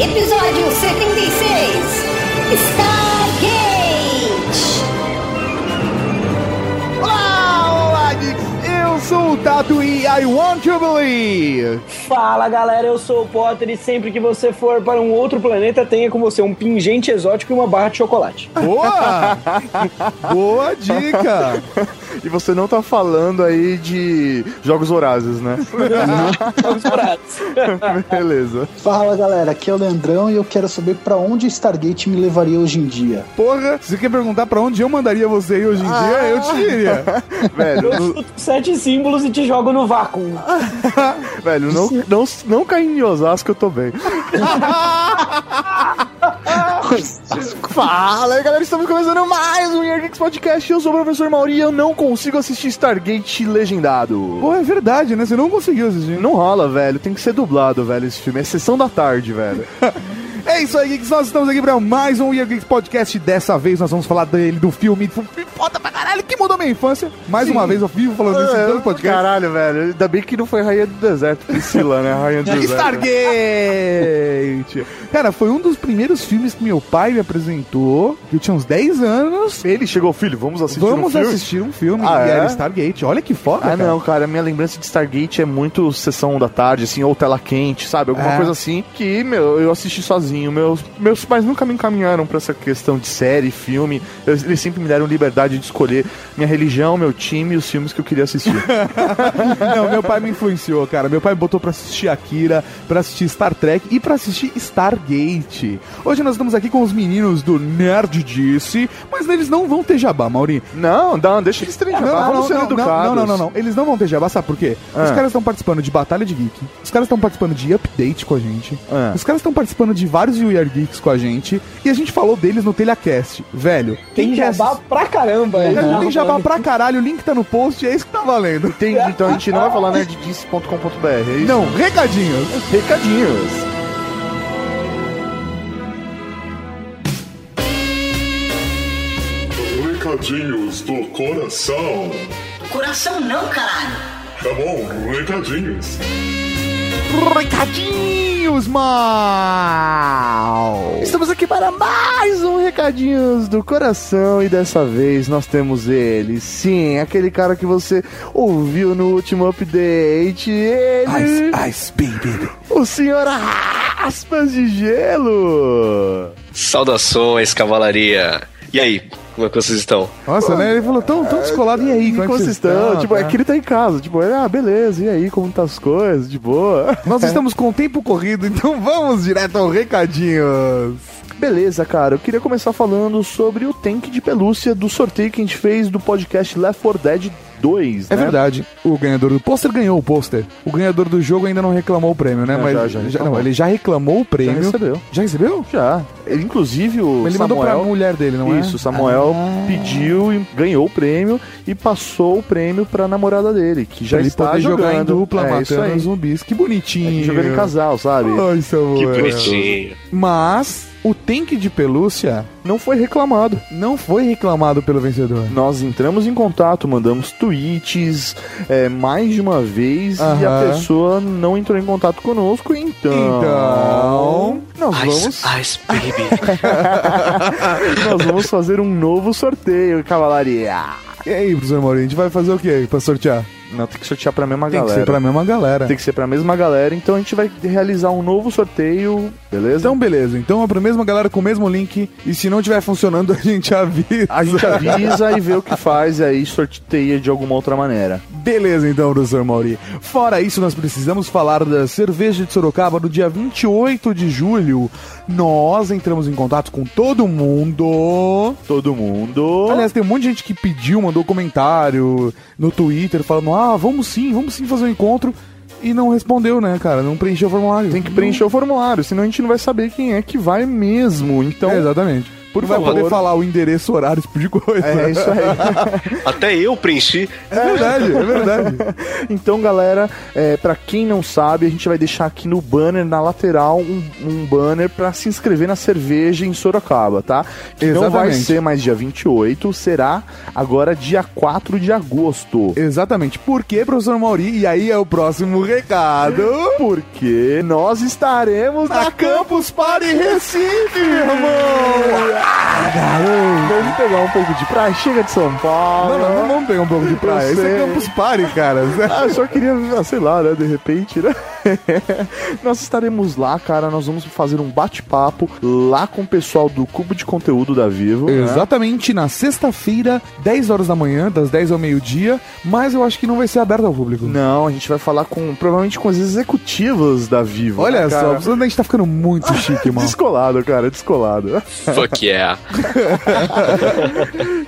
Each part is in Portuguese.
Episódio 76 Stargate! I want to believe! Fala galera, eu sou o Potter e sempre que você for para um outro planeta, tenha com você um pingente exótico e uma barra de chocolate. Boa! Boa dica! E você não tá falando aí de jogos vorazes, né? Vamos por Beleza. Fala galera, aqui é o Leandrão e eu quero saber pra onde Stargate me levaria hoje em dia. Porra, se você quer perguntar pra onde eu mandaria você ir hoje em dia, eu te diria. Velho, Eu no- chuto sete símbolos e te jogo no vácuo. velho, não, não, não cair em Osasco, eu tô bem. Fala aí, galera, estamos começando mais um Year Geeks Podcast. Eu sou o professor Mauri e eu não consigo assistir Stargate legendado. Pô, é verdade, né? Você não conseguiu assistir. Não rola, velho. Tem que ser dublado, velho, esse filme. É sessão da tarde, velho. É isso aí, Geeks. Nós estamos aqui para mais um Year Geeks Podcast. Dessa vez nós vamos falar dele, do filme, foda pra caralho, que mudou minha infância. Mais uma vez eu vivo falando isso em todo podcast. Caralho, velho. Ainda bem que não foi Rainha do Deserto, Priscila, né? Rainha do Deserto. Stargate! Cara, foi um dos primeiros filmes que meu pai me apresentou, que eu tinha uns 10 anos. Ele chegou, filho, vamos assistir Vamos um filme? assistir um filme Ah, e é? era Stargate. Olha que foda, Ah, cara. não, cara, minha lembrança de Stargate é muito sessão da tarde, assim, ou tela quente, sabe? Alguma É. coisa assim que, meu, eu assisti sozinho. Meus, meus pais nunca me encaminharam pra essa questão de série, filme. Eu- eles sempre me deram liberdade de escolher minha religião, meu time e os filmes que eu queria assistir. Não, meu pai me influenciou, cara. Meu pai me botou pra assistir Akira, pra assistir Star Trek e pra assistir Stargate. Hoje nós estamos aqui com os meninos do Nerd Disse, mas eles não vão ter jabá, Mauri. não, não, deixa eles terem Não, jabá, não, não, não, não, não, não, não. Eles não vão ter jabá, sabe por quê? Os Ah. caras estão participando de Batalha de Geek, os caras estão participando de Update com a gente, Ah. os caras estão participando de vários We Are Geeks com a gente, e a gente falou deles no Telecast. Velho, Tem jabá assistir- pra caramba. Cara, né? Tem jabá pra caralho, o link tá no post, é isso que tá valendo. Entendi, então a gente não vai falar nerddice.com.br, é isso? Não, recadinhos. Recadinhos. Recadinhos do coração. Coração não, caralho! Tá bom, recadinhos. Recadinhos, mal. Estamos aqui para mais um Recadinhos do Coração e dessa vez nós temos ele, sim, aquele cara que você ouviu no último update, ele, ice, baby. o senhor Aspas de Gelo. Saudações, cavalaria. E aí, como é que vocês estão? Nossa, né? Ele falou tão, tão descolado. E aí, E como é que vocês estão? Tipo, tá? é que ele tá em casa, tipo, ah, beleza, e aí, como tá as coisas, de boa. Nós estamos com o tempo corrido, então vamos direto ao recadinhos. Beleza, cara, eu queria começar falando sobre o tank de pelúcia do sorteio que a gente fez do podcast Left 4 Dead 2, É né? verdade, o ganhador do pôster ganhou o pôster. O ganhador do jogo ainda não reclamou o prêmio, né? Não, Mas já- já reclamou. não, ele já reclamou o Já prêmio. recebeu. Já recebeu? Já. Ele, inclusive, o Ele mandou pra Samuel... mulher dele, não é? Isso, o Samuel Ah. pediu e ganhou o prêmio e passou o prêmio pra namorada dele, que já Pra ele está poder jogando. jogar em dupla, é, matando zumbis. Que bonitinho. Jogando em casal, sabe? Ai, Samuel. Que bonitinho. Mas o tanque de pelúcia Não foi reclamado. não foi reclamado pelo vencedor. Nós entramos em contato, mandamos tweets é, mais de uma vez e a pessoa não entrou em contato conosco, então. Então, Nós vamos, Ice, ice, baby. nós vamos fazer um novo sorteio, cavalaria. e aí, professor Maurinho, a gente vai fazer o quê pra sortear? Não, tem que sortear pra mesma Tem que galera. ser pra mesma galera. Tem que ser pra mesma galera, então a gente vai realizar um novo sorteio, beleza? Então, beleza. Então é pra mesma galera com o mesmo link. E se não estiver funcionando, a gente avisa. a gente avisa e vê o que faz e aí sorteia de alguma outra maneira. Beleza, então, professor Mauri. Fora isso, nós precisamos falar da cerveja de Sorocaba no dia 28 de julho. Nós entramos em contato com todo mundo. Todo mundo. Aliás, tem um monte de gente que pediu, mandou comentário no Twitter falando: ah, vamos sim, vamos sim fazer um encontro. E não respondeu, né, cara? Não preencheu o formulário. tem que preencher o formulário, senão a gente não vai saber quem é que vai mesmo. Então, É, exatamente. Por vai favor. poder falar o endereço, horário, tipo de coisa. É isso aí. Até eu preenchi. É verdade, é verdade. Então, galera, é, para quem não sabe, a gente vai deixar aqui no banner, na lateral, um, um banner pra se inscrever na cerveja em Sorocaba, tá? Que não vai Exatamente. ser mais dia 28, será agora dia 4 de agosto. Exatamente. Por quê, professor Mauri? E aí é o próximo recado. Porque nós estaremos na Campus Party Recife, irmão! Ah, garoto! Vamos pegar um pouco de praia, chega de São Paulo. Não, não, não vamos pegar um pouco de praia. Isso é. Campus Party, cara. Ah, eu só queria, sei lá, né, de repente, né? Nós estaremos lá, cara, nós vamos fazer um bate-papo lá com o pessoal do Cubo de Conteúdo da Vivo. né? Exatamente, na sexta-feira, 10 horas da manhã, das 10 ao meio-dia, mas eu acho que não vai ser aberto ao público. Não, a gente vai falar com, provavelmente com os executivos da Vivo. Olha né, só, a gente tá ficando muito chique, mano. Descolado, cara, descolado. Fuck yeah.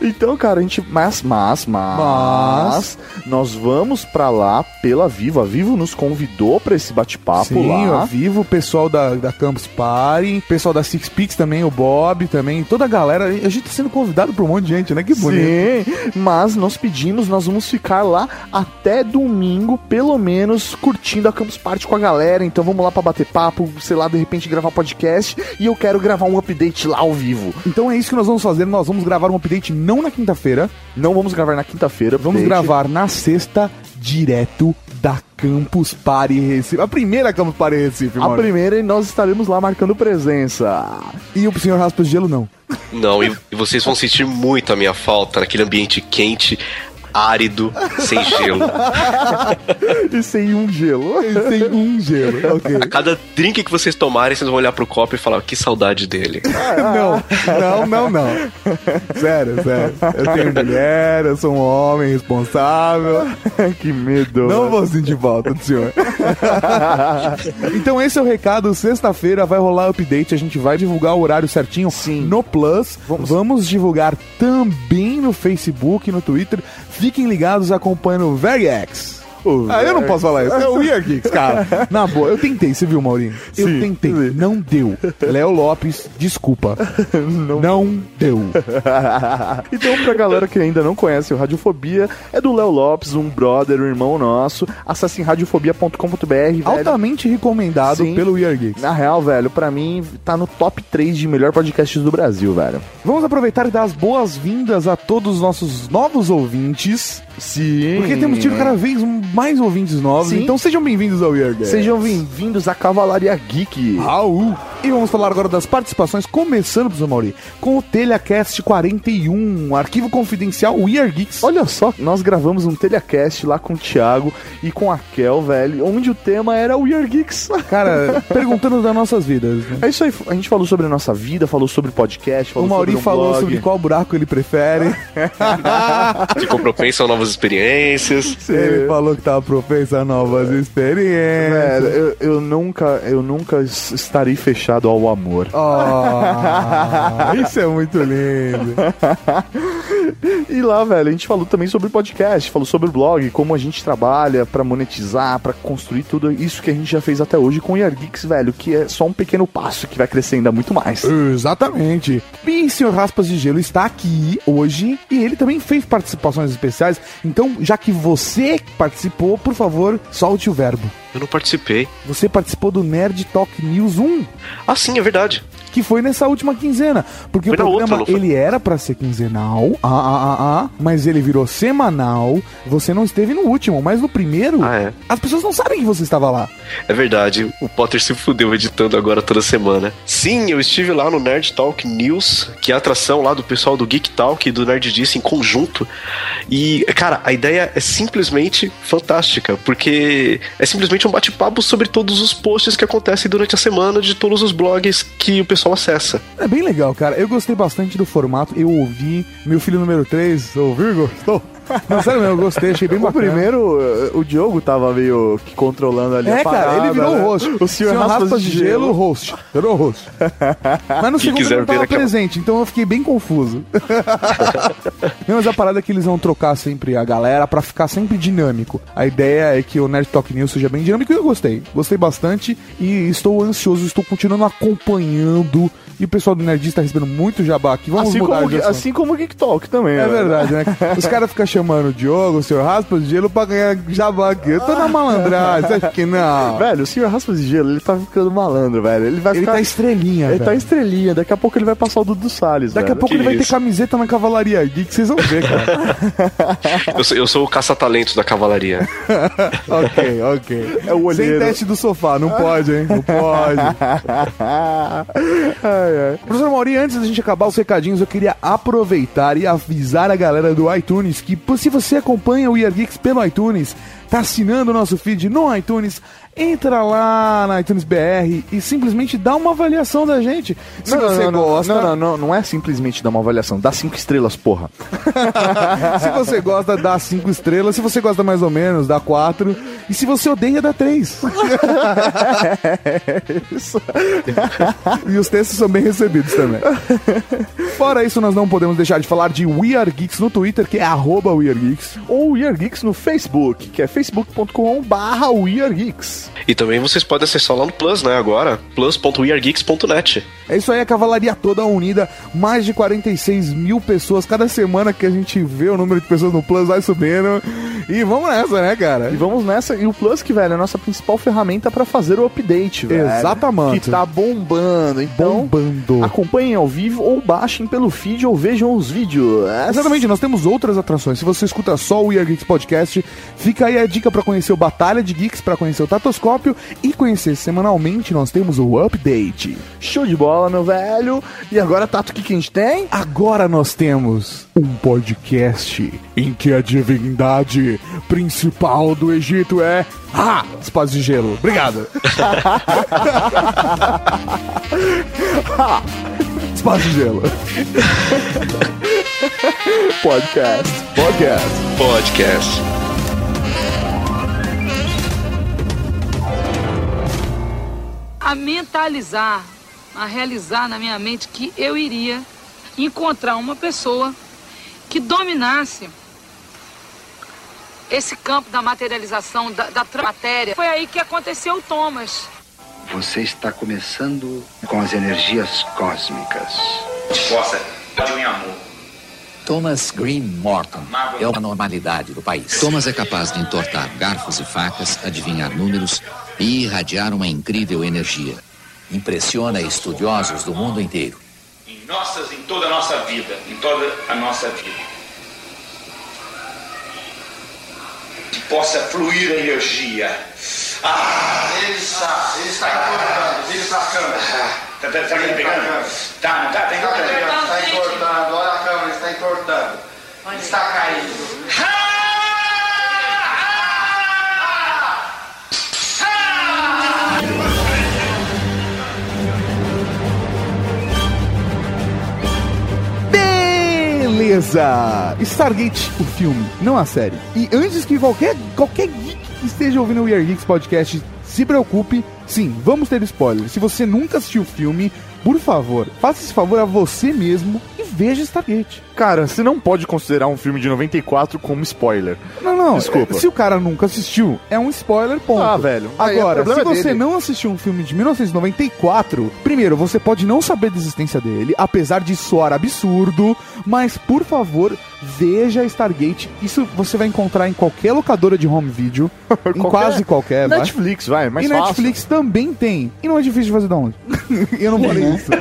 Então, cara, a gente. Mas, mas, mas. Nós vamos pra lá pela Vivo. A Vivo nos convidou pra esse bate-papo Sim, lá. ao vivo, o pessoal da, da Campus Party, pessoal da Six Peaks também, o Bob também, toda a galera. A gente tá sendo convidado por um monte de gente, né? Que bonito. Sim, mas nós pedimos, nós vamos ficar lá até domingo, pelo menos, curtindo a Campus Party com a galera. Então vamos lá pra bater papo, sei lá, de repente gravar podcast. E eu quero gravar um update lá ao vivo. Então é isso que nós vamos fazer. Nós vamos gravar um update não na quinta-feira, Não vamos gravar na quinta-feira. vamos update. gravar na sexta, direto da Campus Party Recife. A primeira Campus Party Recife, a mano. primeira e nós estaremos lá marcando presença. E o senhor Raspas de Gelo não. Não, e, e vocês vão sentir muito a minha falta naquele ambiente quente, árido, sem gelo. E sem um gelo. Tem um gelo, ok. A cada drink que vocês tomarem, vocês vão olhar pro copo e falar, que saudade dele. Não, não, não, não. Sério, sério. Eu tenho mulher, eu sou um homem responsável. que medo. Não vou sentir falta do senhor. então esse é o recado. Sexta-feira vai rolar update. A gente vai divulgar o horário certinho Sim. no Plus. Vamos. divulgar também no Facebook e no Twitter. Fiquem ligados acompanhando o VegX. Ah, eu não posso falar isso. É o Weird Geeks, cara. Na boa, eu tentei, você viu, Maurinho? Eu Sim, tentei. Não deu. Léo Lopes, desculpa. não. deu. Então, pra galera que ainda não conhece o Radiofobia, é do Léo Lopes, um brother, um irmão nosso. Acessem radiofobia.com.br. Altamente recomendado Sim. pelo Weird Geeks. Na real, velho, pra mim, tá no top 3 de melhor podcasts do Brasil, velho. Vamos aproveitar e dar as boas-vindas a todos os nossos novos ouvintes. Sim. Porque temos tido cada vez mais ouvintes novos. Sim. Então sejam bem-vindos ao Weird Geeks. Sejam bem-vindos à Cavalaria Geek. Raul. E vamos falar agora das participações, começando, professor Mauri, com o Telecast 41, um arquivo confidencial Weird Geeks. Olha só, nós gravamos um telecast lá com o Thiago e com a Kel, velho, onde o tema era Weird Geeks. Cara, perguntando das nossas vidas. né? É isso aí, a gente falou sobre a nossa vida, falou sobre podcast, O falou Mauri sobre um falou blog. sobre qual buraco ele prefere. Ficou propenso a novas experiências. Ele falou tava propenso a novas experiências. Velho, eu, eu nunca, eu nunca estarei fechado ao amor. Oh, isso é muito lindo. E lá, velho, a gente falou também sobre podcast, falou sobre o blog, como a gente trabalha pra monetizar, pra construir tudo isso que a gente já fez até hoje com o Geeks, velho, que é só um pequeno passo que vai crescer ainda muito mais. Exatamente. E o senhor Raspas de Gelo está aqui hoje e ele também fez participações especiais. Então, já que você participou, por favor, solte o verbo. Eu não participei. Você participou do Nerd Talk News 1, Ah, sim, é verdade. que foi nessa última quinzena. Porque Foi o programa, outra, ele era pra ser quinzenal, ah, ah, ah, ah, mas ele virou semanal. Você não esteve no último, mas no primeiro, Ah, é. as pessoas não sabem que você estava lá. É verdade, o Potter se fudeu editando agora toda semana. Sim, eu estive lá no Nerd Talk News, que é a atração lá do pessoal do Geek Talk e do Nerd Disse em conjunto. E, cara, a ideia é simplesmente fantástica, porque é simplesmente um bate-papo sobre todos os posts que acontecem durante a semana de todos os blogs que o pessoal acessa. É bem legal, cara. Eu gostei bastante do formato. Eu ouvi. Meu filho número 3, ouviu? Gostou? Não, sério mesmo, eu gostei, achei bem O bacana. primeiro, eh, o Diogo tava meio que controlando ali a É, parada, cara, ele virou né? o host. O senhor, Raspas, de Gelo. host. Virou host. Mas no Quem segundo não tava ver aquela- presente, então eu fiquei bem confuso. Não, mas a parada é que eles vão trocar sempre a galera pra ficar sempre dinâmico. A ideia é que o Nerd Talk News seja bem dinâmico e eu gostei. Gostei bastante e estou ansioso, estou continuando acompanhando E o pessoal do Nerdista tá recebendo muito jabá aqui. Vamos assim, mudar como, assim como o Geek Talk também. É né? verdade, né? Os caras ficam chamando o Diogo, o senhor Raspas de Gelo pra ganhar jabá aqui. Eu tô na malandragem, você acha que não? Velho, o senhor Raspas de Gelo, ele tá ficando malandro, velho. Ele vai Ele ficar... tá estrelinha, Ele velho. tá estrelinha. Daqui a pouco ele vai passar o Dudu Salles, Daqui a velho. pouco Que ele vai ter isso. camiseta na Cavalaria Geek, vocês vão ver, cara. Eu sou, eu sou o caça-talentos da cavalaria. ok, ok. É o Sem olheiro. teste do sofá, não pode, hein? Não pode. ai, ai. Professor Mauri, antes da gente acabar os recadinhos, eu queria aproveitar e avisar a galera do iTunes que se você acompanha o Year Geeks pelo iTunes, tá assinando o nosso feed no iTunes, entra lá na iTunes BR e simplesmente dá uma avaliação da gente. Se Não, você não, gosta, Não, não, não, não é simplesmente dar uma avaliação. Dá cinco estrelas, porra. se você gosta, dá cinco estrelas. Se você gosta mais ou menos, dá quatro. E se você odeia, dá três. e os textos são bem recebidos também. Fora isso, nós não podemos deixar de falar de We Are Geeks no Twitter, que é arroba We Are Geeks. Ou We Are Geeks no Facebook, que é facebook.com barra We Are Geeks. E também vocês podem acessar lá no Plus, né? Agora, plus.weargeeks.net. É isso aí, a cavalaria toda unida. Mais de 46 mil pessoas. Cada semana que a gente vê o número de pessoas no Plus vai subindo. E vamos nessa, né, cara? E vamos nessa. E o Plus, que, velho, é a nossa principal ferramenta pra fazer o update, velho. Exatamente. Que tá bombando. Então, Bombando. acompanhem ao vivo ou baixem pelo feed ou vejam os vídeos. Exatamente, nós temos outras atrações. Se você escuta só o We Are Geeks Podcast, fica aí a dica pra conhecer o Batalha de Geeks, pra conhecer o E conhecer semanalmente nós temos o Update. Show de bola, meu velho. E agora, Tato, o que, que a gente tem? Agora nós temos um podcast em que a divindade principal do Egito é. Ah! Espaço de gelo. Obrigado. Ah, Espaço de gelo. Podcast. Podcast. Podcast. A mentalizar, a realizar na minha mente que eu iria encontrar uma pessoa que dominasse esse campo da materialização, da, da matéria. Foi aí que aconteceu o Thomas. Você está começando com as energias cósmicas. Possa, de um amor. Thomas Green Morton é uma normalidade do país. Thomas é capaz de entortar garfos e facas, adivinhar números e irradiar uma incrível energia. Impressiona estudiosos do mundo inteiro. Em nossas, em toda a nossa vida, em toda a nossa vida. Que possa fluir a energia. Ah! Ele está, ele está encortando, vire pra câmera. Tá, tá, tá me pegando? Tá, não tá? Tá encortando. Está encortando, olha a câmera, está encortando. Está caindo. Beleza! Stargate, o filme, não a série. E antes que qualquer, qualquer geek esteja ouvindo o We Are Geeks Podcast se preocupe, sim, vamos ter spoiler. Se você nunca assistiu o filme, por favor, faça esse favor a você mesmo e veja Stargate. Cara, você não pode considerar um filme de 94 como spoiler. Não, não, Desculpa. é, se o cara nunca assistiu, é um spoiler, ponto. Ah, velho. É Agora, se você dele. não assistiu um filme de 1994, primeiro, você pode não saber da existência dele, apesar de soar absurdo, mas por favor, veja Stargate. Isso você vai encontrar em qualquer locadora de home video, em Qualquer- quase qualquer, vai. Netflix, vai, mais e fácil. Netflix também tem. E não é difícil de fazer de onde? Eu não falei isso.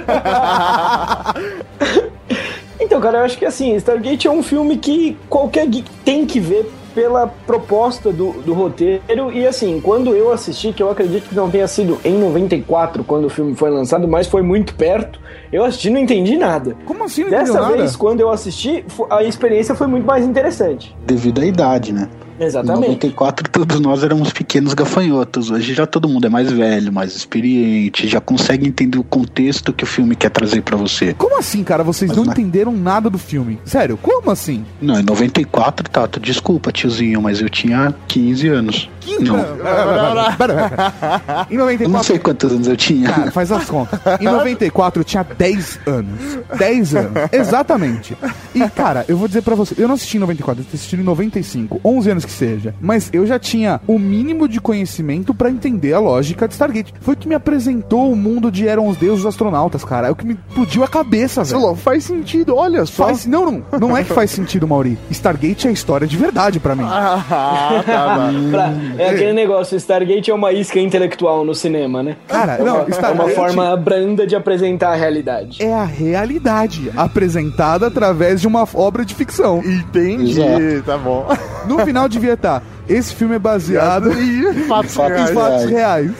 Então, cara, eu acho que assim, Stargate é um filme que qualquer geek tem que ver pela proposta do, do roteiro. E assim, quando eu assisti, que eu acredito que não tenha sido em 94, quando o filme foi lançado, mas foi muito perto, eu assisti e não entendi nada. Como assim não Dessa entendeu nada? vez, quando eu assisti, a experiência foi muito mais interessante. Devido à idade, né? Em Exatamente. 94 todos nós éramos pequenos gafanhotos. Hoje já todo mundo é mais velho, mais experiente, já consegue entender o contexto que o filme quer trazer pra você. Como assim, cara? Vocês Mas não na- entenderam nada do filme? Sério, como assim? Não, em 94, Tato, desculpa, tiozinho, mas eu tinha 15 anos. Não, Pera, pera, pera. Em eu não 94. sei quantos anos eu tinha. Cara, faz as contas. Em 94 eu tinha 10 anos. 10 anos. Exatamente. E, cara, eu vou dizer pra você, eu não assisti em 94, eu assisti em 95. 11 anos que seja. Mas eu já tinha o mínimo de conhecimento pra entender a lógica de Stargate. Foi o que me apresentou o mundo de Eram os Deuses Astronautas, cara. É o que me explodiu a cabeça, velho. Sei lá, faz sentido, olha só. Faz, não, não, não é que faz sentido, Mauri. Stargate é história de verdade pra mim. Ah, tá, tá. Pra- é aquele negócio, Stargate é uma isca intelectual no cinema, né? Cara, é uma, não, é uma Stargate- forma branda de apresentar a realidade. É a realidade apresentada através de uma obra de ficção. Entendi, Exato. tá bom. No final devia estar. Esse filme é baseado em fatos reais. fatos reais.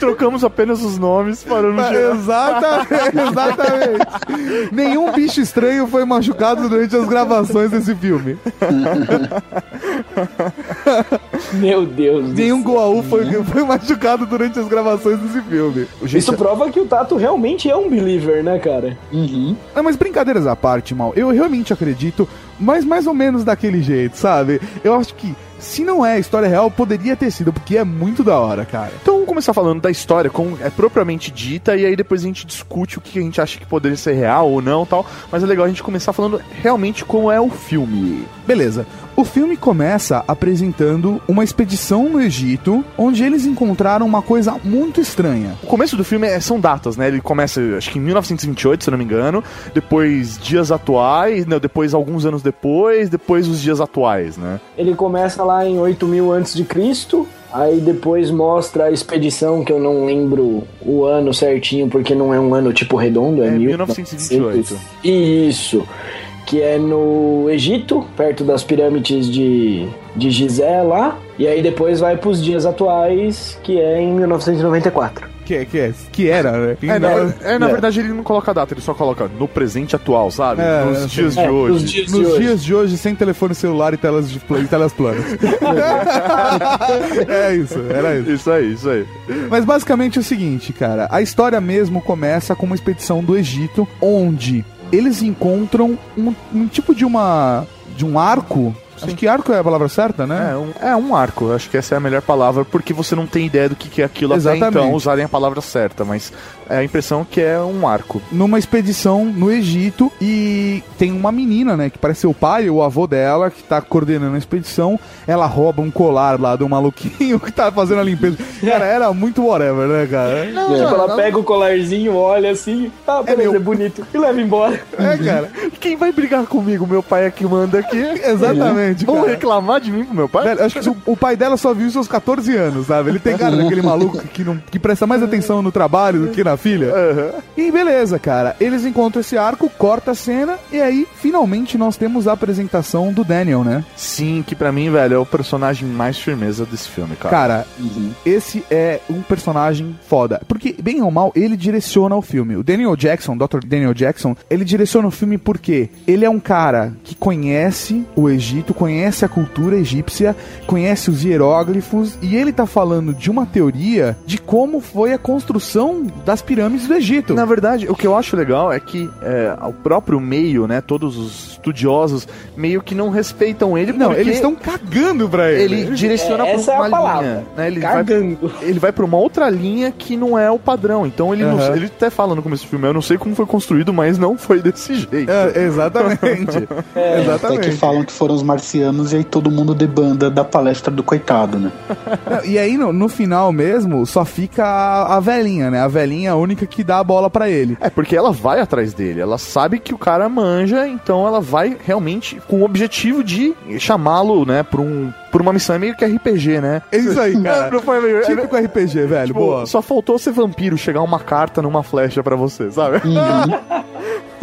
Trocamos apenas os nomes para não gerar. Exatamente, exatamente. Nenhum bicho estranho foi machucado durante as gravações desse filme. Meu Deus. do Nenhum céu. Goa'uld foi, foi machucado durante as gravações desse filme. Isso prova que o Tato realmente é um believer, né, cara? Não, mas brincadeiras à parte, mal. Eu realmente acredito, mas mais ou menos daquele jeito, sabe? Eu acho que se não é história real, poderia ter sido, porque é muito da hora, cara. Então vamos começar falando da história, como é propriamente dita, e aí depois a gente discute o que a gente acha que poderia ser real ou não tal. Mas é legal a gente começar falando realmente como é o filme. Beleza. O filme começa apresentando uma expedição no Egito, onde eles encontraram uma coisa muito estranha. O começo do filme é- são datas, né? Ele começa, acho que em 1928, se eu não me engano. Depois dias atuais, não, depois alguns anos depois, depois os dias atuais, né? Ele começa lá em 8000 antes de Cristo, aí depois mostra a expedição que eu não lembro o ano certinho porque não é um ano tipo redondo, é, É 1928. 1928. Isso. Que é no Egito, perto das pirâmides de, de Gizé lá. E aí depois vai pros dias atuais, que é em 1994. Que, que, é, que era, né? É, na, é, na É. verdade ele não coloca a data, ele só coloca no presente atual, sabe? É, Nos dias é, de hoje. nos dias- de Nos hoje. dias de hoje, sem telefone celular e telas, de, pla- e telas planas. é isso, era isso. Isso aí, isso aí. Mas basicamente é o seguinte, cara. A história mesmo começa com uma expedição do Egito, onde eles encontram um, um tipo de uma. de um arco. Acho que arco é a palavra certa, né? É um, é um arco, acho que essa é a melhor palavra, porque você não tem ideia do que, que é aquilo até Exatamente. então usarem a palavra certa, mas é a impressão que é um arco. numa expedição no Egito e tem uma menina, né, que parece ser o pai ou o avô dela, que tá coordenando a expedição. Ela rouba um colar lá do maluquinho que tá fazendo a limpeza. Cara, era muito whatever, né, cara? tipo, ela pega o colarzinho, olha assim, ah, beleza, é, meu. bonito, e leva embora. É, cara. Quem vai brigar comigo? Meu pai é que manda aqui. Exatamente, Vão cara. reclamar de mim pro meu pai? Velho, acho que o, o pai dela só viu isso aos 14 anos, sabe? Ele tem cara daquele maluco que, não, que presta mais atenção no trabalho do que na filha. E beleza, cara. Eles encontram esse arco, corta a cena, e aí, finalmente, nós temos a apresentação do Daniel, né? Sim, que pra mim, velho, é o personagem mais firmeza desse filme, cara. Cara, esse é um personagem foda. Porque, bem ou mal, ele direciona o filme. O Daniel Jackson, Dr. Daniel Jackson, ele direciona o filme porque ele é um cara que conhece o Egito, conhece a cultura egípcia, conhece os hieróglifos, e ele tá falando de uma teoria de como foi a construção das pirâmides do Egito. Na verdade, o que eu acho legal é que é, o próprio meio, né, todos os estudiosos, meio que não respeitam ele. Não, porque eles estão cagando pra ele. Ele direciona É, pra essa é a uma palavra. linha. Né? Ele, vai, Cagando. ele vai pra uma outra linha que não é o padrão. Então ele, não- Aham. ele até fala no começo do filme, eu não sei como foi construído, mas não foi desse jeito. É, exatamente. Até exatamente. que falam que foram os marcianos e aí todo mundo debanda da palestra do coitado, né? Não, e aí, no, no final mesmo, só fica a, a velhinha, né? A velhinha é a única que dá a bola pra ele. É, porque ela vai atrás dele, ela sabe que o cara manja, então ela vai realmente com o objetivo de chamá-lo, né, pra, um, pra uma missão. É meio que RPG, né? É isso aí, cara. Não foi meio- é- Típico RPG, velho. Tipo, boa. Só faltou ser vampiro, chegar uma carta numa flecha pra você, sabe?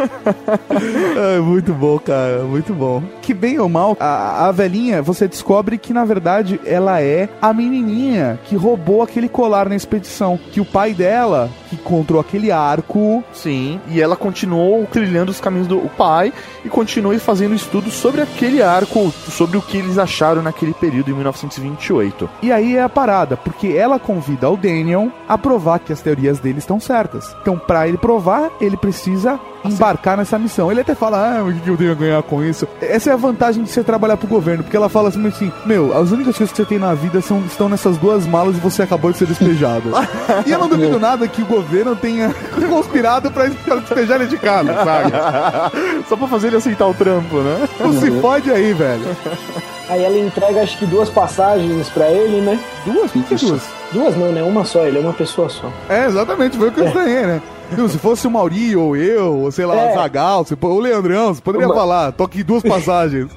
É, muito bom, cara. Muito bom. Que bem ou mal, a, a velhinha, você descobre que, na verdade, ela é a menininha que roubou aquele colar na expedição. Que o pai dela, que encontrou aquele arco... Sim, e ela continuou trilhando os caminhos do pai e continuou fazendo estudos sobre aquele arco, sobre o que eles acharam naquele período em 1928. E aí é a parada, porque ela convida o Daniel a provar que as teorias dele estão certas. Então, pra ele provar, ele precisa embarcar nessa missão. Ele até fala, ah, o que eu tenho a ganhar com isso? Essa é a vantagem de você trabalhar pro governo, porque ela fala assim, assim meu, as únicas coisas que você tem na vida são, estão nessas duas malas e você acabou de ser despejado. e eu não duvido nada que o governo tenha conspirado pra despejar ele de casa, sabe? Só pra fazer ele aceitar o trampo, né? Não se fode aí, velho. Aí ela entrega acho que duas passagens pra ele, né? Duas? Por que duas? Duas não, né? Uma só, ele é uma pessoa só. É, exatamente, foi o que eu estranhei, né? Viu, se fosse o Mauri ou eu, ou sei lá, É. o Zagal, se- o Leandrão, você poderia Uma- falar, toque duas passagens.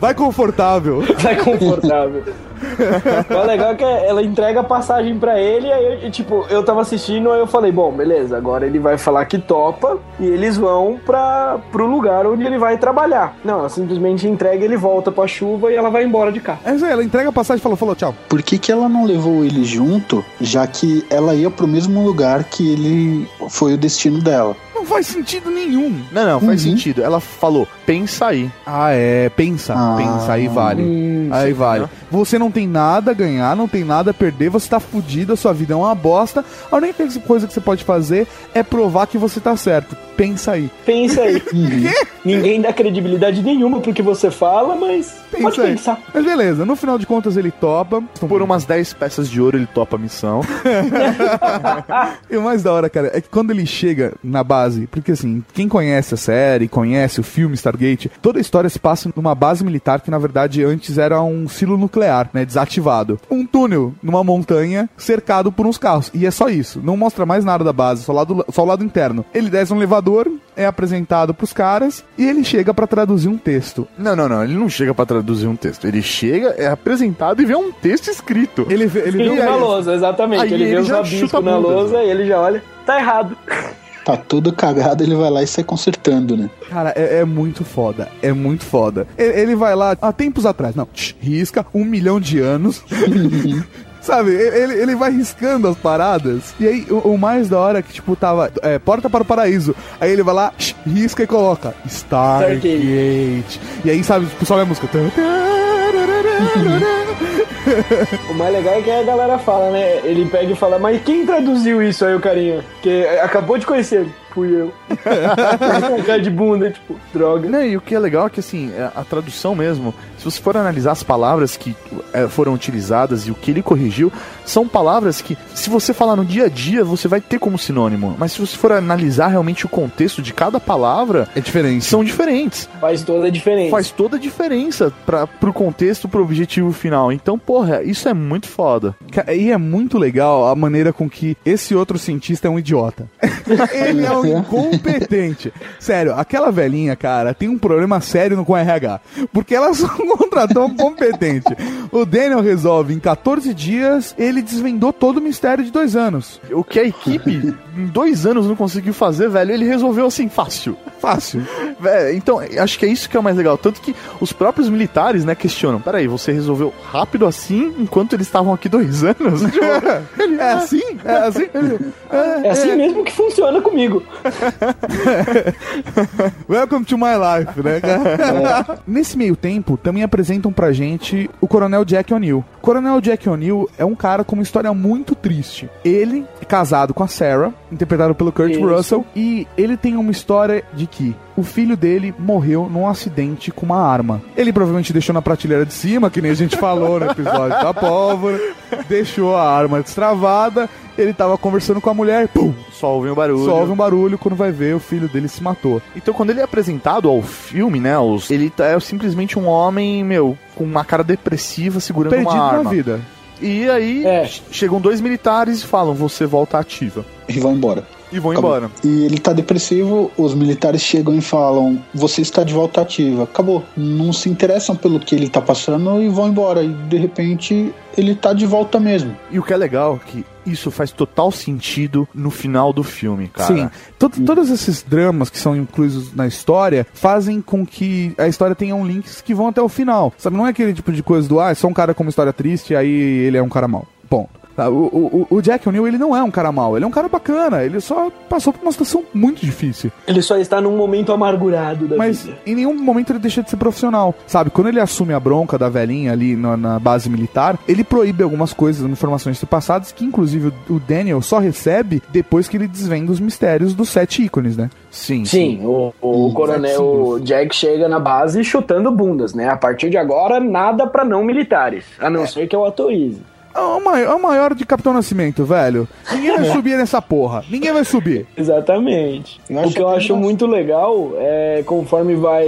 Vai confortável. Vai confortável. o legal é que ela entrega a passagem pra ele, aí eu, tipo, eu tava assistindo, aí eu falei, bom, beleza, agora ele vai falar que topa e eles vão pra, pro lugar onde ele vai trabalhar. Não, ela simplesmente entrega, ele volta pra chuva e ela vai embora de cá. É isso aí, ela entrega a passagem e falou, falou, tchau. Por que, que ela não levou ele junto, já que ela ia pro mesmo lugar que ele foi o destino dela? Não faz sentido nenhum. Não, não, faz sentido. Ela falou, pensa aí. Ah, é, pensa, Ah. pensa, aí vale. aí vale. Você não tem nada a ganhar, não tem nada a perder, você tá fudido, a sua vida é uma bosta. A única coisa que você pode fazer é provar que você tá certo. Pensa aí. Pensa aí. Ninguém dá credibilidade nenhuma pro que você fala, mas pode Pensa aí. pensar. Mas beleza, no final de contas ele topa. Por umas 10 peças de ouro ele topa a missão. E o mais da hora, cara, é que quando ele chega na base, porque assim, quem conhece a série, conhece o filme Stargate, toda a história se passa numa base militar que na verdade antes era um silo nuclear, né, desativado. Um túnel numa montanha cercado por uns carros. E é só isso, não mostra mais nada da base, só lado, só o lado interno. Ele desce um elevador, é apresentado pros caras e ele chega pra traduzir um texto. Não, não, não. Ele não chega pra traduzir um texto. Ele chega, é apresentado e vê um texto escrito. Ele vê, ele vê Ele um- na lousa, exatamente. Aí ele vê ele os já rabiscos na lousa e ele já olha, tá errado. Tá tudo cagado, ele vai lá e sai consertando, né? Cara, é, é muito foda. É muito foda. Ele, ele vai lá há tempos atrás. Não, tch, risca um milhão de anos. Sabe, ele, ele vai riscando as paradas. E aí, o, o mais da hora é que, tipo, tava é, Porta para o Paraíso. Aí ele vai lá, tch, risca e coloca Stargate. E aí, sabe, tipo, sobe a música. O mais legal é que a galera fala, né? Ele pega e fala, mas quem traduziu isso aí, o carinha? Que acabou de conhecer ele. Fui eu. Cara de bunda, tipo, droga. Não, e o que é legal é que, assim, é a tradução mesmo, se você for analisar as palavras que é, foram utilizadas e o que ele corrigiu, são palavras que, se você falar no dia a dia, você vai ter como sinônimo. Mas se você for analisar realmente o contexto de cada palavra, é diferente. São diferentes. Faz toda a diferença. Faz toda a diferença pra, pro contexto, pro objetivo final. Então, porra, isso é muito foda. E é muito legal a maneira com que esse outro cientista é um idiota. Ele é um incompetente. Sério, aquela velhinha, cara, tem um problema sério no com RH. Porque ela só contratou um competente. O Daniel resolve em 14 dias, ele desvendou todo o mistério de dois anos. O que a equipe em dois anos não conseguiu fazer, velho, ele resolveu assim, fácil. Fácil. Velho, então, acho que é isso que é o mais legal. Tanto que os próprios militares, né, questionam. Peraí, você resolveu rápido assim, enquanto eles estavam aqui dois anos? Tipo, É assim? É assim? É assim mesmo que funciona comigo. Welcome to my life, né, cara? Nesse meio tempo, também apresentam pra gente o Coronel Jack O'Neill. Coronel Jack O'Neill é um cara com uma história muito triste. Ele é casado com a Sarah, interpretado pelo Kurt Isso. Russell, e ele tem uma história de que o filho dele morreu num acidente com uma arma. Ele provavelmente deixou na prateleira de cima, que nem a gente falou no episódio da pólvora, deixou a arma destravada, ele tava conversando com a mulher, pum, Só ouve um barulho. só ouve um barulho quando vai ver o filho dele se matou. Então, quando ele é apresentado ao filme, né, os, ele tá- é simplesmente um homem, meu, com uma cara depressiva segurando Perdido uma arma. na vida. E aí, É. chegam dois militares e falam, você volta ativa. E vai embora. E vão Acabou. embora. E ele tá depressivo, os militares chegam e falam: Você está de volta ativa. Acabou. Não se interessam pelo que ele tá passando e vão embora. E de repente ele tá de volta mesmo. E o que é legal é que isso faz total sentido no final do filme, cara. Sim, to- todos esses dramas que são inclusos na história fazem com que a história tenha um links que vão até o final. Sabe, não é aquele tipo de coisa do, ah, é só um cara com uma história triste e aí ele é um cara mau. Ponto. Tá, O, o, o Jack O'Neill, ele não é um cara mau, ele é um cara bacana, ele só passou por uma situação muito difícil. Ele só está num momento amargurado da Mas vida. em nenhum momento ele deixa de ser profissional. Sabe, quando ele assume a bronca da velhinha ali na, na base militar, ele proíbe algumas coisas, informações passadas, que inclusive o, Daniel só recebe depois que ele desvenda os mistérios dos sete ícones, né? Sim, Sim, o, o coronel Jack chega na base chutando bundas, né? A partir de agora, nada pra não militares. A não ser que eu autorize. É o maior, é o maior de Capitão Nascimento, velho. Ninguém vai subir nessa porra. Ninguém vai subir. Exatamente. O que eu acho nós- muito legal é conforme vai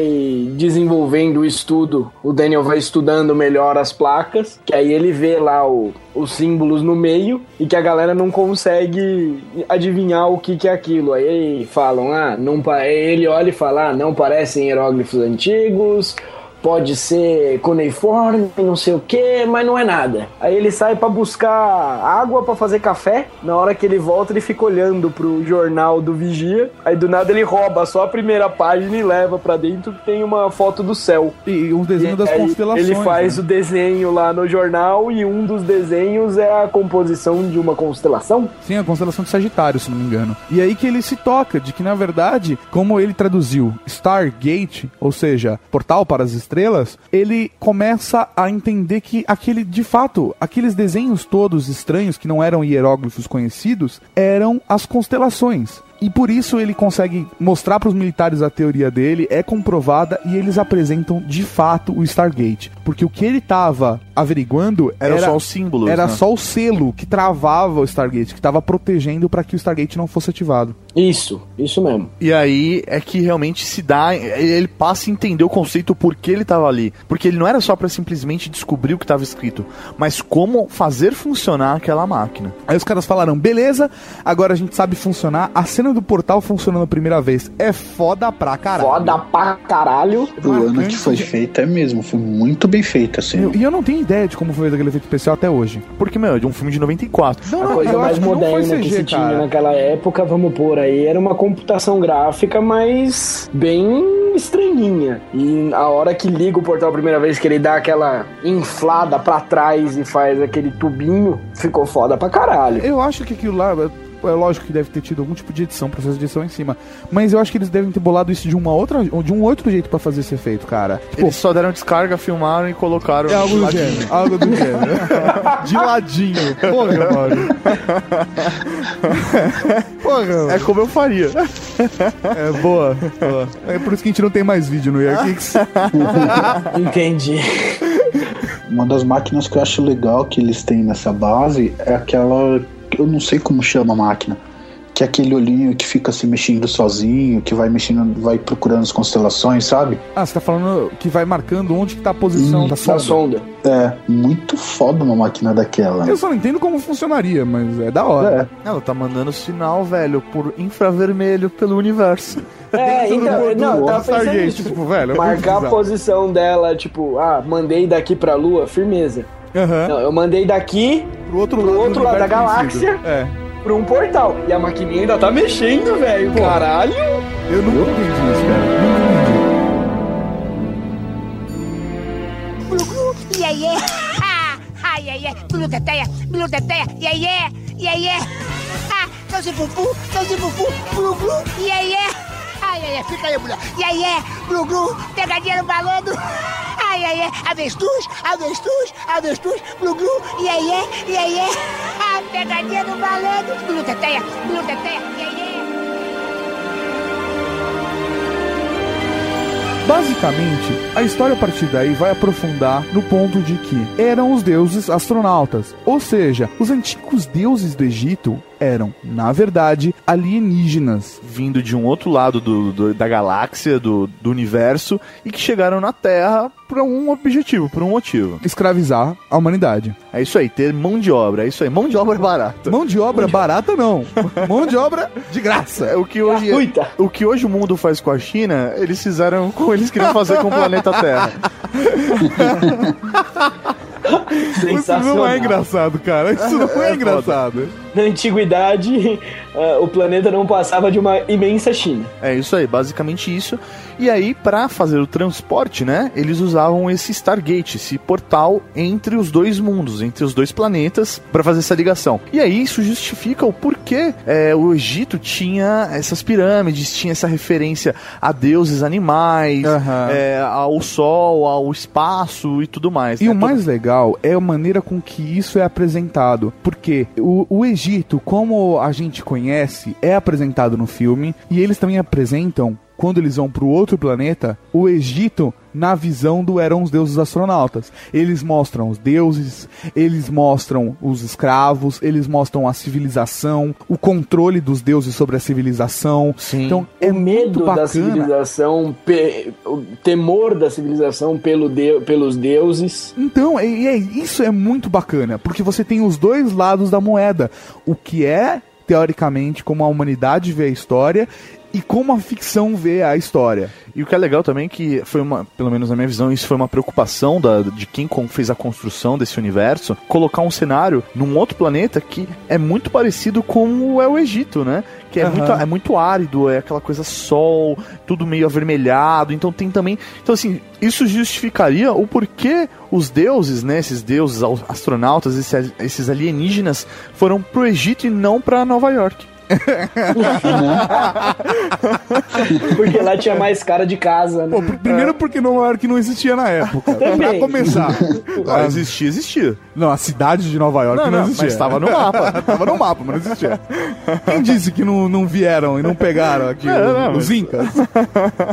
desenvolvendo o estudo, o Daniel vai estudando melhor as placas, que aí ele vê lá o- os símbolos no meio e que a galera não consegue adivinhar o que, que é aquilo. Aí falam, ah, não pa- aí ele olha e fala, ah, não parecem hieróglifos antigos. Pode ser cuneiforme, não sei o que, mas não é nada. Aí ele sai pra buscar água pra fazer café. Na hora que ele volta, ele fica olhando pro jornal do Vigia. Aí do nada ele rouba só a primeira página e leva pra dentro que tem uma foto do céu. E um desenho das Aí constelações. Ele faz né? o desenho lá no jornal e um dos desenhos é a composição de uma constelação. Sim, a constelação de Sagitário, se não me engano. E aí que ele se toca de que, na verdade, como ele traduziu Stargate, ou seja, portal para as estrelas, ele começa a entender que aquele, de fato, aqueles desenhos todos estranhos que não eram hieróglifos conhecidos, eram as constelações. E por isso ele consegue mostrar para os militares a teoria dele, é comprovada e eles apresentam de fato o Stargate. Porque o que ele estava averiguando Era só os símbolos, Era né? só o selo que travava o Stargate, que estava protegendo para que o Stargate não fosse ativado. Isso, isso mesmo. E aí é que realmente se dá, ele passa a entender o conceito por que ele tava ali. Porque ele não era só pra simplesmente descobrir o que tava escrito, mas como fazer funcionar aquela máquina. Aí os caras falaram, beleza, agora a gente sabe funcionar. A cena do portal funcionando a primeira vez é foda pra caralho. Foda pra caralho. O ano que foi feito é mesmo, foi muito bem feito, assim. Eu- E eu não tenho ideia de como foi aquele efeito especial até hoje. Porque, meu, é de um filme de 94. Não, A não, coisa mais que moderna que CG, se tinha cara. naquela época, vamos pôr aí, era uma computação gráfica, mas bem estranhinha. E a hora que liga o portal a primeira vez, que ele dá aquela inflada pra trás e faz aquele tubinho, ficou foda pra caralho. Eu acho que aquilo lá. É- É lógico que deve ter tido algum tipo de edição, processo de edição em cima. Mas eu acho que eles devem ter bolado isso de uma outra. de um outro jeito pra fazer esse efeito, cara. Tipo, Eles só deram descarga, filmaram e colocaram. é algo do gênero. Algo do gênero. de ladinho. Porra, mano. Porra, mano. É como eu faria. É boa, boa. É por isso que a gente não tem mais vídeo no Yarkix. Entendi. Uma das máquinas que eu acho legal que eles têm nessa base é aquela. Eu não sei como chama a máquina. Que é aquele olhinho que fica se mexendo sozinho, que vai mexendo, vai procurando as constelações, sabe? Ah, você tá falando que vai marcando onde que tá a posição Hum, da Da sonda. sonda. É, muito foda uma máquina daquela. Eu só não entendo como funcionaria, mas é da hora. É, Ela tá mandando sinal, velho, por infravermelho pelo universo. É, então, não, tava pensando nisso, tipo, tipo, velho. é marcar a posição dela, tipo, ah, mandei daqui pra lua, firmeza. Aham. Não, eu mandei daqui Pro outro Pro lado, outro do lado da conhecido. galáxia. É. pra um portal. E a maquininha ainda tá mexendo, velho. Caralho. Eu nunca entendi isso, cara. Ah. Ah, não não. Ah. Fica aí, mulher. Yeah, yeah. Glu, glu. Pegadinha no balão do... Ah, yeah, yeah. Avestruz, avestruz, avestruz. Glu, glu. Yeah, yeah. Yeah, yeah. Ah, pegadinha no balão do... Bilu teteia, bilu teteia. Yeah, yeah. Basicamente, a história a partir daí vai aprofundar no ponto de que eram os deuses astronautas. Ou seja, os antigos deuses do Egito eram, na verdade, alienígenas. Vindo de um outro lado do, do- da galáxia, do, do universo, e que chegaram na Terra por um objetivo, por um motivo. Escravizar a humanidade. É isso aí, ter mão de obra, é isso aí. Mão de obra barata. Mão de obra barata, não. Mão de obra de graça. É o que hoje Gratuita. o que hoje o mundo faz com a China, eles fizeram com eles queriam fazer com o planeta Terra. Isso não é engraçado, cara. Isso não é, É engraçado. Na antiguidade, ah, o planeta não passava de uma imensa China. É isso aí, basicamente isso. E aí, pra fazer o transporte, né, eles usavam esse Stargate, esse portal entre os dois mundos, entre os dois planetas, pra fazer essa ligação. E aí, isso justifica o porquê é, o Egito tinha essas pirâmides, tinha essa referência a deuses animais, Aham. é, ao sol, ao espaço e tudo mais. E né? o mais legal é a maneira com que isso é apresentado. Porque o, o Egito, como a gente conhece, é apresentado no filme. E eles também apresentam quando eles vão pro outro planeta, o Egito na visão do eram os deuses astronautas. Eles mostram os deuses, eles mostram os escravos, eles mostram a civilização, o controle dos deuses sobre a civilização. Então é o medo da civilização, pe- o temor da civilização pelo deu- pelos deuses. Então, e é- isso é muito bacana, porque você tem os dois lados da moeda. O que é, teoricamente, como a humanidade vê a história e como a ficção vê a história. E o que é legal também é que foi uma, pelo menos na minha visão, isso foi uma preocupação da, de quem fez a construção desse universo, colocar um cenário num outro planeta que é muito parecido com o é o Egito, né? Que é, Aham. muito, é muito árido, é aquela coisa sol, tudo meio avermelhado, então tem também. Então, assim, isso justificaria o porquê os deuses, né? Esses deuses au- astronautas, esses, esses alienígenas, foram pro Egito e não pra Nova York. Porque lá tinha mais cara de casa, né? Pô, pr- primeiro porque Nova York não existia na época. Também. pra começar. Ah, existia, existia. Não, a cidade de Nova York Não, não, não, existia. mas tava no mapa. tava no mapa, mas não existia. Quem disse que não, não vieram e não pegaram aqui os, não, os mas- incas?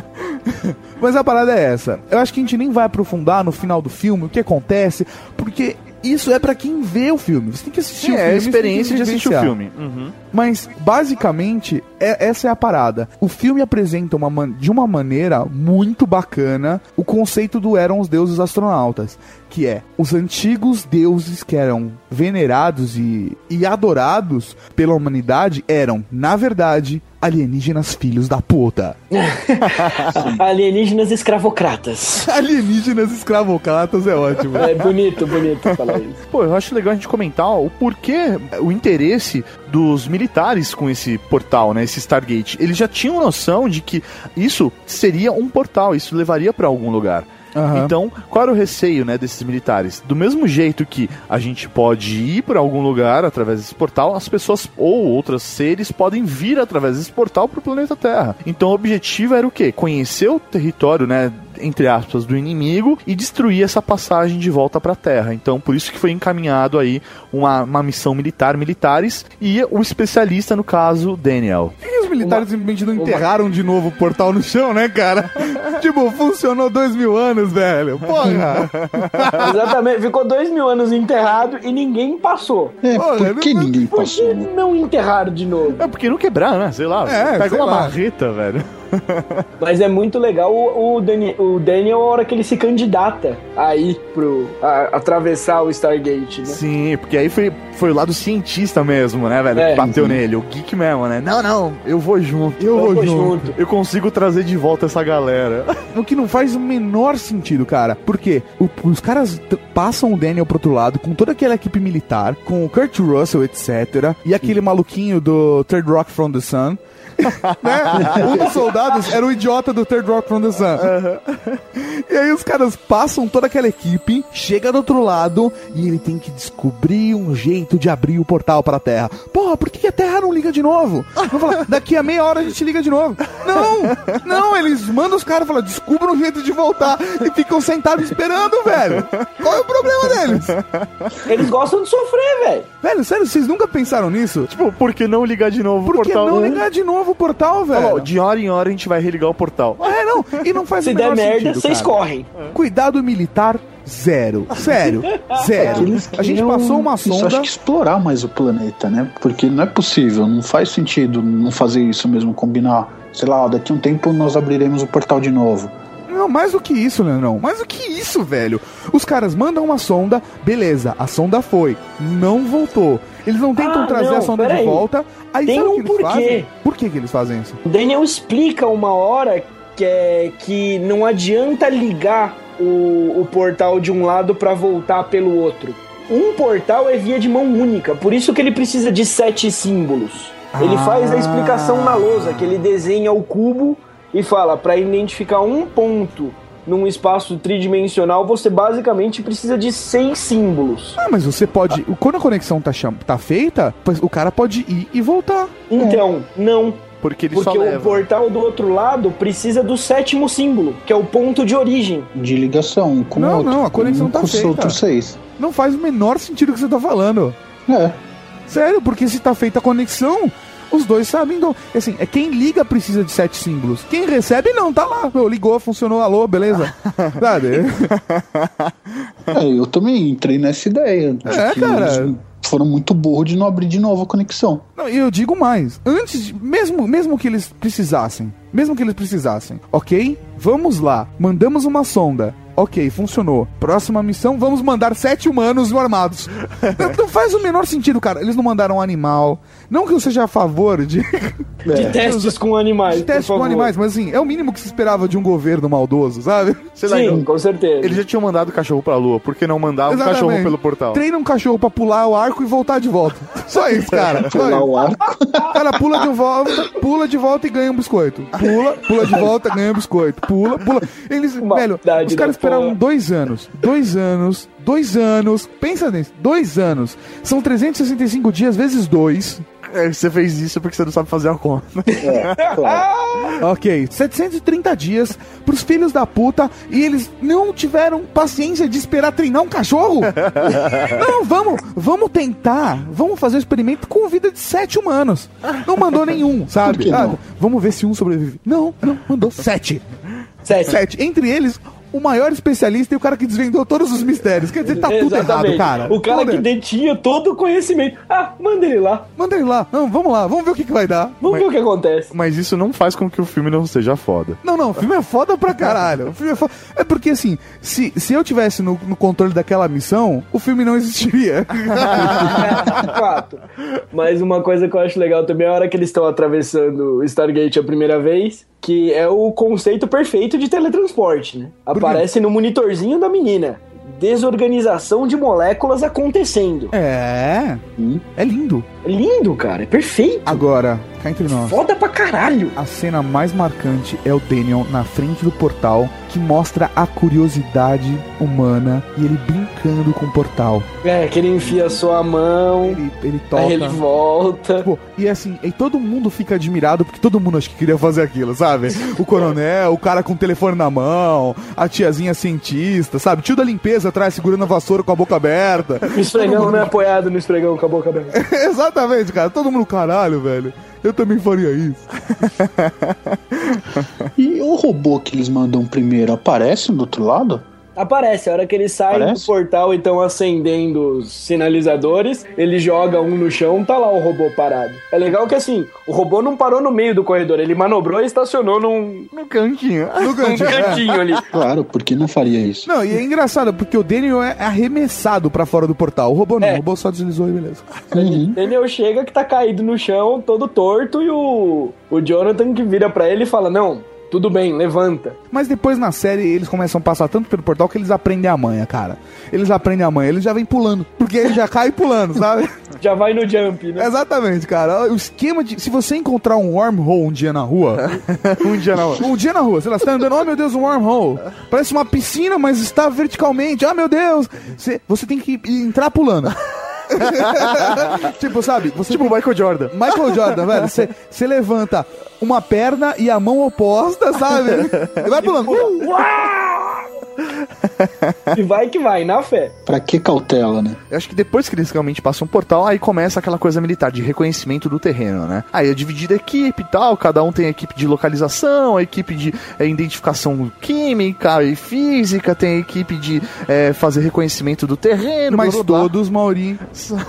mas a parada é essa. Eu acho que a gente nem vai aprofundar no final do filme o que acontece, porque isso é pra quem vê o filme. Você tem que assistir o É, filme. é a experiência de assistir o filme. Uhum. Mas, basicamente, é- essa é a parada. O filme apresenta uma de uma maneira muito bacana o conceito do eram os deuses astronautas. Que é, os antigos deuses que eram venerados e, e adorados pela humanidade eram, na verdade, alienígenas filhos da puta. Alienígenas escravocratas. alienígenas escravocratas é ótimo. É bonito, bonito falar isso. Pô, eu acho legal a gente comentar o porquê, o interesse dos militares com esse portal, né, esse Stargate. Eles já tinham noção de que isso seria um portal, isso levaria pra algum lugar. Aham. Então, qual era o receio, né, desses militares? Do mesmo jeito que a gente pode ir para algum lugar através desse portal, as pessoas ou outros seres podem vir através desse portal pro planeta Terra. Então, o objetivo era o quê? Conhecer o território, né, entre aspas, do inimigo e destruir essa passagem de volta pra Terra. Então, por isso que foi encaminhado aí uma, uma missão militar, militares, e o especialista, no caso, Daniel. Por que os militares simplesmente não enterraram de novo o portal no chão, né, cara? tipo, funcionou dois mil anos, velho. Porra! Exatamente, ficou dois mil anos enterrado e ninguém passou. É, Porra, por que não- ninguém Por passou? que não enterraram de novo? É porque não quebrar, né? Sei lá. É, pega sei uma lá. marreta, velho. Mas é muito legal o, o, Dani- o Daniel, a hora que ele se candidata a ir pro. a- atravessar o Stargate, né? Sim, porque aí foi, foi o lado cientista mesmo, né, velho? É. que bateu nele, o geek mesmo, né? Não, não, eu vou junto. Eu vou vou junto. junto. Eu consigo trazer de volta essa galera. O que não faz o menor sentido, cara. Porque o- os caras passam o Daniel pro outro lado com toda aquela equipe militar, com o Kurt Russell, etc. E aquele maluquinho do Third Rock from the Sun. né? Um dos soldados era o idiota do Third Rock from the Sun. E aí os caras passam toda aquela equipe, chega do outro lado e ele tem que descobrir um jeito de abrir o portal para a Terra. Porra, por que a Terra não liga de novo? Vão falar, daqui a meia hora a gente liga de novo. Não, não, eles mandam os caras falar, descubram um jeito de voltar e ficam sentados esperando, velho. Qual é o problema deles? Eles gostam de sofrer, velho. Velho, sério, vocês nunca pensaram nisso? tipo, por que não ligar de novo Por o que não ligar de novo o portal, velho? de hora em hora a gente vai religar o portal. É, não, e não faz Se o der merda, vocês correm. Cuidado militar, zero. Sério, zero. A gente passou uma isso, sonda. acho que explorar mais o planeta, né? Porque não é possível, não faz sentido não fazer isso mesmo, combinar. Sei lá, daqui a um tempo nós abriremos o portal de novo. Não, mais do que isso, Leandrão. Mais do que isso, velho. Os caras mandam uma sonda, beleza, a sonda foi, não voltou. Eles não tentam Ah, trazer não, a sonda de peraí. volta. Aí Tem sabe o um que eles porquê. fazem? Por que, que eles fazem isso? O Daniel explica uma hora que, é, que não adianta ligar o, o portal de um lado pra voltar pelo outro. Um portal é via de mão única, por isso que ele precisa de sete símbolos. Ele Ah. faz a explicação na lousa, que ele desenha o cubo e fala para identificar um ponto num espaço tridimensional, você basicamente precisa de seis símbolos. Ah, mas você pode. Quando a conexão tá, cham- tá feita, pois o cara pode ir e voltar. Então, não. Porque ele Porque só o leva. portal do outro lado precisa do sétimo símbolo, que é o ponto de origem. De ligação com Não, outro. não, a conexão um tá feita. outros seis. Não faz o menor sentido o que você tá falando. É. Sério, porque se tá feita a conexão, Os dois sabem. Então, assim, é quem liga precisa de sete símbolos. Quem recebe não, tá lá. Meu, ligou, funcionou, alô, beleza? Sabe? É, eu também entrei nessa ideia. de É, cara. eles foram muito burros de não abrir de novo a conexão. Não, e eu digo mais. Antes, de- mesmo, mesmo que eles precisassem, mesmo que eles precisassem, ok? Vamos lá, mandamos uma sonda. Ok, funcionou. Próxima missão, vamos mandar sete humanos armados. não, não faz o menor sentido, cara. Eles não mandaram um animal. Não que eu seja a favor de. De testes com animais. De testes por com favor. animais, mas assim, é o mínimo que se esperava de um governo maldoso, sabe? Sei lá, Sim, então, com certeza. Eles já tinham mandado o cachorro pra lua, por que não mandar o cachorro pelo portal? Treina um cachorro pra pular o arco e voltar de volta. Só isso, cara. Só Pular isso. o arco. Cara pula de volta, pula de volta e ganha um biscoito. Pula, pula de volta, ganha um biscoito. Pula, pula. Eles, velho, Maldade os caras da porra. esperaram dois anos. Dois anos. Dois anos. Pensa nisso. Dois anos. São 365 dias vezes dois. É, você fez isso porque você não sabe fazer a conta. É, claro. Ok, 730 dias pros filhos da puta e eles não tiveram paciência de esperar treinar um cachorro? não, vamos, vamos tentar, vamos fazer o experimento com vida de sete humanos. Não mandou nenhum, sabe? Por que Ah, não? vamos ver se um sobrevive. Não, não, mandou sete. Sete. Sete. Entre eles, o maior especialista e o cara que desvendou todos os mistérios. Quer dizer, tá tudo errado, cara. O cara que detinha todo o conhecimento. Ah, manda ele lá. Manda ele lá. Não, vamos lá, vamos ver o que, que vai dar. Vamos ver o que acontece. Mas isso não faz com que o filme não seja foda. Não, não, o filme é foda pra caralho. O filme é, foda. é porque assim, se, se eu tivesse no, no controle daquela missão, o filme não existiria. Fato. Mas uma coisa que eu acho legal também é a hora que eles estão atravessando o Stargate a primeira vez, que é o conceito perfeito de teletransporte, né? Aparece no monitorzinho da menina. Desorganização de moléculas acontecendo. É. É lindo. Lindo, cara. É perfeito. Agora, cá entre nós. Foda pra caralho. A cena mais marcante é o Daniel na frente do portal que mostra a curiosidade humana e ele brincando com o portal. É, que ele enfia a sua mão, Ele, ele toca. aí ele volta. Pô, e assim, e todo mundo fica admirado porque todo mundo acho que queria fazer aquilo, sabe? O coronel, o cara com o telefone na mão, a tiazinha cientista, sabe? Tio da limpeza atrás segurando a vassoura com a boca aberta. O esfregão, né? Apoiado no esfregão com a boca aberta. Exatamente, cara. Todo mundo, caralho, velho. Eu também faria isso. E o robô que eles mandam primeiro aparece do outro lado? Aparece, a hora que ele sai Aparece? do portal e estão acendendo os sinalizadores, ele joga um no chão, tá lá o robô parado. É legal que assim, o robô não parou no meio do corredor, ele manobrou e estacionou num, No cantinho. No num cantinho. é. cantinho ali. Claro, por que não faria isso? Não, e é engraçado porque o Daniel é arremessado pra fora do portal. O robô não, É. o robô só deslizou e beleza. Uhum. Daniel chega que tá caído no chão, todo torto, e o, o Jonathan que vira pra ele e fala: Não, tudo bem, levanta. Mas depois na série eles começam a passar tanto pelo portal que eles aprendem a manha, cara. Eles aprendem a manha, eles já vêm pulando. Porque ele já cai pulando, sabe? Já vai no jump, né? Exatamente, cara. O esquema de. Se você encontrar um wormhole um dia na rua. um dia na Um dia na rua, sei lá, você tá andando, oh meu Deus, um wormhole. Parece uma piscina, mas está verticalmente. Ah, meu Deus. Você, você tem que entrar pulando. tipo, sabe? Você Tipo o Michael Jordan. Michael Jordan, velho. Você você levanta uma perna e a mão oposta, sabe? E vai pulando. E vai que vai, na fé. Pra que cautela, né? Eu acho que depois que eles realmente passam um portal, aí começa aquela coisa militar de reconhecimento do terreno, né? Aí é dividida a equipe e tal, cada um tem a equipe de localização, a equipe de é, identificação química e física, tem a equipe de é, fazer reconhecimento do terreno, Mas blá, blá, blá. todos, Mauri,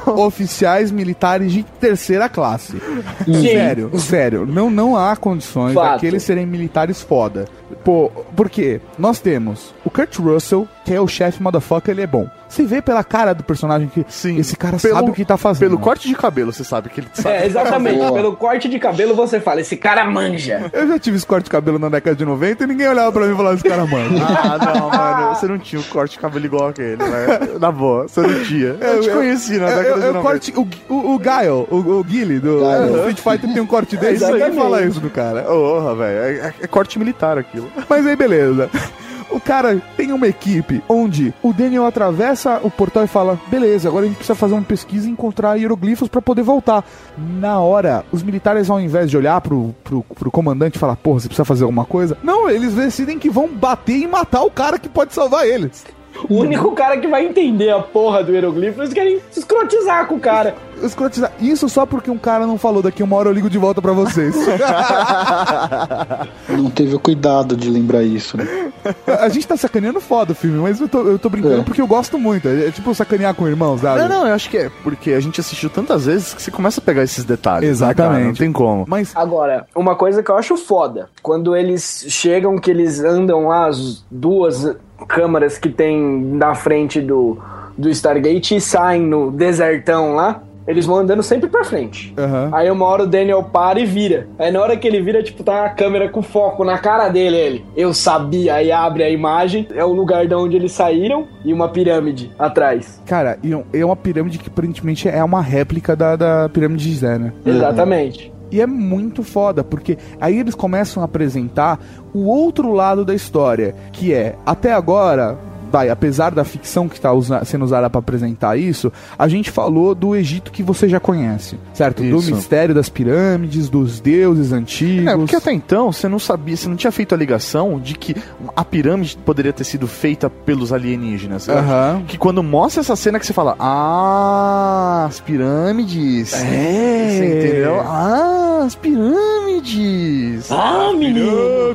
oficiais militares de terceira classe. Sim. Sério, sério. Não, não há condições Fato. daqueles serem militares foda. Pô, por quê? Nós temos o Kurt Russell, que é o chefe motherfucker, ele é bom. Você vê pela cara do personagem que Sim. esse cara Pelo- sabe o que tá fazendo. Pelo corte de cabelo, você sabe que ele sabe. É, exatamente. Boa. Pelo corte de cabelo você fala: Esse cara manja. Eu já tive esse corte de cabelo na década de 90 e ninguém olhava pra mim e falava, esse cara mano. Ah, não, mano, você não tinha o corte de cabelo igual aquele, né? Na boa, você não tinha. Eu te conheci na eu, década eu, de eu 90. corte, o, o, o Guile, o, o Guile do Street Fighter tem um corte desse, ninguém Exatamente. fala isso do cara. Porra, velho, é, é- é corte militar aquilo. Mas aí, beleza. O cara tem uma equipe onde o Daniel atravessa o portal e fala: beleza, agora a gente precisa fazer uma pesquisa e encontrar hieroglifos pra poder voltar. Na hora, os militares, ao invés de olhar pro, pro, pro comandante e falar: porra, você precisa fazer alguma coisa, não, eles decidem que vão bater e matar o cara que pode salvar eles. O único cara que vai entender a porra do hieroglifo, eles querem se escrotizar com o cara. Escrotizar. Isso só porque um cara não falou. Daqui uma hora eu ligo de volta pra vocês. Não teve o cuidado de lembrar isso, né? a gente tá sacaneando foda o filme, mas eu tô, eu tô brincando É. porque eu gosto muito. É, é tipo sacanear com o irmão, sabe? Não, não, eu acho que é porque a gente assistiu tantas vezes que você começa a pegar esses detalhes. Exatamente. né? Não tem como. Mas Agora, uma coisa que eu acho foda, quando eles chegam, que eles andam lá, as duas câmaras que tem na frente do, do Stargate e saem no desertão lá, eles vão andando sempre pra frente. Aham. Aí uma hora o Daniel para e vira. Aí na hora que ele vira, tipo, tá a câmera com foco na cara dele, ele. Eu sabia, aí abre a imagem, é o lugar de onde eles saíram e uma pirâmide atrás. Cara, e um- é uma pirâmide que aparentemente é uma réplica da, da pirâmide de Zé, né? Exatamente. E é muito foda, porque aí eles começam a apresentar o outro lado da história, que é, até agora, vai, apesar da ficção que está sendo usada para apresentar isso, a gente falou do Egito que você já conhece, certo? Do Isso. mistério das pirâmides, dos deuses antigos. É, porque até então você não sabia, você não tinha feito a ligação de que a pirâmide poderia ter sido feita pelos alienígenas. Aham. Que quando mostra essa cena que você fala, ah, as pirâmides. É. Você entendeu? Ah, as pirâmides. Ah, menino!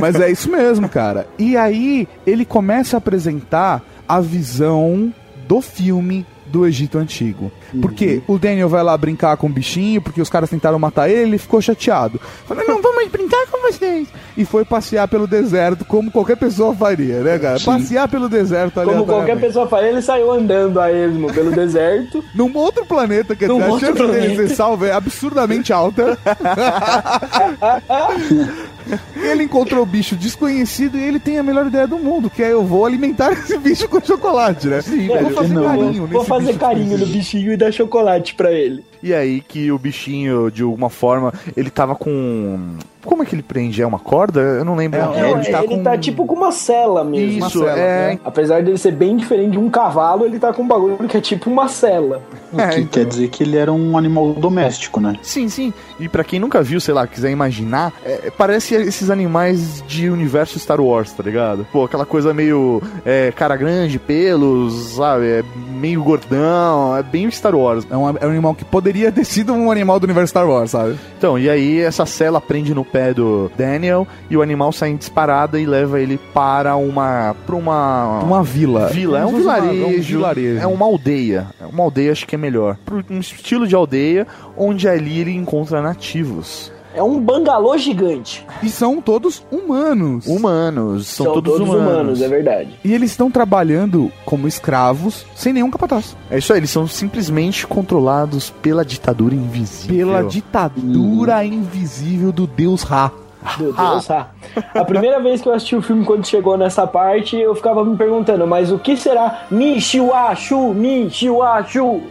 Mas é isso mesmo, cara. E aí ele começa a apresentar a visão do filme do Egito Antigo. Porque o Daniel vai lá brincar com o bichinho, porque os caras tentaram matar ele, ele ficou chateado. Falou, não vamos brincar com vocês. E foi passear pelo deserto, como qualquer pessoa faria, né, cara? Passear pelo deserto Como qualquer pessoa faz, ele saiu andando a esmo pelo deserto. Num outro planeta, que Num a chance dele ser salvo é absurdamente alta. ele encontrou o bicho desconhecido e ele tem a melhor ideia do mundo, que é eu vou alimentar esse bicho com chocolate, né? Sim, vou fazer não, carinho vou fazer bicho carinho no bichinho e dar chocolate pra ele. E aí que o bichinho, de alguma forma, ele tava com. Como é que ele prende? É uma corda? Eu não lembro. É, Não, ele ele, tá tá, com- tipo com uma cela mesmo. Isso, uma cela, é. né? Apesar dele ser bem diferente de um cavalo, ele tá com um bagulho que é tipo uma cela. O É, que então. quer dizer que ele era um animal doméstico, né? Sim, sim. E pra quem nunca viu, sei lá, quiser imaginar, é, parece esses animais de universo Star Wars, tá ligado? Pô, aquela coisa meio é, cara grande, pelos, sabe? É meio gordão, é bem Star Wars. É um, é um animal que poderia ter sido um animal do universo Star Wars, sabe? Então, e aí essa cela prende no pé do Daniel e o animal sai em disparada e leva ele para uma. pra uma. Uma vila. Vila, é um uma- vilarejo, um vilarejo. é uma aldeia. É uma aldeia, acho que é melhor. Um estilo de aldeia onde ali ele encontra nativos. É um bangalô gigante. E são todos humanos. Humanos, são, todos, todos humanos. é verdade. E eles estão trabalhando como escravos, sem nenhum capataz. É isso aí, eles são simplesmente controlados pela ditadura invisível. Pela ditadura invisível do deus Ra. Meu Deus, ah. A primeira vez que eu assisti o filme, quando chegou nessa parte, eu ficava me perguntando, mas o que será Nishiwashu, Nishiwashu?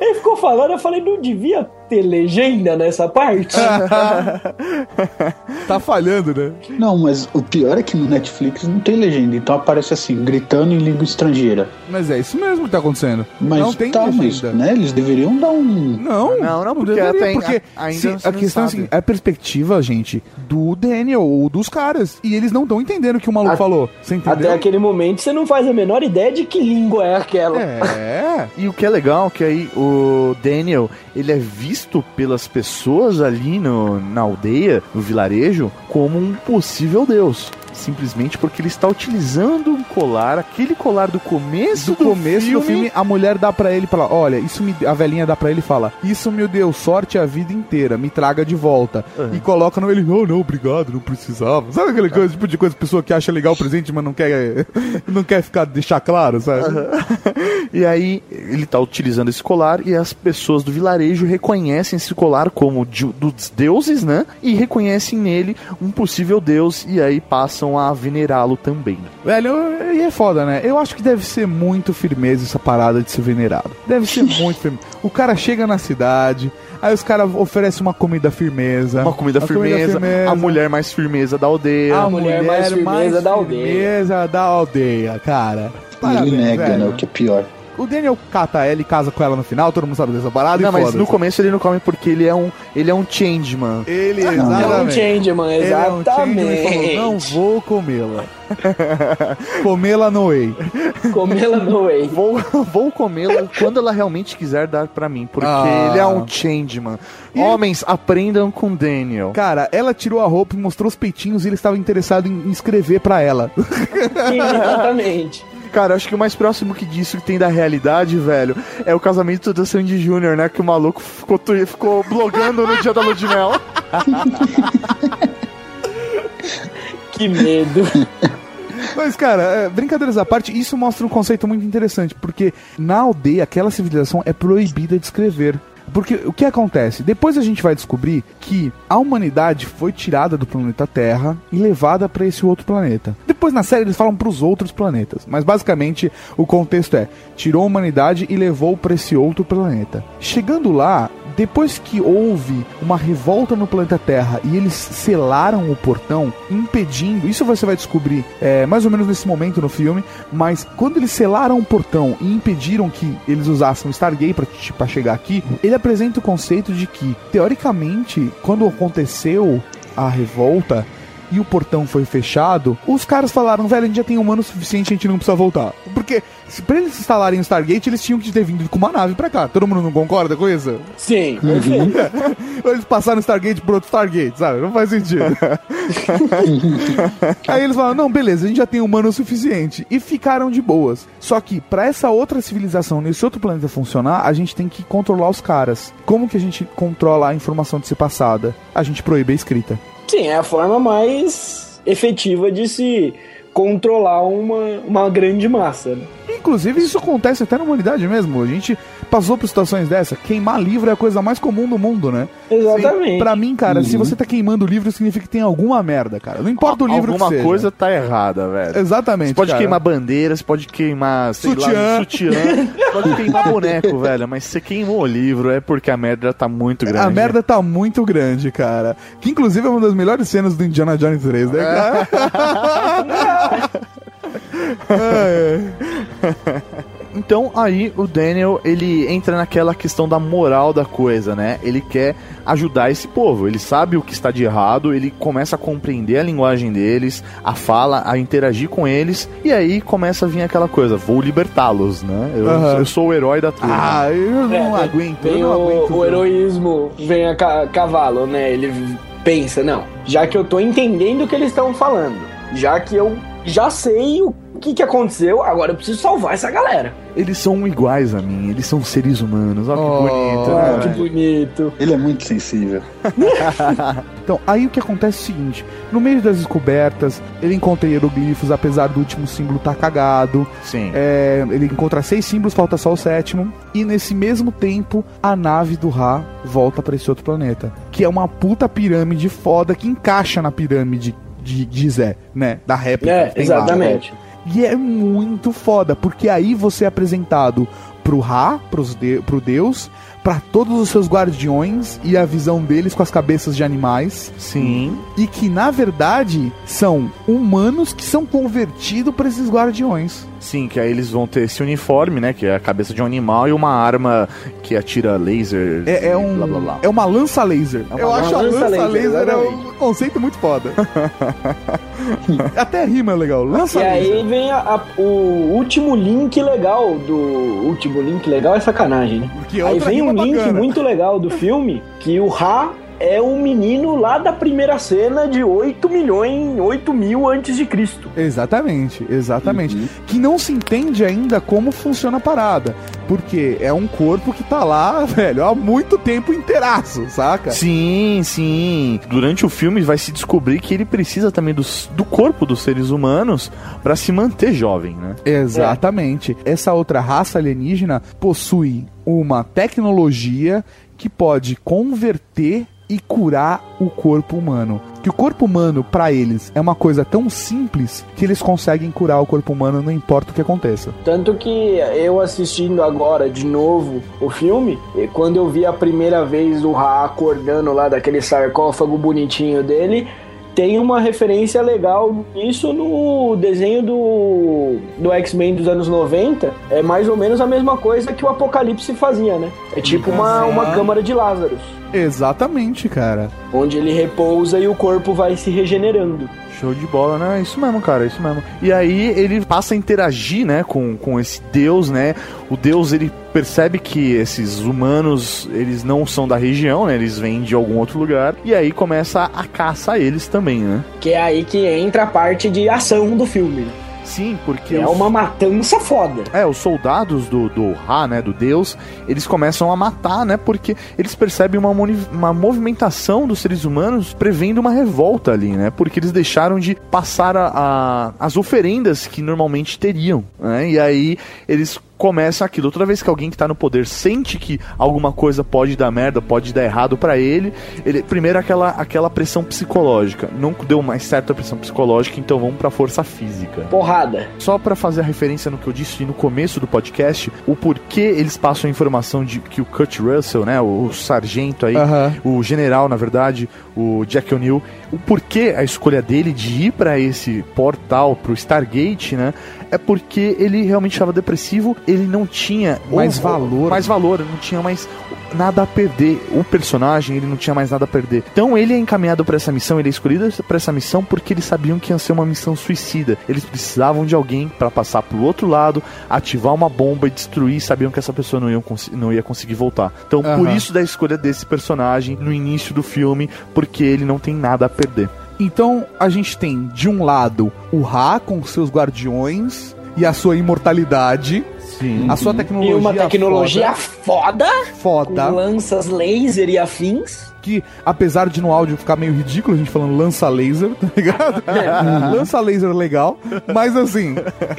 Ele ficou falando, eu falei, não devia ter legenda nessa parte? Tá falhando, né? Não, mas o pior é que no Netflix não tem legenda, então aparece assim, gritando em língua estrangeira. Mas é isso mesmo que tá acontecendo. Mas não tem tá, mas, legenda. né, eles deveriam dar um... Não, Não, não, porque deveria, até- porque a- ainda se- a questão é assim, é a perspectiva, gente, do Daniel ou dos caras. E eles não estão entendendo o que o maluco A- falou. Você entendeu? Até aquele momento você não faz a menor ideia de que língua é aquela. É. E o que é legal é que aí o Daniel, ele é visto pelas pessoas ali no, na aldeia, no vilarejo, como um possível deus. Simplesmente porque ele está utilizando um colar, aquele colar do começo Do do, começo do filme, a mulher dá pra ele fala: Olha, isso me. A velhinha dá pra ele e fala: Isso me deu sorte a vida inteira, me traga de volta. E coloca no ele: Oh, não, obrigado, não precisava. Sabe aquele coisa, tipo de coisa, pessoa que acha legal o presente, mas não quer, não quer ficar, deixar claro, sabe? E aí ele tá utilizando esse colar e as pessoas do vilarejo reconhecem esse colar como de- dos deuses, né? E reconhecem nele um possível deus e aí passam a venerá-lo também. Velho, e é foda, né? Eu acho que deve ser muito firmeza essa parada de ser venerado. Deve ser muito firmeza. O cara chega na cidade, aí os caras oferecem uma comida firmeza. Uma comida firmeza, a mulher mais firmeza da aldeia. A mulher mais firmeza da aldeia. firmeza da aldeia, cara. E ele Parabéns, nega, velho. né, o que é pior. O Daniel cata ela e casa com ela no final, todo mundo sabe dessa parada Não, e mas no começo ele não come porque ele é um, ele é um changeman. Ele, É um exatamente. changeman, Ele é um changeman e exatamente. falou, não vou comê-la. comê-la no way. Comê-la no way. Vou, vou comê-la quando ela realmente quiser dar pra mim, porque Ah. ele é um changeman. Homens, aprendam com Daniel. Cara, ela tirou a roupa e mostrou os peitinhos e ele estava interessado em escrever pra ela. Sim, exatamente. Cara, acho que o mais próximo que disso que tem da realidade, velho, é o casamento do Sandy Júnior, né? Que o maluco ficou, ficou blogando no dia da lua de mel. Que medo. Mas, cara, é, brincadeiras à parte, isso mostra um conceito muito interessante, porque na aldeia, aquela civilização é proibida de escrever. Porque o que acontece? Depois a gente vai descobrir que a humanidade foi tirada do planeta Terra e levada para esse outro planeta. Depois na série eles falam para os outros planetas, mas basicamente o contexto é: tirou a humanidade e levou para esse outro planeta. Chegando lá, depois que houve uma revolta no planeta Terra e eles selaram o portão, impedindo, isso você vai descobrir é, mais ou menos nesse momento no filme, mas quando eles selaram o portão e impediram que eles usassem o Stargate para chegar aqui, ele apresenta o conceito de que, teoricamente, quando aconteceu a revolta, e o portão foi fechado, os caras falaram, velho, a gente já tem humano suficiente, a gente não precisa voltar. Porque, se pra eles instalarem o Stargate, eles tinham que ter vindo com uma nave pra cá. Todo mundo não concorda com isso? Sim, perfeito. Ou eles passaram o Stargate pro outro Stargate, sabe? Não faz sentido. Aí eles falaram, não, beleza, a gente já tem humano o suficiente. E ficaram de boas. Só que, pra essa outra civilização, nesse outro planeta funcionar, a gente tem que controlar os caras. Como que a gente controla a informação de ser passada? A gente proíbe a escrita. Sim, é a forma mais efetiva de se controlar uma, uma grande massa. Né? Inclusive, isso acontece até na humanidade mesmo. A gente passou por situações dessa. Queimar livro é a coisa mais comum do mundo, né? Exatamente. Pra mim, cara, Uhum. se você tá queimando livro, significa que tem alguma merda, cara. Não importa o livro Alguma que seja. coisa tá errada, velho. Exatamente. Você pode cara. queimar bandeira, você pode queimar, sei Sutiã. lá, sutiã, pode queimar boneco, velho. Mas se você queimou o livro é porque a merda tá muito grande. A merda tá muito grande, cara. Que inclusive é uma das melhores cenas do Indiana Jones 3, né, cara? É. Então aí o Daniel, ele entra naquela questão da moral da coisa, né? Ele quer ajudar esse povo, ele sabe o que está de errado, ele começa a compreender a linguagem deles, a fala, a interagir com eles, e aí começa a vir aquela coisa, vou libertá-los, né? Eu, Aham. eu sou o herói da turma. Ah, eu não É, aguento. Vem eu não o, aguento. o heroísmo, vem a ca- cavalo, né? Ele pensa, não, já que eu tô entendendo o que eles estão falando, já que eu já sei o que, que aconteceu, agora eu preciso salvar essa galera. Eles são iguais a mim, eles são seres humanos, olha Oh, que bonito, Ah, né? que velho? bonito. Ele é muito sensível. Então, aí o que acontece é o seguinte: no meio das descobertas, ele encontra hieroglifos, apesar do último símbolo tá cagado. Sim. É, ele encontra seis símbolos, falta só o sétimo. E nesse mesmo tempo, a nave do Ra volta pra esse outro planeta. Que é uma puta pirâmide foda que encaixa na pirâmide de Gizé, né? Da réplica. É, tem lá, exatamente. né? E é muito foda, porque aí você é apresentado pro Ra, pros de, pro Deus, pra todos os seus guardiões e a visão deles com as cabeças de animais. Sim. E que na verdade são humanos que são convertidos pra esses guardiões. Sim, que aí eles vão ter esse uniforme, né? Que é a cabeça de um animal e uma arma que atira laser. É, é e um, Blá, blá, blá. é uma lança laser. uma Eu acho a lança lança laser, laser, é um conceito muito foda. Até rima é legal. Lança E laser. aí vem a- a- o último link legal do. Último link legal é sacanagem, né? Porque Aí vem um rima link muito legal do filme que o Ra é o menino lá da primeira cena de 8 milhões, 8 mil antes de Cristo. Exatamente, exatamente. Uhum. Que não se entende ainda como funciona a parada. Porque é um corpo que tá lá, velho, há muito tempo inteiraço, saca? Sim, sim. Durante o filme vai se descobrir que ele precisa também dos- do corpo dos seres humanos pra se manter jovem, né? Exatamente. Essa outra raça alienígena possui uma tecnologia que pode converter e curar o corpo humano. Que o corpo humano, pra eles, é uma coisa tão simples que eles conseguem curar o corpo humano, não importa o que aconteça. Tanto que eu assistindo agora de novo o filme, quando eu vi a primeira vez o Ra acordando lá daquele sarcófago bonitinho dele, tem uma referência legal nisso no desenho do, do X-Men dos anos 90. É mais ou menos a mesma coisa que o Apocalipse fazia, né? É tipo uma, uma câmara de Lázaros. Exatamente, cara. Onde ele repousa e o corpo vai se regenerando. Show de bola, né? Isso mesmo, cara, isso mesmo. E aí ele passa a interagir, né, com, com esse deus, né? O deus, ele percebe que esses humanos, eles não são da região, né? Eles vêm de algum outro lugar. E aí começa a caça a eles também, né? Que é aí que entra a parte de ação do filme. Sim, porque. É os- uma matança foda. É, os soldados do, do Ra, né, do deus, eles começam a matar, né, porque eles percebem uma, uma movimentação dos seres humanos prevendo uma revolta ali, né, porque eles deixaram de passar a, a- as oferendas que normalmente teriam, né, e aí eles começam aquilo. Toda vez que alguém que tá no poder sente que alguma coisa pode dar merda, pode dar errado pra ele, ele primeiro aquela, aquela pressão psicológica. Não deu mais certo a pressão psicológica, então vamos pra força física. Porrada. Só pra fazer a referência no que eu disse no começo do podcast, o porquê eles passam a informação de que o Kurt Russell, né, o, o sargento aí, Aham. o general, na verdade, o Jack O'Neill, o porquê a escolha dele de ir pra esse portal, pro Stargate, né, é porque ele realmente estava depressivo, ele não tinha Mais ou- valor. mais valor, não tinha mais nada a perder. O personagem, ele não tinha mais nada a perder. Então ele é encaminhado pra essa missão, ele é escolhido pra essa missão porque eles sabiam que ia ser uma missão suicida. Eles precisavam de alguém pra passar pro outro lado, ativar uma bomba e destruir, sabiam que essa pessoa não ia, não ia conseguir voltar. Então por Aham. isso da escolha desse personagem no início do filme, porque ele não tem nada a perder. Então a gente tem de um lado o Ra com seus guardiões e a sua imortalidade. Sim. A sua tecnologia. E uma tecnologia foda, foda. com lanças laser e afins. Que, apesar de no áudio ficar meio ridículo a gente falando lança laser, tá ligado? lança laser legal. Mas assim,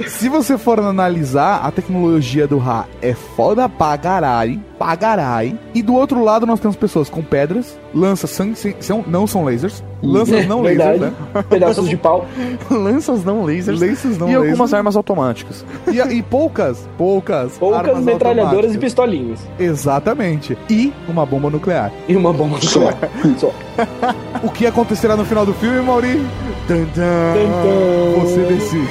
se você for analisar, a tecnologia do Ra é foda pra garai, pra garai. E do outro lado nós temos pessoas com pedras, lanças são, são, não são lasers, lanças não lasers, né? Pedaços de pau. Lanças não lasers. Lanças não e algumas lasers. armas automáticas. E, e poucas, poucas. Poucas armas metralhadoras e pistolinhas. Exatamente. E uma bomba nuclear. E uma bomba nuclear. Só. O que acontecerá no final do filme, Mauri? Tan, tan. Você decide.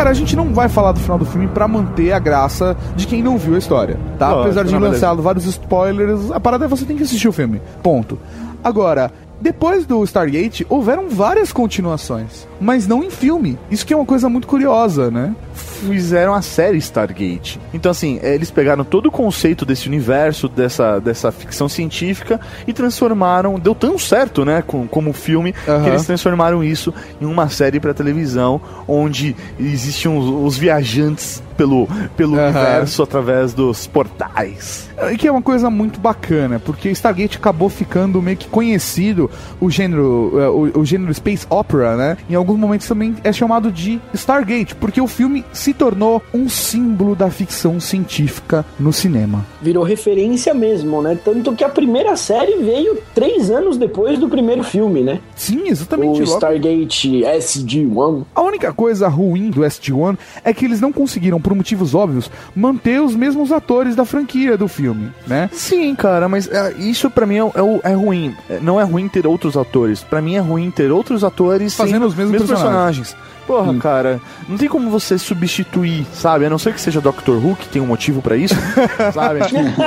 Cara, a gente não vai falar do final do filme pra manter a graça de quem não viu a história, tá? Lógico, Apesar de lançado vários spoilers, a parada é você tem que assistir o filme. Ponto. Agora, depois do Stargate, houveram várias continuações, mas não em filme. Isso que é uma coisa muito curiosa, né? Fizeram a série Stargate. Então, assim, eh, eles pegaram todo o conceito desse universo, dessa, dessa ficção científica e transformaram. Deu tão certo, né, com, como filme, Aham. que eles transformaram isso em uma série pra televisão, onde existiam os, os viajantes pelo, pelo Aham. universo através dos portais. E que é uma coisa muito bacana, porque Stargate acabou ficando meio que conhecido o gênero, eh, o, o gênero space opera, né? Em alguns momentos também é chamado de Stargate, porque o filme se tornou um símbolo da ficção científica no cinema. Virou referência mesmo, né? Tanto que a primeira série veio três anos depois do primeiro filme, né? Sim, exatamente. O logo- Stargate SG-1. A única coisa ruim do SG-1 é que eles não conseguiram, por motivos óbvios, manter os mesmos atores da franquia do filme, né? Sim, cara, mas é, isso pra mim é, é é ruim. É, Não é ruim ter outros atores. Pra mim é ruim ter outros atores Fazendo os mesmos personagens. Porra, cara, não tem como você substituir, sabe? A não ser que seja Doctor Who, que tem um motivo pra isso, sabe?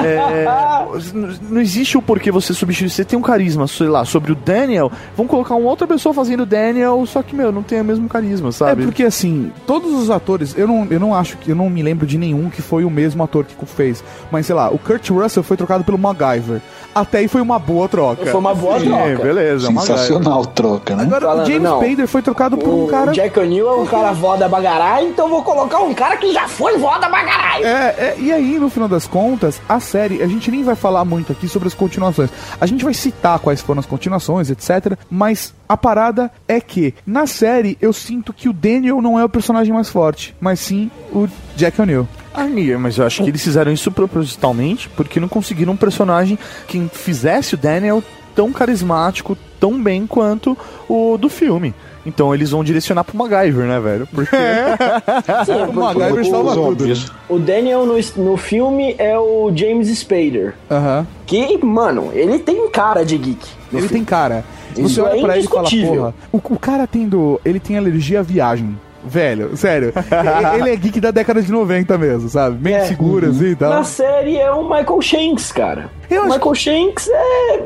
É, n- não existe o porquê você substituir. Você tem um carisma, sei lá, sobre o Daniel, vão colocar uma outra pessoa fazendo o Daniel, só que, meu, não tem o mesmo carisma, sabe? É porque assim, todos os atores, eu não, eu não acho que eu não me lembro de nenhum que foi o mesmo ator que fez, mas sei lá, o Kurt Russell foi trocado pelo MacGyver. Até aí foi uma boa troca. Foi uma boa Sim, troca. beleza, uma Sensacional troca, né? Agora o Falando, James não. Spader foi trocado por um O cara Jack O'Neill é um cara voda bagarai, então vou colocar um cara que já foi voda bagarai. É, é, e aí, no final das contas, a série, a gente nem vai falar muito aqui sobre as continuações. A gente vai citar quais foram as continuações, etc. Mas a parada é que, na série, eu sinto que o Daniel não é o personagem mais forte, mas sim o Jack O'Neill. Ah, mas eu acho que eles fizeram isso propositalmente porque não conseguiram um personagem que fizesse o Daniel tão carismático, tão bem quanto o do filme. Então eles vão direcionar pro MacGyver, né, velho? Porque. Sim, O MacGyver salva tudo. né? O Daniel no, no filme é o James Spader. Aham. Que, mano, ele tem cara de geek. Ele filme. tem cara. Você olha é pra ele e fala, porra, o, o cara tendo. Ele tem alergia à viagem. Velho, sério. Ele é geek da década de 90 mesmo, sabe? Bem É. seguro assim e tal. Na série é o Michael Shanks, cara. Eu o acho Michael Shanks é.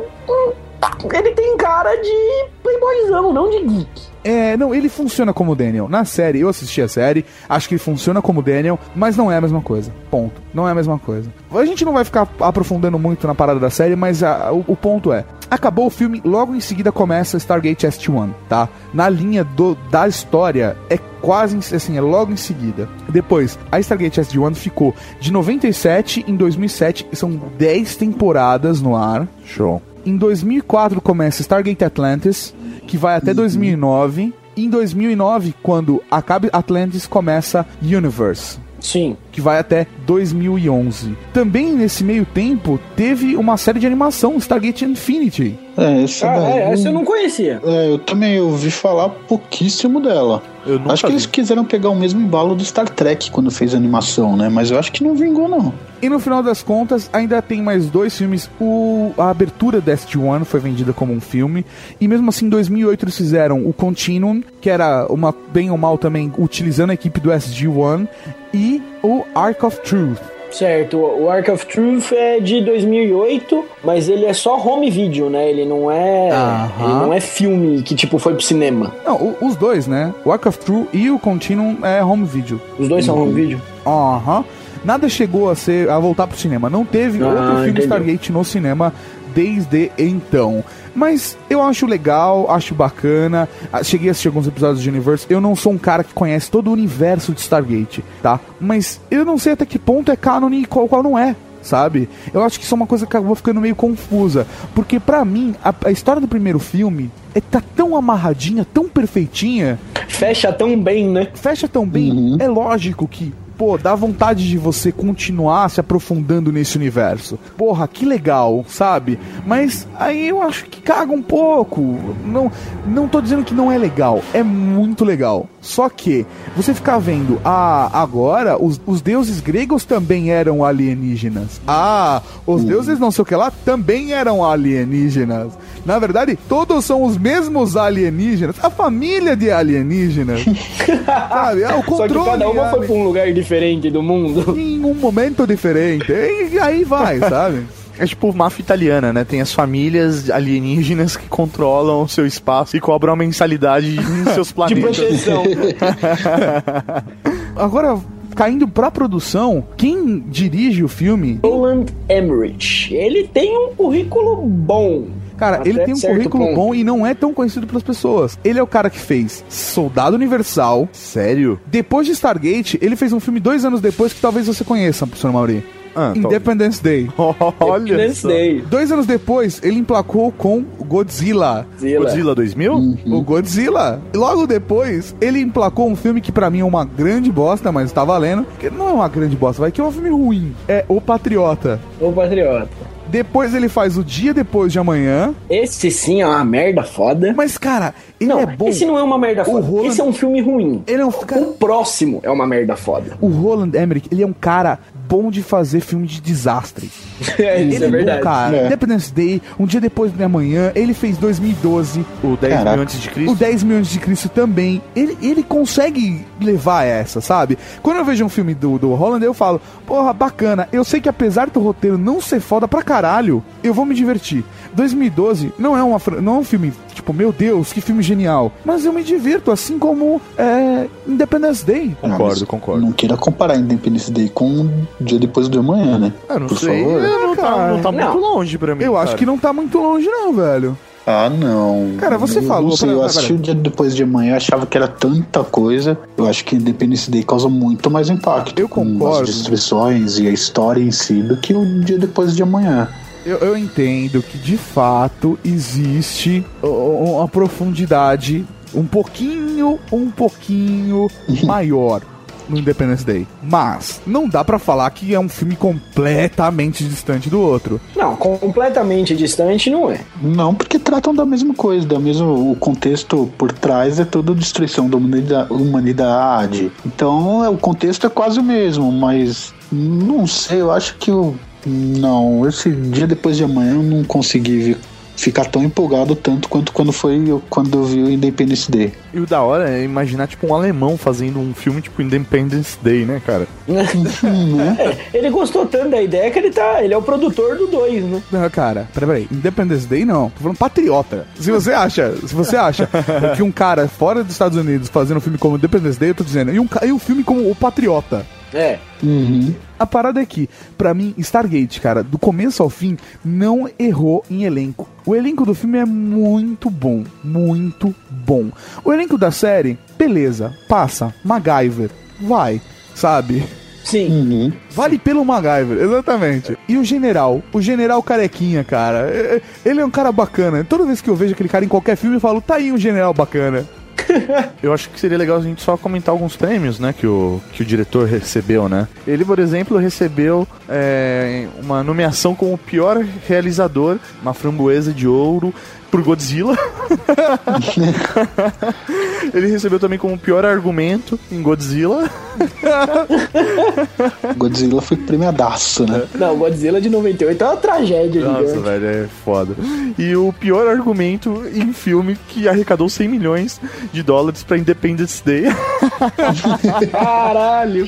Ele tem cara de playboyzão, não de geek. É, não, ele funciona como Daniel. Na série, eu assisti a série, acho que ele funciona como Daniel, mas não é a mesma coisa. Ponto. Não é a mesma coisa. A gente não vai ficar aprofundando muito na parada da série, mas a- o, o ponto é: acabou o filme, logo em seguida começa Stargate ST-1, tá? Na linha do, da história, é quase assim, é logo em seguida. Depois, a Stargate SG-1 ficou de 97 em 2007, são 10 temporadas no ar. Show. Em 2004 começa Stargate Atlantis, que vai até 2009. Em 2009, quando acaba Atlantis, começa Universe. Sim. Que vai até 2011. Também nesse meio tempo, teve uma série de animação, Stargate Infinity. É, essa Ah, daí. é, essa eu não conhecia. É, eu também ouvi falar pouquíssimo dela. Acho que vi. eles quiseram pegar o mesmo embalo do Star Trek quando fez a animação, né? Mas eu acho que não vingou, não. E no final das contas, ainda tem mais dois filmes. O, a abertura da SG-1 foi vendida como um filme. E mesmo assim, em 2008 eles fizeram o Continuum, que era uma bem ou mal também utilizando a equipe do SG-1. E o Ark of Truth. Certo, o Ark of Truth é de 2008, mas ele é só home video, né? Ele não é, Aham. ele não é filme que tipo foi pro cinema. Não, o- os dois, né? O Ark of Truth e o Continuum é home video. Os dois são home video. Aham. Nada chegou a ser a voltar pro cinema. Não teve Ah, outro filme entendeu. Stargate no cinema desde então. Mas eu acho legal, acho bacana. Ah, Cheguei a assistir alguns episódios de Universe. Eu não sou um cara que conhece todo o universo de Stargate, tá? Mas eu não sei até que ponto é canon e qual, qual não é. Sabe? Eu acho que isso é uma coisa que acabou ficando meio confusa. Porque pra mim, a, a história do primeiro filme é, tá tão amarradinha, tão perfeitinha. Fecha tão bem, né? Fecha tão bem. É lógico que, pô, dá vontade de você continuar se aprofundando nesse universo. Porra, que legal, sabe? Mas aí eu acho que caga um pouco. Não, não tô dizendo que não é legal. É muito legal. Só que você ficar vendo, ah, agora os, os deuses gregos também eram alienígenas. Ah, os deuses não sei o que lá também eram alienígenas. Na verdade, todos são os mesmos alienígenas. A família de alienígenas. sabe? É o Só que controle. cada uma foi pra um lugar diferente do mundo. Em um momento diferente. E aí vai, sabe? É tipo máfia italiana, né? Tem as famílias alienígenas que controlam o seu espaço e cobram uma mensalidade em seus De planetas. proteção. Agora, caindo pra produção, quem dirige o filme Roland Emmerich. Ele tem um currículo bom. Cara, Até ele tem um currículo ponto. bom e não é tão conhecido pelas pessoas. Ele é o cara que fez Soldado Universal. Sério? Depois de Stargate, ele fez um filme dois anos depois que talvez você conheça, professor Mauri. Ah, Independence Day. Olha Independence só. Day. Dois anos depois, ele emplacou com Godzilla. Zilla. Godzilla 2000? O Godzilla. Logo depois, ele emplacou um filme que pra mim é uma grande bosta, mas tá valendo. Que não é uma grande bosta, vai que é um filme ruim. É O Patriota. O Patriota. Depois ele faz O Dia Depois de Amanhã. Esse sim é uma merda foda. Mas, cara, ele não, é bom. esse não é uma merda foda. Roland- Esse é um filme ruim. Ele é um cara... O próximo é uma merda foda. O Roland Emmerich, ele é um cara bom de fazer filme de desastre. É, isso ele é verdade. bom, cara. É. Independence Day, Um Dia Depois de Amanhã, ele fez 2012. O 10 Caraca. mil antes de Cristo? O 10 mil antes de Cristo também. Ele, ele consegue levar essa, sabe? Quando eu vejo um filme do, do Holland, eu falo, porra, bacana. Eu sei que apesar do roteiro não ser foda pra caralho, eu vou me divertir. 2012 não é, uma, não é um filme, tipo, meu Deus, que filme genial. Mas eu me divirto, assim como é, Independence Day. Concordo, Ah, concordo. Não queira comparar Independence Day com o dia depois do amanhã, né? Ah, não Por sei. favor. Não, tá, não tá Não. muito longe pra mim. Eu acho cara. que não tá muito longe, não, velho. Ah, não. Cara, você Eu falou Não sei, pra- eu assisti o dia depois de amanhã, achava que era tanta coisa. Eu acho que Independence Day causa muito mais impacto. Eu Com concordo. as destruições e a história em si do que o dia depois de amanhã. Eu, eu entendo que de fato existe o- o- uma profundidade um pouquinho, um pouquinho maior no Independence Day. Mas não dá pra falar que é um filme completamente distante do outro. Não, completamente distante não é. Não, porque tratam da mesma coisa, da mesma, o contexto por trás é toda a destruição da humanida- humanidade. Então, é, o contexto é quase o mesmo, mas não sei, eu acho que eu não, esse dia depois de amanhã eu não consegui vi- ficar tão empolgado tanto quanto quando foi eu- quando eu vi o Independence Day. E o da hora é imaginar, tipo, um alemão fazendo um filme tipo Independence Day, né, cara? É, ele gostou tanto da ideia que ele tá. Ele é o produtor do 2, né? Não, cara, peraí, peraí. Independence Day não. Tô falando patriota. Se você acha, se você acha que um cara fora dos Estados Unidos fazendo um filme como Independence Day, eu tô dizendo. E um, e um filme como O Patriota. É. A parada é que, pra mim, Stargate, cara, do começo ao fim, não errou em elenco. O elenco do filme é muito bom, muito bom. O elenco da série, beleza, passa, MacGyver, vai, sabe? Sim. Vale pelo MacGyver, exatamente. E o general, o general carequinha, cara, é- é- ele é um cara bacana. Toda vez que eu vejo aquele cara em qualquer filme, eu falo, tá aí um general bacana. Eu acho que seria legal a gente só comentar alguns prêmios, né, que o, que o diretor recebeu, né? Ele, por exemplo, recebeu é, uma nomeação como pior realizador, uma framboesa de ouro por Godzilla. Ele recebeu também como pior argumento em Godzilla. Godzilla foi premiadaço, né? Não, Godzilla de 98 é uma tragédia, Nossa, gigante. velho, é foda. E o pior argumento em filme que arrecadou 100 milhões de dólares pra Independence Day. Caralho.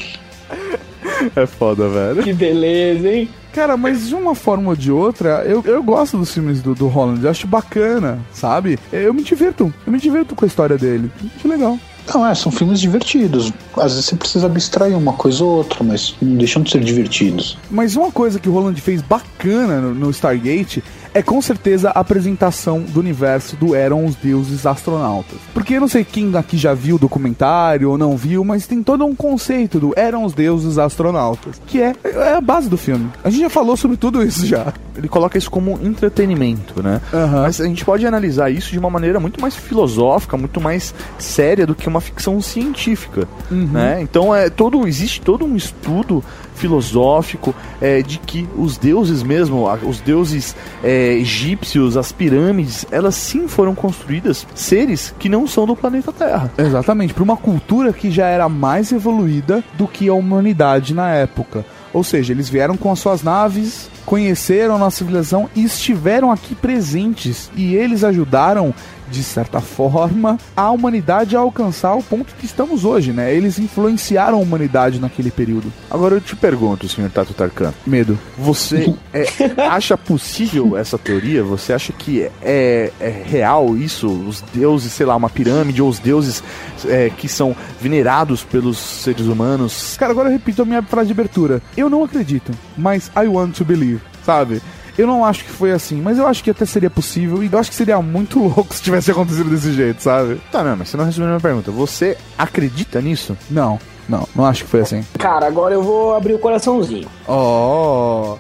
É foda, velho. Que beleza, hein? Cara, mas de uma forma ou de outra, eu, eu gosto dos filmes do, do Holland, eu acho bacana, sabe? Eu me divirto, eu me divirto com a história dele. Acho legal. Não, é, são filmes divertidos. Às vezes você precisa abstrair uma coisa ou outra, mas não deixam de ser divertidos. Mas uma coisa que o Roland fez bacana no, no Stargate é com certeza a apresentação do universo do Eram os Deuses Astronautas. Porque eu não sei quem aqui já viu o documentário ou não viu, mas tem todo um conceito do Eram os Deuses Astronautas, que é, é a base do filme. A gente já falou sobre tudo isso já. Ele coloca isso como entretenimento, né? Mas a gente pode analisar isso de uma maneira muito mais filosófica, muito mais séria do que uma ficção científica, né? Então é todo existe todo um estudo filosófico é, de que os deuses mesmo, os deuses é, egípcios, as pirâmides, elas sim foram construídas seres que não são do planeta Terra. Exatamente, para uma cultura que já era mais evoluída do que a humanidade na época. Ou seja, eles vieram com as suas naves, conheceram a nossa civilização e estiveram aqui presentes. E eles ajudaram, de certa forma, a humanidade a alcançar o ponto que estamos hoje, né? Eles influenciaram a humanidade naquele período. Agora eu te pergunto, senhor Tato Tarkan. Medo. Você é, acha possível essa teoria? Você acha que é, é real isso? Os deuses, sei lá, uma pirâmide, ou os deuses é, que são venerados pelos seres humanos? Cara, agora eu repito a minha frase de abertura. Eu não acredito, mas I want to believe, sabe? Eu não acho que foi assim, mas eu acho que até seria possível e eu acho que seria muito louco se tivesse acontecido desse jeito, sabe? Tá, não, mas você não respondeu a minha pergunta. Você acredita nisso? Não, não, não acho que foi assim. Cara, agora eu vou abrir o coraçãozinho. Oh.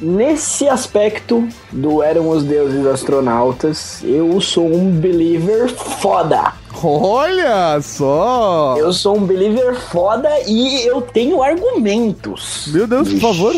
Nesse aspecto do Eram os Deuses Astronautas, eu sou um believer foda. Olha só! Eu sou um believer foda e eu tenho argumentos. Meu Deus, por favor,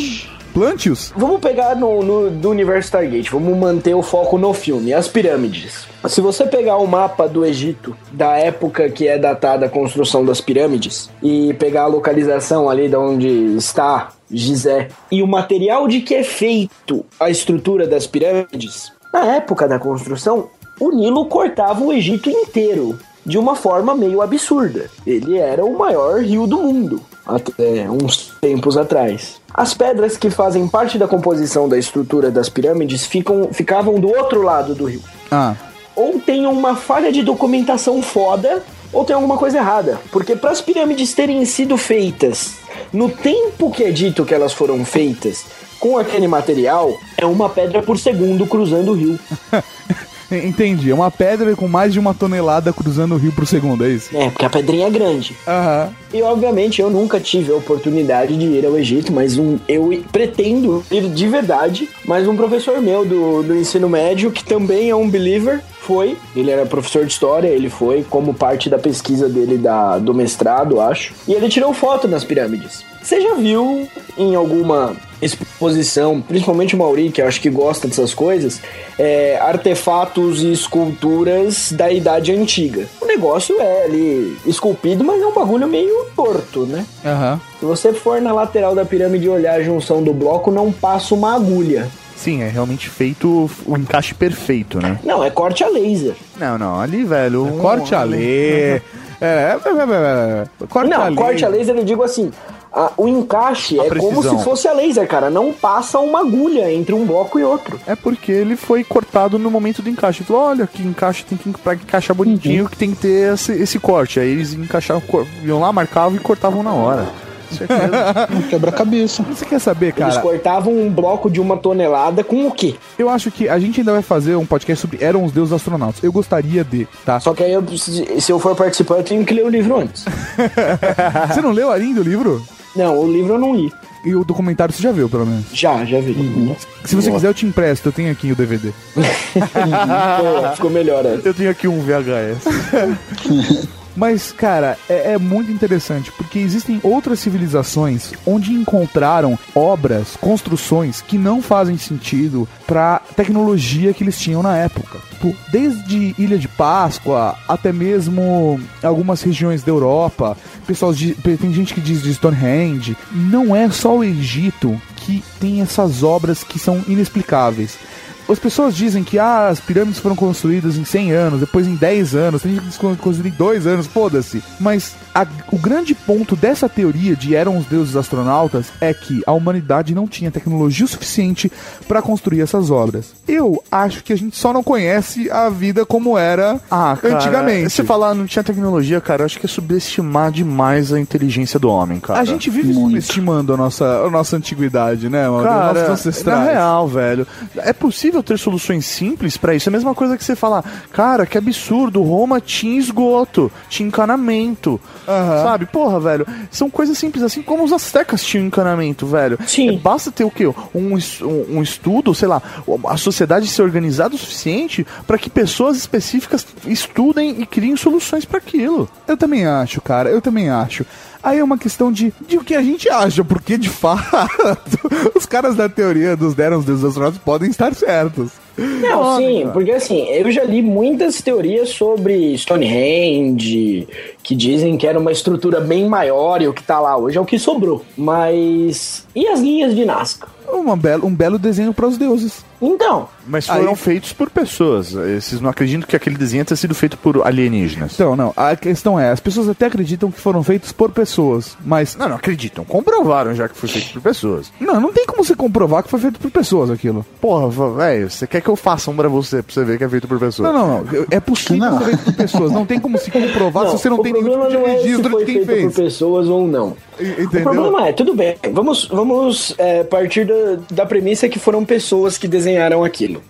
Vamos pegar no, no- do universo Stargate, vamos manter o foco no filme, as pirâmides. Se você pegar o mapa do Egito, da época que é datada a construção das pirâmides, e pegar a localização ali de onde está Gizé, e o material de que é feito a estrutura das pirâmides, na época da construção, o Nilo cortava o Egito inteiro, de uma forma meio absurda. Ele era o maior rio do mundo, até uns tempos atrás. As pedras que fazem parte da composição da estrutura das pirâmides ficam, ficavam do outro lado do rio. Ah, Ou tem uma falha de documentação foda, ou tem alguma coisa errada. Porque para as pirâmides terem sido feitas no tempo que é dito que elas foram feitas, com aquele material, é uma pedra por segundo cruzando o rio. Entendi. É uma pedra com mais de uma tonelada cruzando o rio por segundo, é isso? É, porque a pedrinha é grande. Aham. E obviamente eu nunca tive a oportunidade de ir ao Egito, mas um, eu pretendo ir de verdade. Mas um professor meu do, do ensino médio, que também é um believer, foi. Ele era professor de história, ele foi como parte da pesquisa dele da, do mestrado, acho. E ele tirou foto das pirâmides. Você já viu em alguma exposição, principalmente o Mauri, que eu acho que gosta dessas coisas, é, artefatos e esculturas da Idade Antiga. O negócio é ali esculpido, mas é um bagulho meio torto, né? Aham. Se você for na lateral da pirâmide e olhar a junção do bloco, não passa uma agulha. Sim, é realmente feito o encaixe perfeito, né? Não, é corte a laser. Não, não, ali, velho. um- Corte a lei. É, é, é, é, é. Corte não, a lei. corte a laser eu digo assim. A- o encaixe A é como precisão. se fosse a laser, cara. Não passa uma agulha entre um bloco e outro. É porque ele foi cortado no momento do encaixe. Ele falou, olha, que encaixe tem que pra encaixar bonitinho Uhum. que tem que ter esse, esse corte. Aí eles encaixavam, iam lá, marcavam e cortavam na hora. Quebra-cabeça. Você quer saber, Eles cara? cortavam um bloco de uma tonelada com o quê? Eu acho que a gente ainda vai fazer um podcast sobre Eram os Deuses Astronautas. Eu gostaria de, tá? Só que aí, eu preciso- se eu for participar, eu tenho que ler o livro antes. Você não leu ainda o livro? Não, o livro eu não li. E o documentário você já viu, pelo menos? Já, já vi. Se você quiser, eu te empresto. Eu tenho aqui o DVD. Pô, ficou melhor. né? Eu tenho aqui um VHS. Mas, cara, é, é muito interessante porque existem outras civilizações onde encontraram obras, construções que não fazem sentido pra tecnologia que eles tinham na época. Desde Ilha de Páscoa até mesmo algumas regiões da Europa. Pessoal, tem gente que diz de Stonehenge. Não é só o Egito que tem essas obras que são inexplicáveis. As pessoas dizem que ah, as pirâmides foram construídas em 100 anos, depois em 10 anos, tem gente que constru- construiu em 2 anos, foda-se. Mas a- o grande ponto dessa teoria de eram os deuses astronautas é que a humanidade não tinha tecnologia o suficiente para construir essas obras. Eu acho que a gente só não conhece a vida como era Ah, cara, antigamente. Se falar não tinha tecnologia, cara, eu acho que é subestimar demais a inteligência do homem, cara. A gente vive subestimando a nossa, a nossa antiguidade, né, mano? Cara, Nossos na ancestrais. real, velho, é possível ter soluções simples pra isso. É a mesma coisa que você falar, cara, que absurdo, Roma tinha esgoto, tinha encanamento, sabe? Porra, velho, são coisas simples assim como os astecas tinham encanamento, velho. Sim. basta ter o quê? Um, um, um estudo, sei lá, a sociedade ser organizada o suficiente pra que pessoas específicas estudem e criem soluções pra aquilo. Eu também acho, cara, eu também acho. Aí é uma questão de, de o que a gente acha, porque de fato os caras da teoria dos deram os deuses astronautas podem estar certos. Não, sim, porque assim, eu já li muitas teorias sobre Stonehenge, que dizem que era uma estrutura bem maior e o que tá lá hoje é o que sobrou. Mas. E as linhas de Nazca? Uma belo, um belo desenho para os deuses. Então. Mas foram Aí- feitos por pessoas. Esses não acreditam que aquele desenho tenha sido feito por alienígenas. Então, não, a questão é, as pessoas até acreditam que foram feitos por pessoas, mas... Não, não acreditam. Comprovaram já que foi feito por pessoas. Não, não tem como você comprovar que foi feito por pessoas aquilo. Porra, velho, você quer que eu faça um pra você, pra você ver que é feito por pessoas? Não, não, não. É possível ser feito por pessoas. Não tem como se comprovar se você não tem problema tipo não é se foi feito fez. por pessoas ou não. Entendeu? O problema é, tudo bem, vamos, vamos é, partir da, da premissa que foram pessoas que desenharam aquilo.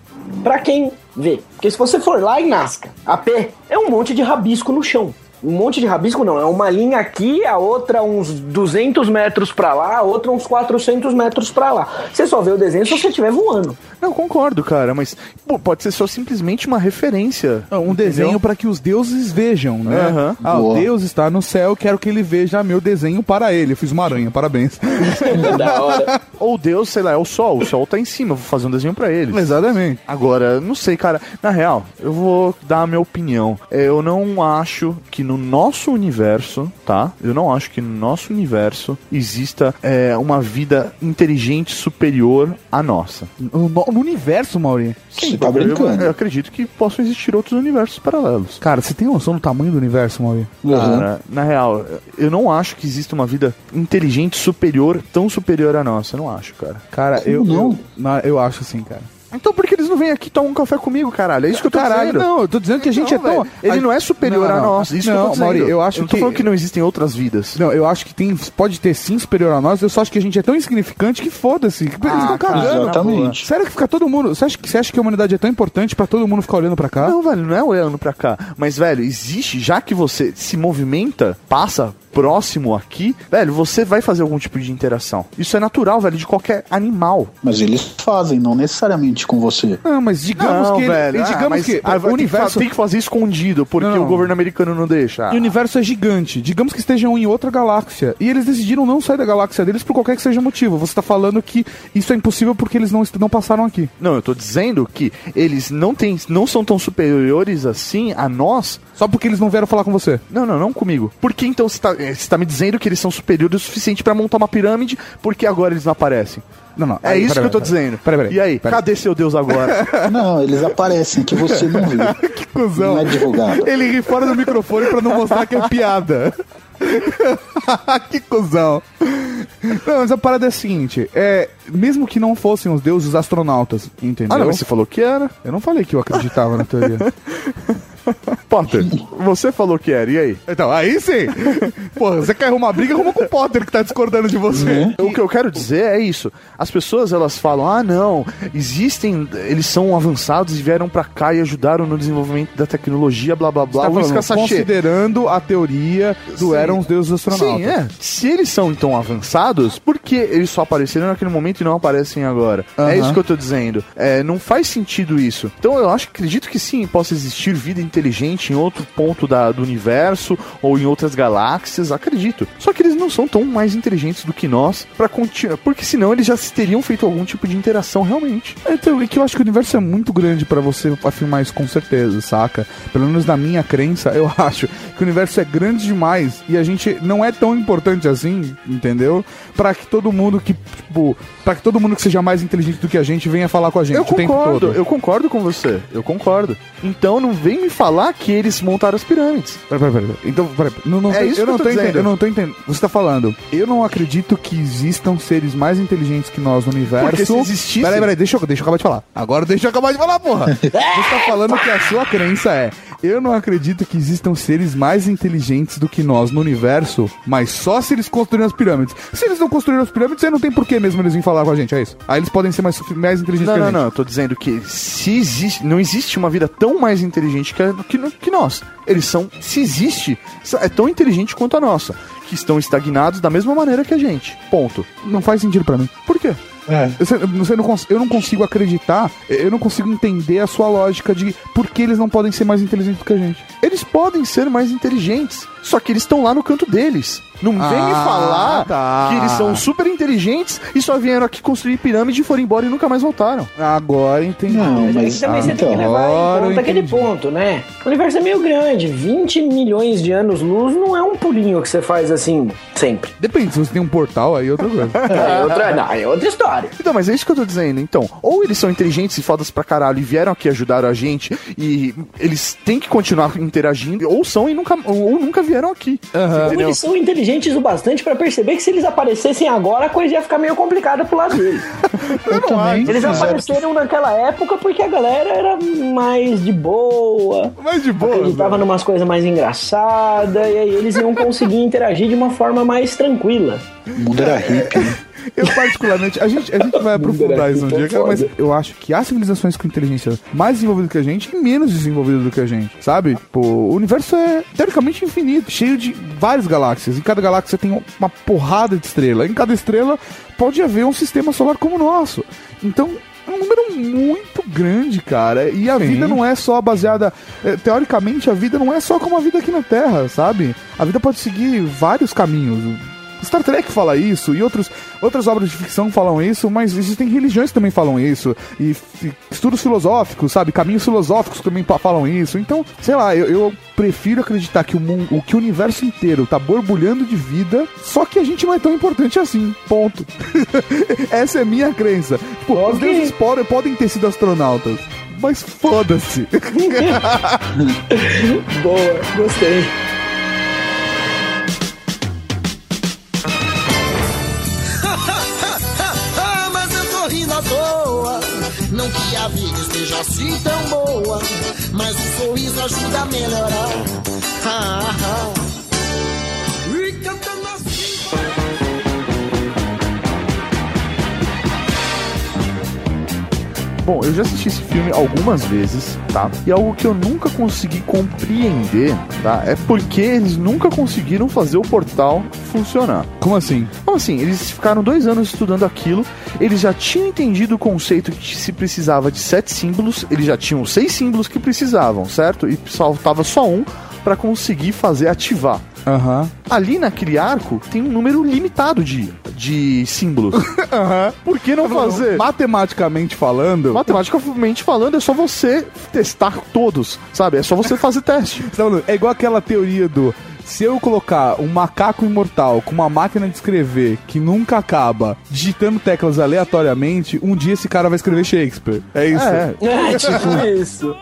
Pra quem vê. Porque se você for lá em Nazca, a pé, é um monte de rabisco no chão. Um monte de rabisco não, é uma linha aqui, a outra uns 200 metros pra lá, a outra uns 400 metros pra lá. Você só vê o desenho se você estiver voando. Não, concordo, cara, mas pô, pode ser só simplesmente uma referência. Um desenho para que os deuses vejam, né? Aham. Ah, o. Deus está no céu, quero que ele veja meu desenho para ele. Eu fiz uma aranha, parabéns. da hora. Ou Deus, sei lá, é o sol. O sol tá em cima, eu vou fazer um desenho pra eles. Exatamente. Agora, não sei, cara. Na real, eu vou dar a minha opinião. É, Eu não acho que no nosso universo, tá? Eu não acho que no nosso universo exista é, uma vida inteligente superior à nossa. No, no universo, Mauri? Sim, eu, eu acredito que possam existir outros universos paralelos. Cara, você tem noção do tamanho do universo, Mauri? Cara, na real, eu não acho que exista uma vida inteligente superior, tão superior à nossa. Eu não acho, cara. Cara, eu, não? eu, eu acho assim, cara. Então por que eles não vêm aqui e tomam um café comigo, caralho? É isso que eu tô Caralho, dizendo. não, eu tô dizendo que a gente Não, é tão. Ele a- não é superior Não, a nós. Isso que eu não, tô dizendo. Mauri, eu acho não tô que. falando que não existem outras vidas. Não, eu acho que tem, pode ter sim superior a nós, eu só acho que a gente é tão insignificante que foda-se. Eles estão cara, cagando. exatamente. Sério que fica todo mundo. Você acha, que, você acha que a humanidade é tão importante pra todo mundo ficar olhando pra cá? Não, velho, não é olhando pra cá. Mas, velho, existe, já que você se movimenta, passa próximo aqui, velho, você vai fazer algum tipo de interação. Isso é natural, velho, de qualquer animal. Mas eles fazem, não necessariamente com você. Não, mas digamos não, que. ele- velho, digamos ah, que ah, o universo. tem que fazer escondido, porque Não. o governo americano não deixa. E o universo é gigante. Digamos que estejam em outra galáxia. E eles decidiram não sair da galáxia deles por qualquer que seja motivo. Você tá falando que isso é impossível porque eles não, não passaram aqui. Não, eu tô dizendo que eles não, têm, não são tão superiores assim a nós. Só porque eles não vieram falar com você. Não, não, não comigo. Por que então você tá, você tá me dizendo que eles são superiores o suficiente pra montar uma pirâmide, porque agora eles não aparecem? Não, não. É aí, isso que eu tô peraí, dizendo. Peraí, peraí. E aí, cadê seu Deus agora? Não, eles aparecem, que você não viu. Que cuzão. Não é divulgado. Ele ri fora do microfone pra não mostrar que é piada. que cuzão. Não, mas a parada é a seguinte: é, mesmo que não fossem os deuses astronautas, entendeu? ah, não, mas você falou que era. Eu não falei que eu acreditava na teoria. Potter, você falou que era, e aí? Então, aí sim! Porra, você quer arrumar briga, arruma com o Potter que tá discordando de você. O que eu quero dizer é isso. As pessoas elas falam: "Ah, não, existem, eles são avançados e vieram pra cá e ajudaram no desenvolvimento da tecnologia, blá blá blá". Tá falando, considerando a teoria do Sim. eram os deuses astronautas. Sim, é. Se eles são então avançados, por que eles só apareceram naquele momento e não aparecem agora? Aham. É isso que eu tô dizendo. É, não faz sentido isso. Então eu acho, acredito que sim, possa existir vida inteligente em outro ponto da, do universo ou em outras galáxias, acredito. Só que eles não são tão mais inteligentes do que nós para continuar, porque senão eles já teriam feito algum tipo de interação realmente. Então, é que eu acho que o universo é muito grande pra você afirmar isso com certeza, saca? Pelo menos na minha crença, eu acho que o universo é grande demais e a gente não é tão importante assim, entendeu? Pra que todo mundo que, tipo, para que todo mundo que seja mais inteligente do que a gente venha falar com a gente Eu o tempo concordo, todo. eu concordo com você. Eu concordo. Então não vem me falar que eles montaram as pirâmides. Pera, pera, pera. Então, pera, não, não É isso eu que não eu tô tô entendendo. Eu não tô entendendo. Você tá falando, eu não acredito que existam seres mais inteligentes que nós no universo. Porque se existissem- Peraí, peraí, deixa eu, deixa eu acabar de falar. Agora deixa eu acabar de falar, porra. Você tá falando que a sua crença é: eu não acredito que existam seres mais inteligentes do que nós no universo, mas só se eles construíram as pirâmides. Se eles não construíram as pirâmides, aí não tem por que mesmo eles virem falar com a gente, é isso. Aí eles podem ser mais, mais inteligentes Não, que a não, gente. não. Eu tô dizendo que se existe, não existe uma vida tão mais inteligente que, que, que nós. Eles são, se existe, é tão inteligente quanto a nossa. Que estão estagnados da mesma maneira que a gente. Ponto. Não faz sentido pra mim. Por quê? Eu, sei- você não eu não consigo acreditar, eu não consigo entender a sua lógica de por que eles não podem ser mais inteligentes do que a gente. Eles podem ser mais inteligentes, só que eles estão lá no canto deles. Não vem me Ah, falar tá. que eles são super inteligentes e só vieram aqui construir pirâmide e foram embora e nunca mais voltaram. Agora entendi. Não, Mas, mas também você tem que levar agora em conta aquele ponto, né? O universo é meio grande. 20 milhões de anos-luz não é um pulinho que você faz assim sempre. Depende, se você tem um portal, aí é outra coisa. É outra, não, é outra história. Então, mas é isso que eu tô dizendo. Então, ou eles são inteligentes e fodas pra caralho e vieram aqui ajudar a gente e eles têm que continuar interagindo, ou são e nunca, ou nunca vieram aqui. Ou Entendeu? eles são inteligentes o bastante pra perceber que se eles aparecessem agora, a coisa ia ficar meio complicada pro lado deles. Eu também Eles fizeram- apareceram naquela época porque a galera era mais de boa. Mais de boa. Acreditava numas coisas mais engraçadas, e aí eles iam conseguir interagir de uma forma mais tranquila. O mundo era hippie, né? Eu, particularmente, a gente, a gente vai aprofundar isso um dia, cara, mas eu acho que há civilizações com inteligência mais desenvolvida que a gente e menos desenvolvida do que a gente, sabe? Pô, o universo é teoricamente infinito, cheio de várias galáxias. Em cada galáxia tem uma porrada de estrela. Em cada estrela pode haver um sistema solar como o nosso. Então, é um número muito grande, cara. E a Sim. vida não é só baseada. eh, Teoricamente, a vida não é só como a vida aqui na Terra, sabe? A vida pode seguir vários caminhos. Star Trek fala isso e outros, outras obras de ficção falam isso, mas existem religiões que também falam isso, e estudos filosóficos, sabe? Caminhos filosóficos também falam isso. Então, sei lá, eu, eu prefiro acreditar que o, mundo, o que o universo inteiro tá borbulhando de vida, só que a gente não é tão importante assim. Ponto. Essa é a minha crença. Tipo, os Ok. deuses podem, podem ter sido astronautas. Mas foda-se. Boa, gostei. Assim tão boa, mas o sorriso ajuda a melhorar. Ah, ah, ah. Bom, eu já assisti esse filme algumas vezes, tá? E algo que eu nunca consegui compreender, tá? É porque eles nunca conseguiram fazer o portal funcionar. Como assim? Como assim? Eles ficaram dois anos estudando aquilo, eles já tinham entendido o conceito que se precisava de sete símbolos, eles já tinham seis símbolos que precisavam, certo? E faltava só um para conseguir fazer ativar. Aham. Ali naquele arco tem um número limitado de, de símbolos. Aham. Por que não fazer? Matematicamente falando. Matematicamente falando, é só você testar todos, sabe? É só você fazer teste. É igual aquela teoria do. Se eu colocar um macaco imortal com uma máquina de escrever que nunca acaba, digitando teclas aleatoriamente, um dia esse cara vai escrever Shakespeare. É isso. É. É tipo isso.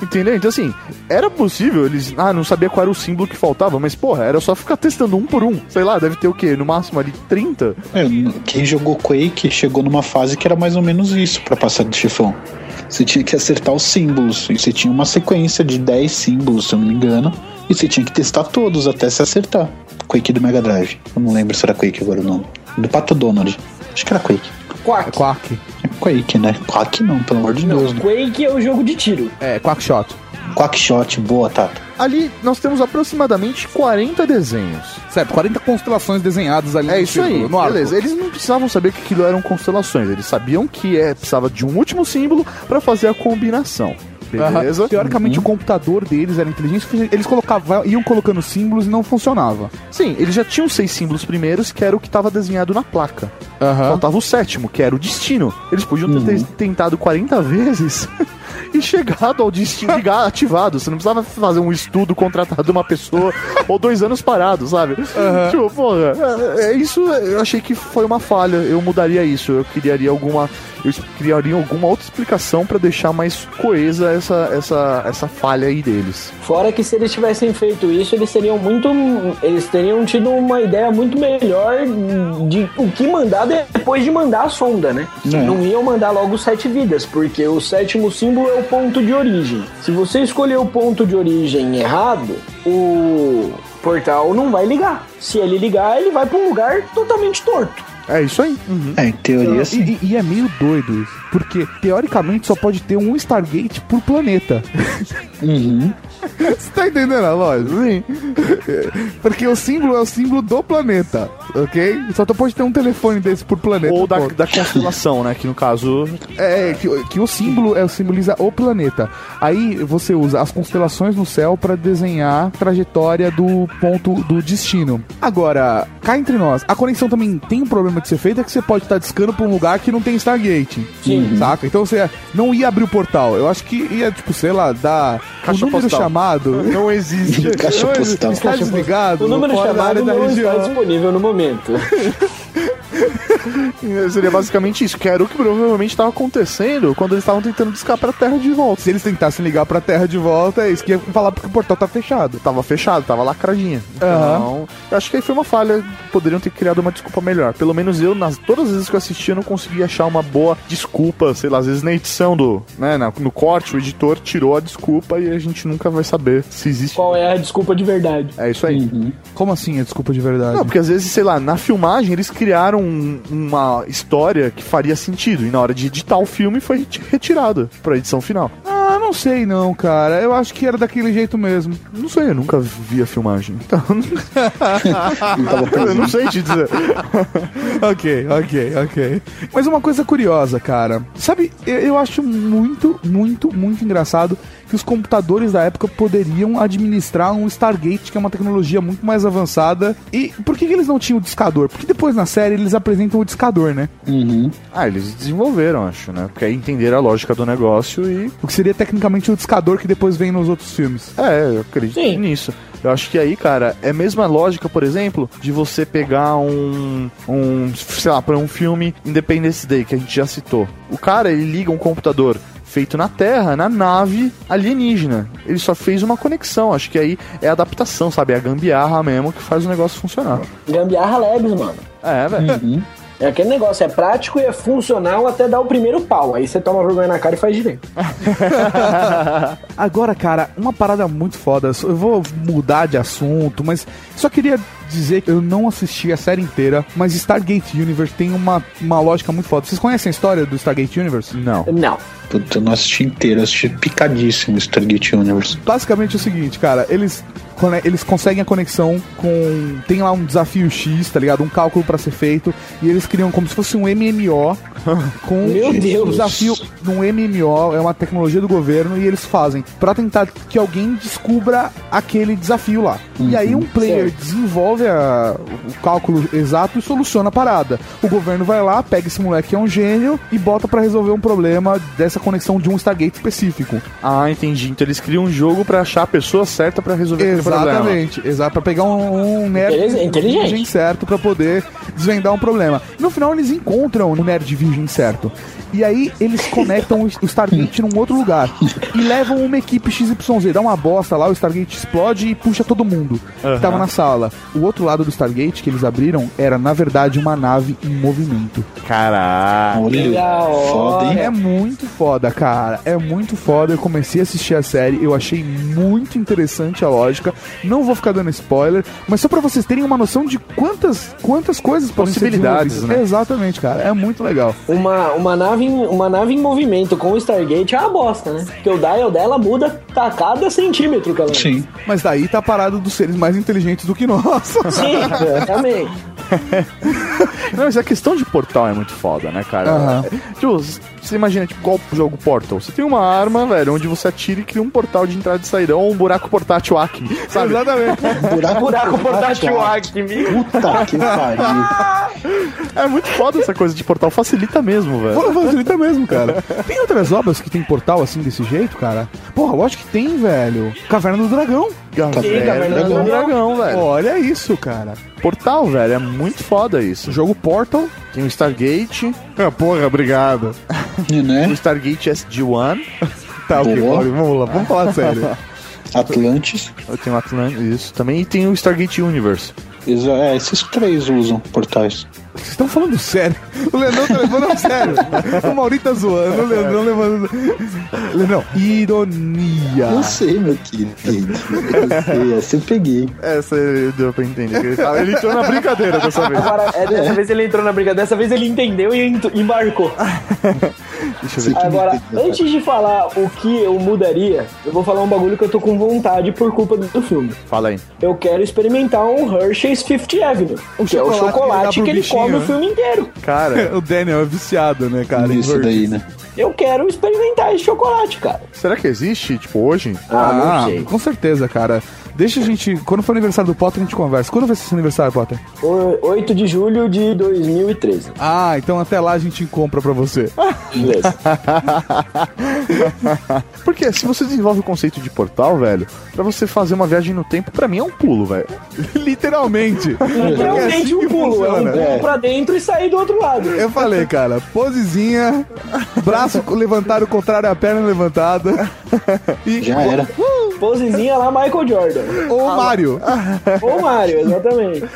Entendeu? Então, assim, era possível, eles. Ah, não sabia qual era o símbolo que faltava, mas, porra, era só ficar testando um por um. Sei lá, deve ter o quê? No máximo ali 30? É, quem jogou Quake chegou numa fase que era mais ou menos isso pra passar de chefão. Você tinha que acertar os símbolos. E você tinha uma sequência de 10 símbolos, se eu não me engano. E você tinha que testar todos até se acertar. Quake do Mega Drive. Eu não lembro se era Quake agora o nome. Do Pato Donald. Acho que era Quake. Quack. Quack. É Quake, né? Quack não, pelo amor de Deus. Né? Quake é o jogo de tiro. É, Quackshot. Quackshot, boa, Tato. Ali nós temos aproximadamente 40 desenhos. Certo, 40 constelações desenhadas ali É no isso aí, círculo, no arco. beleza. Eles não precisavam saber que aquilo eram constelações. Eles sabiam que é, precisava de um último símbolo para fazer a combinação. Beleza? Aham. Teoricamente, o computador deles era inteligente, eles colocavam, iam colocando símbolos e não funcionava. Sim, eles já tinham seis símbolos primeiros, que era o que estava desenhado na placa. Faltava o sétimo, que era o destino. Eles podiam ter Uhum. tentado 40 vezes e chegado ao destino ativado. Você não precisava fazer um estudo contratado de uma pessoa ou dois anos parado, sabe? Tipo, porra, é, é isso eu achei que foi uma falha. Eu mudaria isso. Eu criaria alguma. Eu criaria alguma outra explicação pra deixar mais coesa essa, essa, essa falha aí deles. Fora que se eles tivessem feito isso, eles teriam muito. Eles teriam tido uma ideia muito melhor de o que mandar depois de mandar a sonda, né? É. Não iam mandar logo sete vidas, porque o sétimo símbolo é o ponto de origem. Se você escolher o ponto de origem errado, o portal não vai ligar. Se ele ligar, ele vai para um lugar totalmente torto. É isso aí. É, em teoria, sim. E, e- e é meio doido isso, porque teoricamente só pode ter um Stargate por planeta. Uhum. Você tá entendendo a lógica? Sim. Porque o símbolo é o símbolo do planeta, ok? Só pode ter um telefone desse por planeta. Ou da, da constelação, né? Que no caso. É, que, que o símbolo é, simboliza o planeta. Aí você usa as constelações no céu pra desenhar a trajetória do ponto do destino. Agora, cá entre nós, a conexão também tem um problema de ser feita é que você pode estar discando pra um lugar que não tem Stargate. Sim. Saca? Então você não ia abrir o portal. Eu acho que ia, tipo, sei lá, dar Caixa o número postal. Chamado. Não existe. Caixa Não existe. postal. Está desligado. O número chamado da não região. está disponível no momento. Seria basicamente isso, que era o que provavelmente estava acontecendo quando eles estavam tentando escapar pra Terra de volta. Se eles tentassem ligar pra Terra de volta, é isso que ia falar porque o portal tá fechado. Tava fechado, tava lacradinha. Então, Aham. eu acho que aí foi uma falha. Poderiam ter criado uma desculpa melhor. Pelo menos eu, nas todas as vezes que eu assisti, eu não consegui achar uma boa desculpa. Sei lá, às vezes na edição do. Né, no corte, o editor tirou a desculpa e a gente nunca vai saber se existe. Qual é a desculpa de verdade? É isso aí. Como assim é desculpa de verdade? Não, porque às vezes, sei lá, na filmagem eles criaram um- uma história que faria sentido. E na hora de editar o filme foi reti- retirado pra edição final. Ah, não sei não, cara. Eu acho que era daquele jeito mesmo. Não sei, eu nunca vi a filmagem. Então. tava eu não sei te dizer. ok, ok, ok. Mas uma coisa curiosa, cara. Sabe, eu, eu acho muito, muito, muito engraçado que os computadores da época poderiam administrar um Stargate, que é uma tecnologia muito mais avançada. E por que, que eles não tinham o discador? Porque depois na série eles apresentam o discador, né? Uhum. Ah, eles desenvolveram, acho, né? Porque aí entenderam a lógica do negócio e. O que seria tecnicamente o discador que depois vem nos outros filmes. É, eu acredito Sim. nisso. Eu acho que aí, cara, é a mesma lógica, por exemplo, de você pegar um. um sei lá, para um filme Independence Day, que a gente já citou. O cara, ele liga um computador feito na Terra, na nave alienígena. Ele só fez uma conexão. Acho que aí é a adaptação, sabe? É a gambiarra mesmo que faz o negócio funcionar. Gambiarra Labs, mano. É, velho. Uhum. É aquele negócio, é prático e é funcional até dar o primeiro pau. Aí você toma vergonha na cara e faz direito. Agora, cara, uma parada muito foda. Eu vou mudar de assunto, mas só queria dizer que eu não assisti a série inteira, mas Stargate Universe tem uma, uma lógica muito foda. Vocês conhecem a história do Stargate Universe? Não. Não. Puta, eu não assisti inteiro, assisti picadíssimo Stargate Universe. Basicamente é o seguinte, cara, eles eles conseguem a conexão com tem lá um desafio X, tá ligado? Um cálculo pra ser feito e eles criam como se fosse um MMO com Meu um Deus. desafio num MMO, é uma tecnologia do governo e eles fazem pra tentar que alguém descubra aquele desafio lá. E aí um player Certo. desenvolve a- o cálculo exato e soluciona a parada. O governo vai lá, pega esse moleque que é um gênio e bota pra resolver um problema dessa conexão de um Stargate específico. Ah, entendi. Então eles criam um jogo pra achar a pessoa certa pra resolver aquele problema. Exatamente, exato, pra pegar um, um nerd Intelig- inteligente. virgem certo pra poder desvendar um problema. No final eles encontram o nerd virgem certo. E aí eles conectam o Stargate num outro lugar e levam uma equipe XYZ, dá uma bosta lá, o Stargate explode e puxa todo mundo Aham. que tava na sala. O outro lado do Stargate que eles abriram era na verdade uma nave em movimento. Caralho. Foda, hein? É muito foda, cara. É muito foda. Eu comecei a assistir a série, eu achei muito interessante a lógica. Não vou ficar dando spoiler, mas só pra vocês terem uma noção de quantas, quantas coisas podem ser Possibilidades, desenvolvidas. né? Exatamente, cara. É muito legal. Uma, uma, nave em, uma nave em movimento com o Stargate é uma bosta, né? Porque o dial dela muda a cada centímetro que ela Sim. Mas daí tá parado dos seres mais inteligentes do que nós. Sim, também. Não, mas a questão de portal é muito foda, né, cara? Aham. É, Tipo, você imagina, tipo, qual o jogo Portal? Você tem uma arma, velho, onde você atira e cria um portal de entrada e saída, ou um buraco portátil Acme, sabe? Exatamente. Buraco, Buraco portátil Acme. Puta que pariu. É muito foda essa coisa de portal, facilita mesmo, velho. Facilita mesmo, cara. Tem outras obras que tem portal assim desse jeito, cara? Porra, lógico que tem, velho. Caverna do Dragão. Caverna do Dragão, velho. Olha isso, cara. Portal, velho, é muito foda isso. O jogo Portal. Tem o Stargate, Ah, porra, obrigado. né? o Stargate SG-1, Tá, ok, vamos lá, vamos falar sério. Atlantis. eu tenho o Atlantis, isso também, e tem o Stargate Universe. Exa- É, esses três usam portais. Vocês estão falando sério? O Leandrão tá levando a sério. O Maurício tá zoando, o Leandrão levando. Leandrão, ironia. Eu sei, meu querido. Eu sei, essa eu peguei. Essa deu pra entender. que Ele, entrou na brincadeira dessa vez. Agora, é, dessa vez ele entrou na briga, dessa vez ele entendeu e embarcou. Deixa eu ver. Agora, antes de falar o que eu mudaria, eu vou falar um bagulho que eu tô com vontade por culpa do filme. Fala aí. Eu quero experimentar um Hershey's Fifth Avenue, O que é o chocolate que que ele bichinho, come o filme inteiro. Cara, O Daniel é viciado, né, cara? Isso daí, né? Eu quero experimentar esse chocolate, cara. será que existe, tipo, hoje? Ah, não sei. com certeza, cara. Deixa a gente. Quando for aniversário do Potter, a gente conversa. Quando vai ser seu aniversário, Potter? O- 8 de julho de 2013. Ah, então até lá a gente compra pra você. Beleza. Porque se você desenvolve o conceito de portal, velho, pra você fazer uma viagem no tempo, pra mim é um pulo, velho. Literalmente. Realmente É assim um pulo. É um funciona. pulo pra dentro e sair do outro lado. Eu falei, cara, posezinha, braço levantado, contrário à perna levantada. E Já era. Posezinha lá, Michael Jordan. Ou Mario. Ou Mario, exatamente.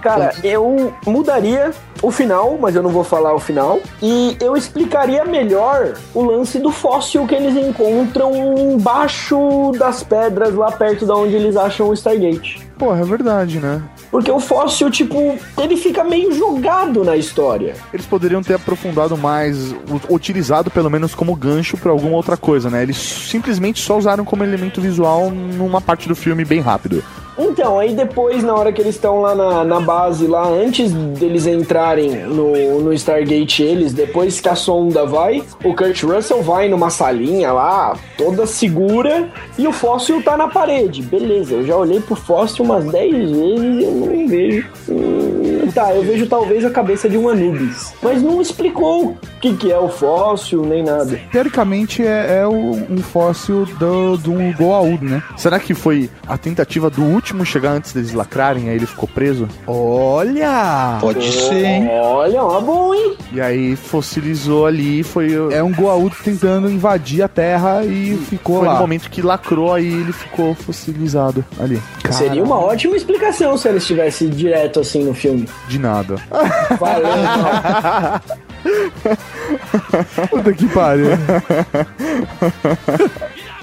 Cara, eu mudaria o final, mas eu não vou falar o final. E eu explicaria melhor o lance do fóssil que eles encontram embaixo das pedras, lá perto da onde eles acham o Stargate. Porra, é verdade, né? Porque o fóssil, tipo, ele fica meio jogado na história. Eles poderiam ter aprofundado mais, utilizado pelo menos como gancho pra alguma outra coisa, né? Eles simplesmente só usaram como elemento visual numa parte do filme bem rápido. Então, aí depois, na hora que eles estão lá na, na base, lá antes deles entrarem no, no Stargate, eles, depois que a sonda vai, o Kurt Russell vai numa salinha lá, toda segura, e o fóssil tá na parede. Beleza, eu já olhei pro fóssil umas 10 vezes e eu não vejo. Hum, tá, eu vejo talvez a cabeça de um Anubis. Mas não explicou o que, que é o fóssil, nem nada. Teoricamente é, é um fóssil do, do Goa'uld, né? Será que foi a tentativa do último chegar antes deles lacrarem, aí ele ficou preso? Olha! Pode ser, hein? Olha, uma boa, hein? E aí fossilizou ali, foi, É um Goa'uld tentando invadir a Terra e ficou foi lá. no momento que lacrou, aí ele ficou fossilizado ali. Seria uma ótima explicação se ele estivesse direto assim no filme. De nada. Valeu. Puta que pariu.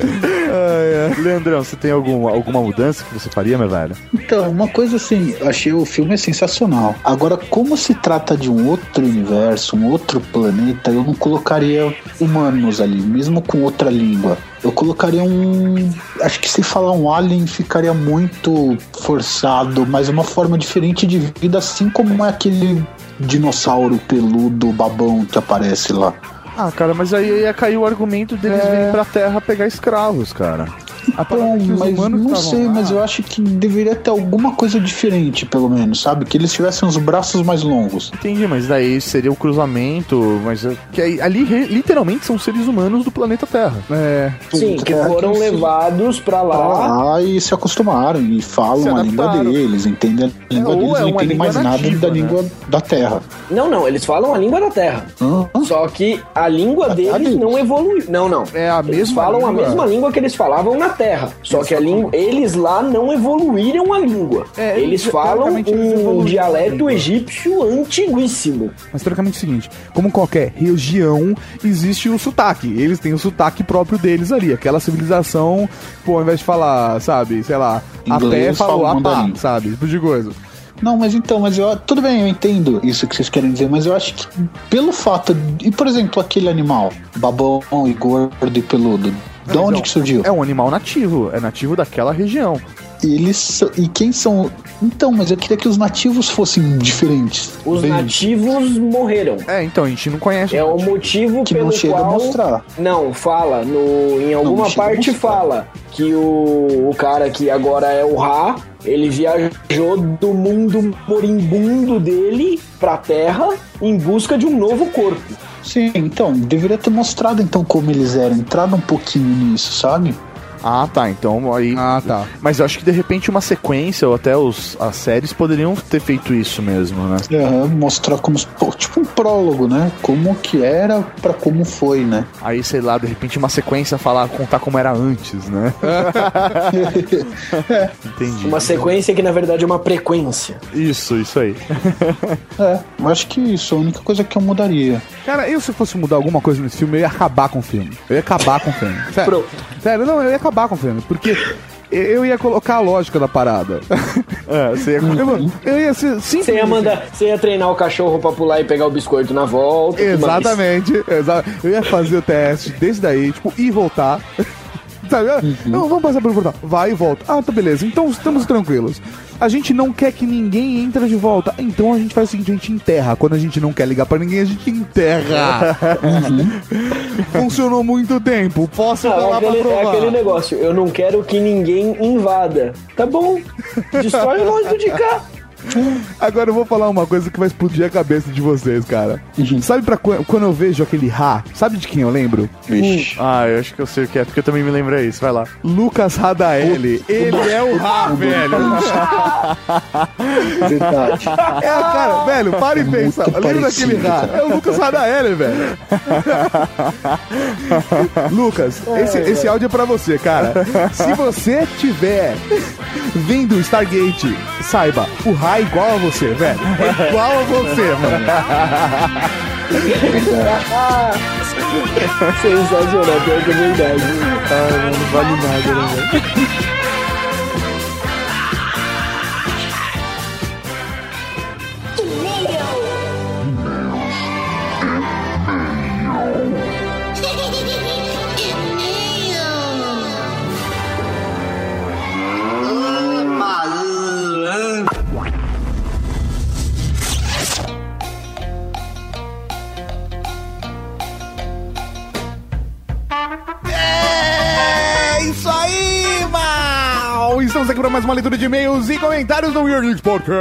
Leandrão, você tem algum, alguma mudança que você faria, meu velho? Então, uma coisa assim, eu achei o filme sensacional. Agora, como se trata de um outro universo, um outro planeta, eu não colocaria humanos ali, mesmo com outra língua. Eu colocaria um. Acho que se falar um alien ficaria muito forçado, mas uma forma diferente de vida, assim como é aquele dinossauro peludo babão que aparece lá. Ah, cara, mas aí ia cair o argumento deles É. virem pra terra pegar escravos, cara. Então, que os mas humanos não sei, lá- mas eu acho que deveria ter alguma coisa diferente, pelo menos, sabe? Que eles tivessem os braços mais longos. Entendi, mas daí seria o cruzamento, mas é- que aí- ali literalmente são seres humanos do planeta Terra. É. Sim, que É, foram levados pra Pra lá. lá e se acostumaram e falam a língua deles, entendem a língua ou deles, é não entendem mais nada nativa, da né? língua da Terra. Não, não, eles falam a língua da Terra. Só que a língua deles deles. não evoluiu. Não, não. É a Eles mesma falam a língua. mesma língua que eles falavam na Terra. Só que a língua, eles lá não evoluíram a língua. É, eles eles- falam um dialeto egípcio antiguíssimo. Mas teoricamente é o seguinte, como qualquer região, existe o sotaque. Eles têm o sotaque próprio deles ali. Aquela civilização, pô, ao invés de falar, sabe, sei lá, a pé Inglês, falou fala a pá, mandarim. sabe? Tipo de coisa. Não, mas então, mas eu, tudo bem, eu entendo isso que vocês querem dizer, mas eu acho que pelo fato. De, e por exemplo, aquele animal, babão e gordo e peludo, de onde que surgiu? É um animal nativo, é nativo daquela região. Eles são- e quem são? Então, mas eu queria que os nativos fossem diferentes. Os Bem, nativos morreram. É, então, a gente não conhece. É o motivo Que pelo não chega a qual... mostrar. Não, fala. No, em alguma não a parte fala que o, o cara que agora é o Ra, ele viajou do mundo moribundo dele pra Terra em busca de um novo corpo. Sim, então, deveria ter mostrado então como eles eram, entrado um pouquinho nisso, sabe? Ah, tá. Então aí. Ah, tá. Mas eu acho que de repente uma sequência ou até os, as séries poderiam ter feito isso mesmo, né? Aham, mostrar como. Tipo um prólogo, né? Como que era pra como foi, né? Aí, sei lá, de repente uma sequência falar, contar como era antes, né? Entendi. Uma sequência que na verdade é uma frequência. Isso, isso aí. É, eu acho que isso é a única coisa que eu mudaria. Cara, eu se fosse mudar alguma coisa nesse filme, eu ia acabar com o filme. Eu ia acabar com o filme. Sério. Pronto. Sério, não, eu ia acabar com o filme. Porque eu ia colocar a lógica da parada. É, você ia... Eu, eu ia ser simples. Você ia mandar, você ia treinar o cachorro pra pular e pegar o biscoito na volta. Exatamente, exa- Eu ia fazer o teste desse daí, tipo, e voltar. Sabe? Não, vamos passar pelo portal. Vai e volta. Ah, tá beleza. Então estamos tranquilos. A gente não quer que ninguém entre de volta. Então a gente faz o seguinte, a gente enterra. Quando a gente não quer ligar pra ninguém, a gente enterra. Funcionou muito tempo. Posso Não, é falar pra aquele, é provar. aquele negócio. Eu não quero que ninguém invada. Tá bom. Destrói o lado de cá. Agora eu vou falar uma coisa que vai explodir a cabeça de vocês, cara. Sabe pra qu- quando eu vejo aquele Ra, sabe de quem eu lembro? Vixe. Ah, eu acho que eu sei o que é, porque eu também me lembro isso. Vai lá. Lucas Radaeli. Ele é o Ra, velho. Verdade. É, cara, velho, para e pensa. Muito Lembra daquele Ra? É o Lucas Radaeli, velho. Lucas, esse, esse áudio é pra você, cara. Se você tiver vendo o Stargate, saiba, o Ra é igual a você, velho. É igual a você, mano. Sensacional, pior que é verdade. Ah, não vale nada, né, velho? É isso aí! Para mais uma leitura de e-mails e comentários do Weird Geeks Podcast.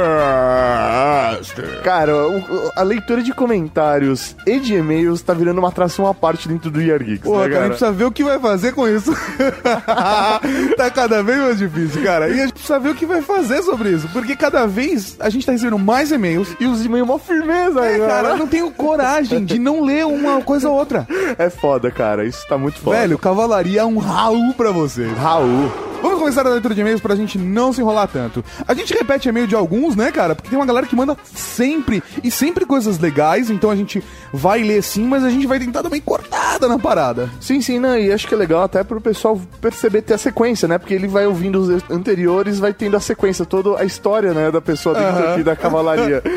Cara, o- o- a leitura de comentários e de e-mails tá virando uma atração à parte dentro do Year Geeks, Pô, né, cara, a gente cara? precisa ver o que vai fazer com isso. tá cada vez mais difícil, cara. E a gente precisa ver o que vai fazer sobre isso. Porque cada vez a gente tá recebendo mais e-mails. E os e-mails mó firmeza, É, né, cara, eu não tenho coragem de não ler uma coisa ou outra. É foda, cara. Isso tá muito foda. Velho, cavalaria é um Raul pra você. Raul. Vamos começar a leitura de e-mails pra gente não se enrolar tanto. A gente repete e-mail de alguns, né, cara? Porque tem uma galera que manda sempre e sempre coisas legais, então a gente vai ler sim, mas a gente vai tentar dar uma cortada na parada. Sim, sim, não, e acho que é legal até pro pessoal perceber ter a sequência, né? Porque ele vai ouvindo os anteriores, vai tendo a sequência, toda a história, né, da pessoa dentro Aham. aqui da cavalaria.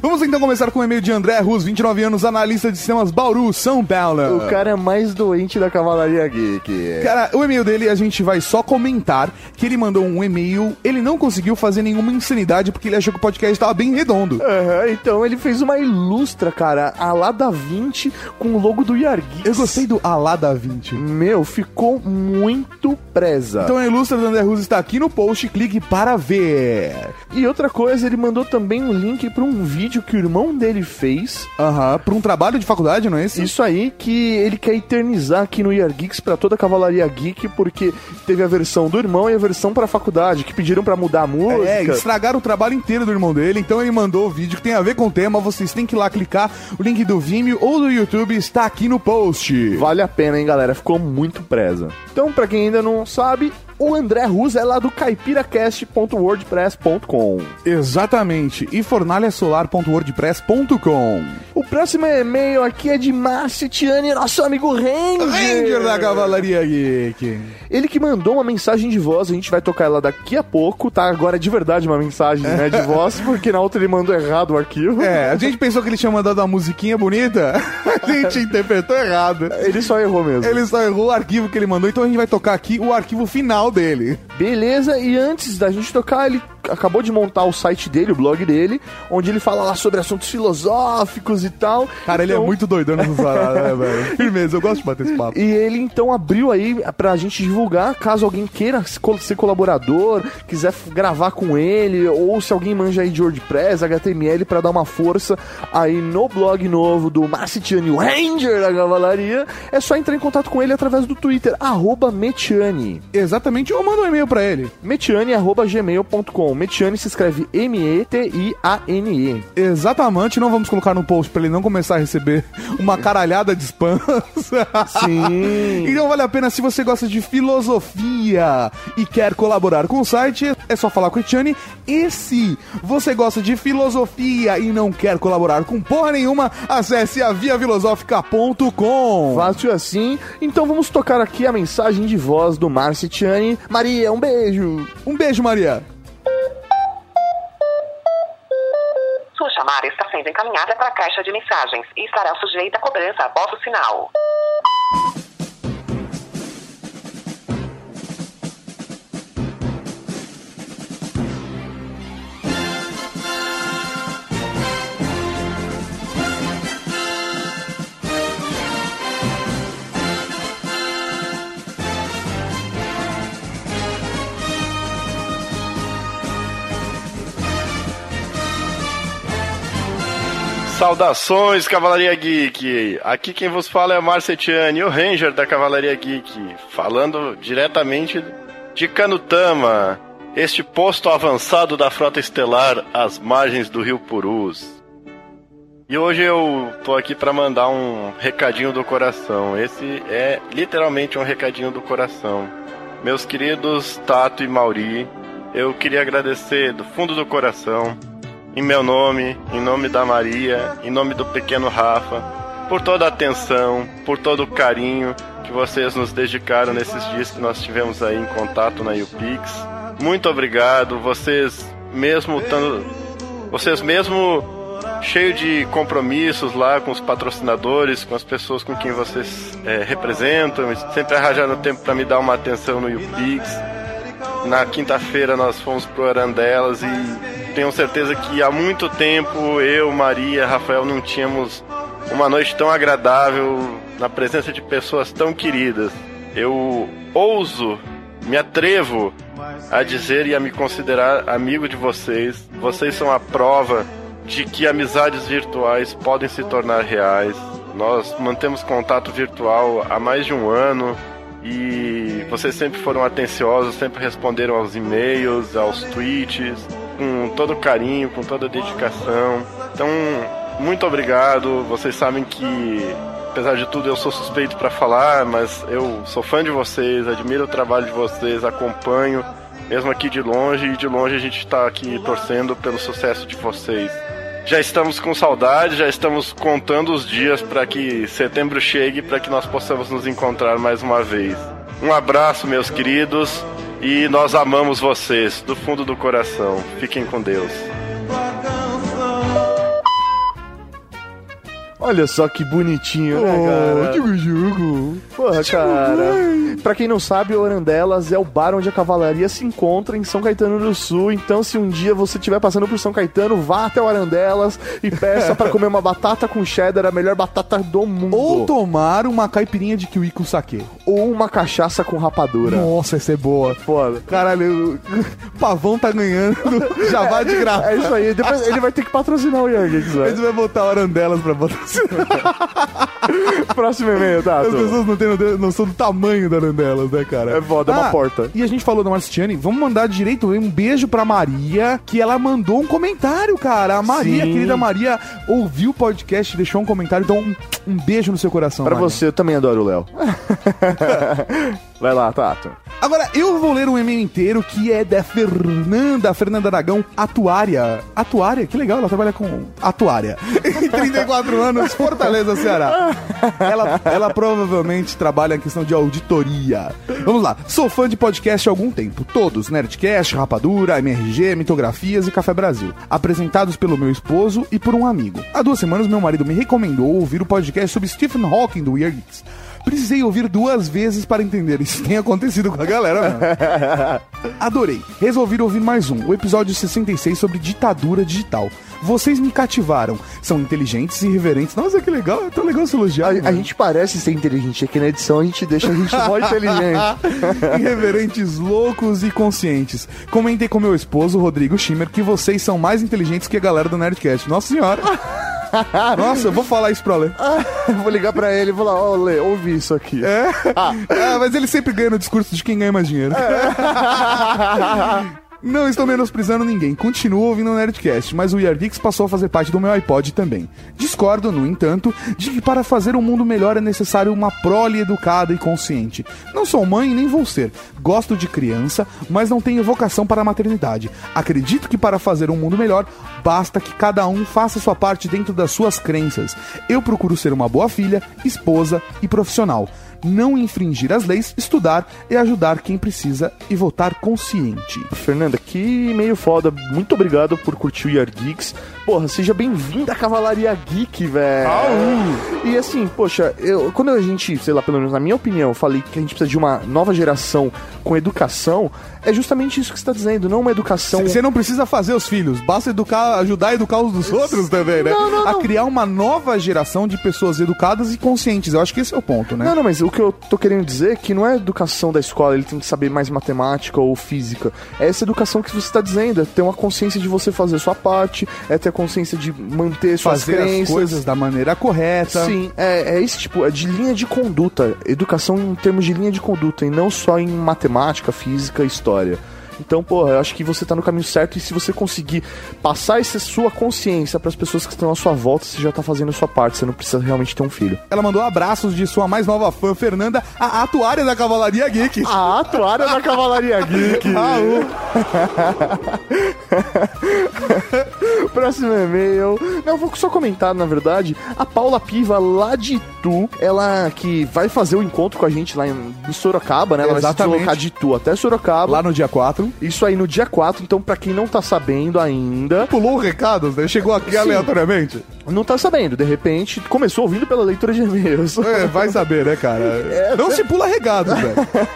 Vamos então começar com o e-mail de André Rus, 29 anos, analista de sistemas Bauru, São Paulo. o cara é mais doente da cavalaria geek. Cara, o e-mail dele a gente vai só comentar que ele mandou um e-mail, ele não conseguiu fazer nenhuma insanidade porque ele achou que o podcast estava bem redondo. Aham, então ele fez uma ilustra, cara, a lá da 20 com o logo do Yargui. Eu gostei do Alá da 20. Meu, ficou muito presa. Então a ilustra do André Rus está aqui no post, clique para ver. E outra coisa, ele mandou também um link pra um vídeo que o irmão dele fez. Aham, para um trabalho de faculdade, não é isso? Isso aí que ele quer eternizar aqui no Year Geeks pra toda a Cavalaria Geek, porque teve a versão do irmão e a versão pra faculdade, que pediram pra mudar a música. É, estragaram o trabalho inteiro do irmão dele, então ele mandou o vídeo que tem a ver com o tema, vocês têm que ir lá clicar, o link do Vimeo ou do YouTube está aqui no post. Vale a pena, hein, galera? Ficou muito presa. Então, pra quem ainda não sabe, o André Ruz é lá do caipiracast.wordpress.com. Exatamente, e fornalhasolar.wordpress.com O próximo e-mail aqui é de Márcio Tiani, nosso amigo Ranger. Ranger da Cavalaria Geek. Ele que mandou uma mensagem de voz, a gente vai tocar ela daqui a pouco, tá? Agora é de verdade uma mensagem né, de voz, porque na outra ele mandou errado o arquivo. É, a gente pensou que ele tinha mandado uma musiquinha bonita, a gente interpretou errado. Ele só errou mesmo. Ele só errou o arquivo que ele mandou, então a gente vai tocar aqui o arquivo final dele. Beleza, e antes da gente tocar, ele acabou de montar o site dele, o blog dele, onde ele fala lá sobre assuntos filosóficos e tal. Cara, ele é Então- muito doidão paradas, né, velho? Firmeza, eu gosto de bater esse papo. E ele então abriu aí pra gente divulgar, caso alguém queira ser colaborador, quiser gravar com ele, ou se alguém manja aí de WordPress, HTML, pra dar uma força aí no blog novo do Marcitiani, o Ranger da Cavalaria, é só entrar em contato com ele através do Twitter, arroba Metiani. Exatamente, ou manda um e-mail pra ele. Metiani, arroba gmail.com. Metiani se escreve M-E-T-I-A-N-E. Exatamente, não vamos colocar no post pra ele não começar a receber uma caralhada de spams. Sim. então vale a pena se você gosta de filosofia e quer colaborar com o site, é só falar com o Etiane. E se você gosta de filosofia e não quer colaborar com porra nenhuma, acesse a viafilosófica.com. Fácil assim. Então vamos tocar aqui a mensagem de voz do Marcitiani. Maria, um beijo. Um beijo, Maria. Sua chamada está sendo encaminhada para a caixa de mensagens e estará sujeita a cobrança após o sinal. Saudações, Cavalaria Geek! Aqui quem vos fala é o Marcetiani, o Ranger da Cavalaria Geek, falando diretamente de Canutama, este posto avançado da frota estelar às margens do rio Purus. E hoje eu tô aqui para mandar um recadinho do coração. Esse é literalmente um recadinho do coração. Meus queridos Tato e Mauri, eu queria agradecer do fundo do coração em meu nome, em nome da Maria, em nome do pequeno Rafa, por toda a atenção, por todo o carinho que vocês nos dedicaram nesses dias que nós tivemos aí em contato na UPix. Muito obrigado, vocês mesmo tando, vocês mesmo cheio de compromissos lá com os patrocinadores, com as pessoas com quem vocês é, representam, sempre arranjaram tempo para me dar uma atenção no UPix. Na quinta-feira nós fomos pro Arandelas e tenho certeza que há muito tempo eu, Maria, Rafael não tínhamos uma noite tão agradável na presença de pessoas tão queridas. Eu ouso, me atrevo a dizer e a me considerar amigo de vocês. Vocês são a prova de que amizades virtuais podem se tornar reais. Nós mantemos contato virtual há mais de um ano e vocês sempre foram atenciosos, sempre responderam aos e-mails, aos tweets, com todo carinho, com toda dedicação. Então, muito obrigado. Vocês sabem que, apesar de tudo, eu sou suspeito para falar, mas eu sou fã de vocês, admiro o trabalho de vocês, acompanho, mesmo aqui de longe, e de longe a gente está aqui torcendo pelo sucesso de vocês. Já estamos com saudade, já estamos contando os dias para que setembro chegue, para que nós possamos nos encontrar mais uma vez. Um abraço, meus queridos, e nós amamos vocês do fundo do coração. Fiquem com Deus. Olha só que bonitinho, né, Oh, cara? Digo jogo. Porra, cara. Pra quem não sabe, o Arandelas é o bar onde a cavalaria se encontra em São Caetano do Sul. Então, se um dia você estiver passando por São Caetano, vá até o Arandelas e peça pra comer uma batata com cheddar, a melhor batata do mundo. Ou tomar uma caipirinha de kiwi com saquê. Ou uma cachaça com rapadura. Nossa, essa é boa. Foda. Caralho, o Pavão tá ganhando. Já vai de graça. É isso aí. Depois ele vai ter que patrocinar o Yankees, Ele velho. vai botar o Arandelas pra patrocinar. Próximo e-mail, tá? As pessoas não têm noção do tamanho da Arandelas, né, cara? É foda, é uma porta. E a gente falou da Marciane, vamos mandar direito um beijo pra Maria, que ela mandou um comentário, cara. A Maria, Sim. querida Maria, ouviu o podcast, deixou um comentário, então um, um beijo no seu coração, Pra Maria. você, eu também adoro o Léo. Vai lá, Tato. Agora, eu vou ler um e-mail inteiro que é da Fernanda, Fernanda Aragão, atuária. Atuária? Que legal, ela trabalha com atuária. Em 34 anos, Fortaleza, Ceará. Ela, ela provavelmente trabalha em questão de auditoria. Vamos lá. Sou fã de podcast há algum tempo. Todos, Nerdcast, Rapadura, MRG, Mitografias e Café Brasil. Apresentados pelo meu esposo e por um amigo. Há duas semanas, meu marido me recomendou ouvir o podcast sobre Stephen Hawking do Weird Geeks. Precisei ouvir duas vezes para entender. Isso tem acontecido com a galera, mesmo. Adorei. Resolvi ouvir mais um, o episódio 66 sobre ditadura digital. Vocês me cativaram. São inteligentes e irreverentes. Nossa, que legal. É tão legal se elogiar. A, a gente parece ser inteligente. Aqui na edição a gente deixa a gente mó inteligente. Irreverentes, loucos e conscientes. Comentei com meu esposo, Rodrigo Schimmer, que vocês são mais inteligentes que a galera do Nerdcast. Nossa senhora. Nossa, eu vou falar isso pra ler. Vou ligar pra ele e falar, ó, Lê, ouve isso aqui. É? Ah, mas ele sempre ganha no discurso de quem ganha mais dinheiro. Não estou menosprezando ninguém, continuo ouvindo o Nerdcast, mas o Geeks passou a fazer parte do meu iPod também. Discordo, no entanto, de que para fazer um mundo melhor é necessário uma prole educada e consciente. Não sou mãe nem vou ser. Gosto de criança, mas não tenho vocação para a maternidade. Acredito que para fazer um mundo melhor, basta que cada um faça sua parte dentro das suas crenças. Eu procuro ser uma boa filha, esposa e profissional não infringir as leis, estudar e ajudar quem precisa e votar consciente. Fernanda, que e-mail foda. Muito obrigado por curtir o Yard Geeks. Porra, seja bem-vindo à Cavalaria Geek, velho. E assim, poxa, eu, quando a gente, sei lá, pelo menos na minha opinião, falei que a gente precisa de uma nova geração com educação, é justamente isso que você está dizendo, não uma educação. Você não precisa fazer os filhos, basta educar, ajudar a educar os dos outros também, né? Não, não, A criar uma nova geração de pessoas educadas e conscientes. Eu acho que esse é o ponto, né? Não, não, mas o que eu tô querendo dizer é que não é a educação da escola, ele tem que saber mais matemática ou física. É essa educação que você está dizendo, é ter uma consciência de você fazer a sua parte, é ter a consciência de manter suas Fazer crenças. as coisas da maneira correta. Sim, é, é esse tipo, é de linha de conduta. Educação em termos de linha de conduta e não só em matemática, física e história. Então, porra, eu acho que você tá no caminho certo e se você conseguir passar essa sua consciência para as pessoas que estão à sua volta, você já tá fazendo a sua parte, você não precisa realmente ter um filho. Ela mandou abraços de sua mais nova fã, Fernanda, a atuária da Cavalaria Geek. A atuária da Cavalaria Geek. Raul. Próximo e-mail. Não, vou só comentar, na verdade. A Paula Piva, lá de Itu, ela que vai fazer o encontro com a gente lá em, em Sorocaba, né? Ela vai se Exatamente. deslocar de Itu até Sorocaba. Lá no dia 4. Isso aí no dia 4, então pra quem não tá sabendo ainda. Pulou o recado, né? Chegou aqui Sim. aleatoriamente. Não tá sabendo, de repente começou ouvindo pela leitura de e-mails. É, vai saber, né, cara? É, não se pula regado, velho.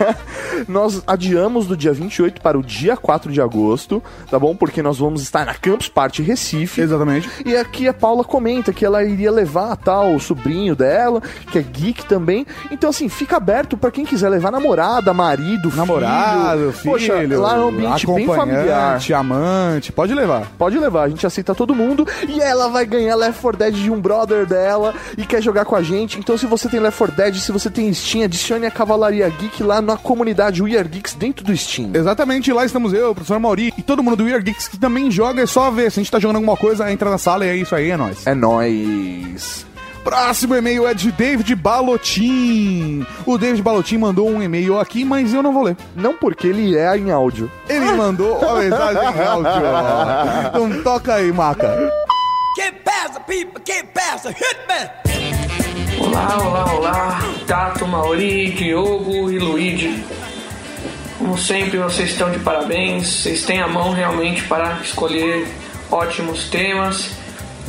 nós adiamos do dia 28 para o dia 4 de agosto, tá bom? Porque nós vamos estar na Campus Party Recife. Exatamente. E aqui a Paula comenta que ela iria levar tal o sobrinho dela, que é geek também. Então assim, fica aberto pra quem quiser levar namorada, marido, Namorado, filho, Poxa, lá um ambiente bem familiar. amante, pode levar. Pode levar, a gente aceita todo mundo e ela vai ganhar Left 4 Dead de um brother dela e quer jogar com a gente. Então, se você tem Left 4 Dead, se você tem Steam, adicione a Cavalaria Geek lá na comunidade We Are Geeks dentro do Steam. Exatamente, lá estamos eu, o professor Mauri e todo mundo do We Are Geeks que também joga, é só ver. Se a gente tá jogando alguma coisa, entra na sala e é isso aí, é nóis. É nóis. Próximo e-mail é de David Balotin. O David Balotin mandou um e-mail aqui, mas eu não vou ler. Não porque ele é em áudio. Ele mandou a mensagem em áudio. Então toca aí, Maca. Past the people, past the hitman. Olá, olá, olá, Tato, Mauri, Diogo e Luigi. Como sempre, vocês estão de parabéns, vocês têm a mão realmente para escolher ótimos temas,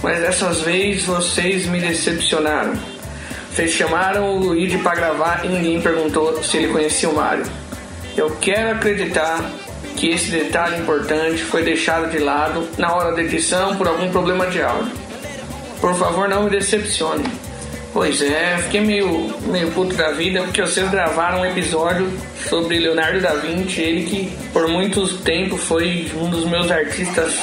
mas dessas vezes vocês me decepcionaram. Vocês chamaram o Luigi para gravar e ninguém perguntou se ele conhecia o Mario. Eu quero acreditar que esse detalhe importante foi deixado de lado na hora da edição por algum problema de áudio. Por favor, não me decepcione. Pois é, fiquei meio, meio puto da vida porque vocês gravaram um episódio sobre Leonardo da Vinci, ele que por muito tempo foi um dos meus artistas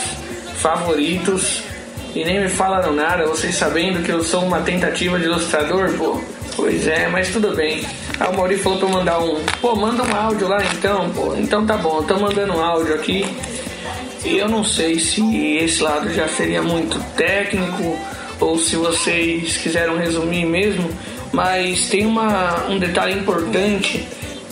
favoritos e nem me falaram nada, vocês sabendo que eu sou uma tentativa de ilustrador, pô. Pois é, mas tudo bem. Aí o Mauri falou pra eu mandar um. Pô, manda um áudio lá então, pô. Então tá bom, eu tô mandando um áudio aqui. E eu não sei se esse lado já seria muito técnico ou se vocês quiseram resumir mesmo, mas tem uma, um detalhe importante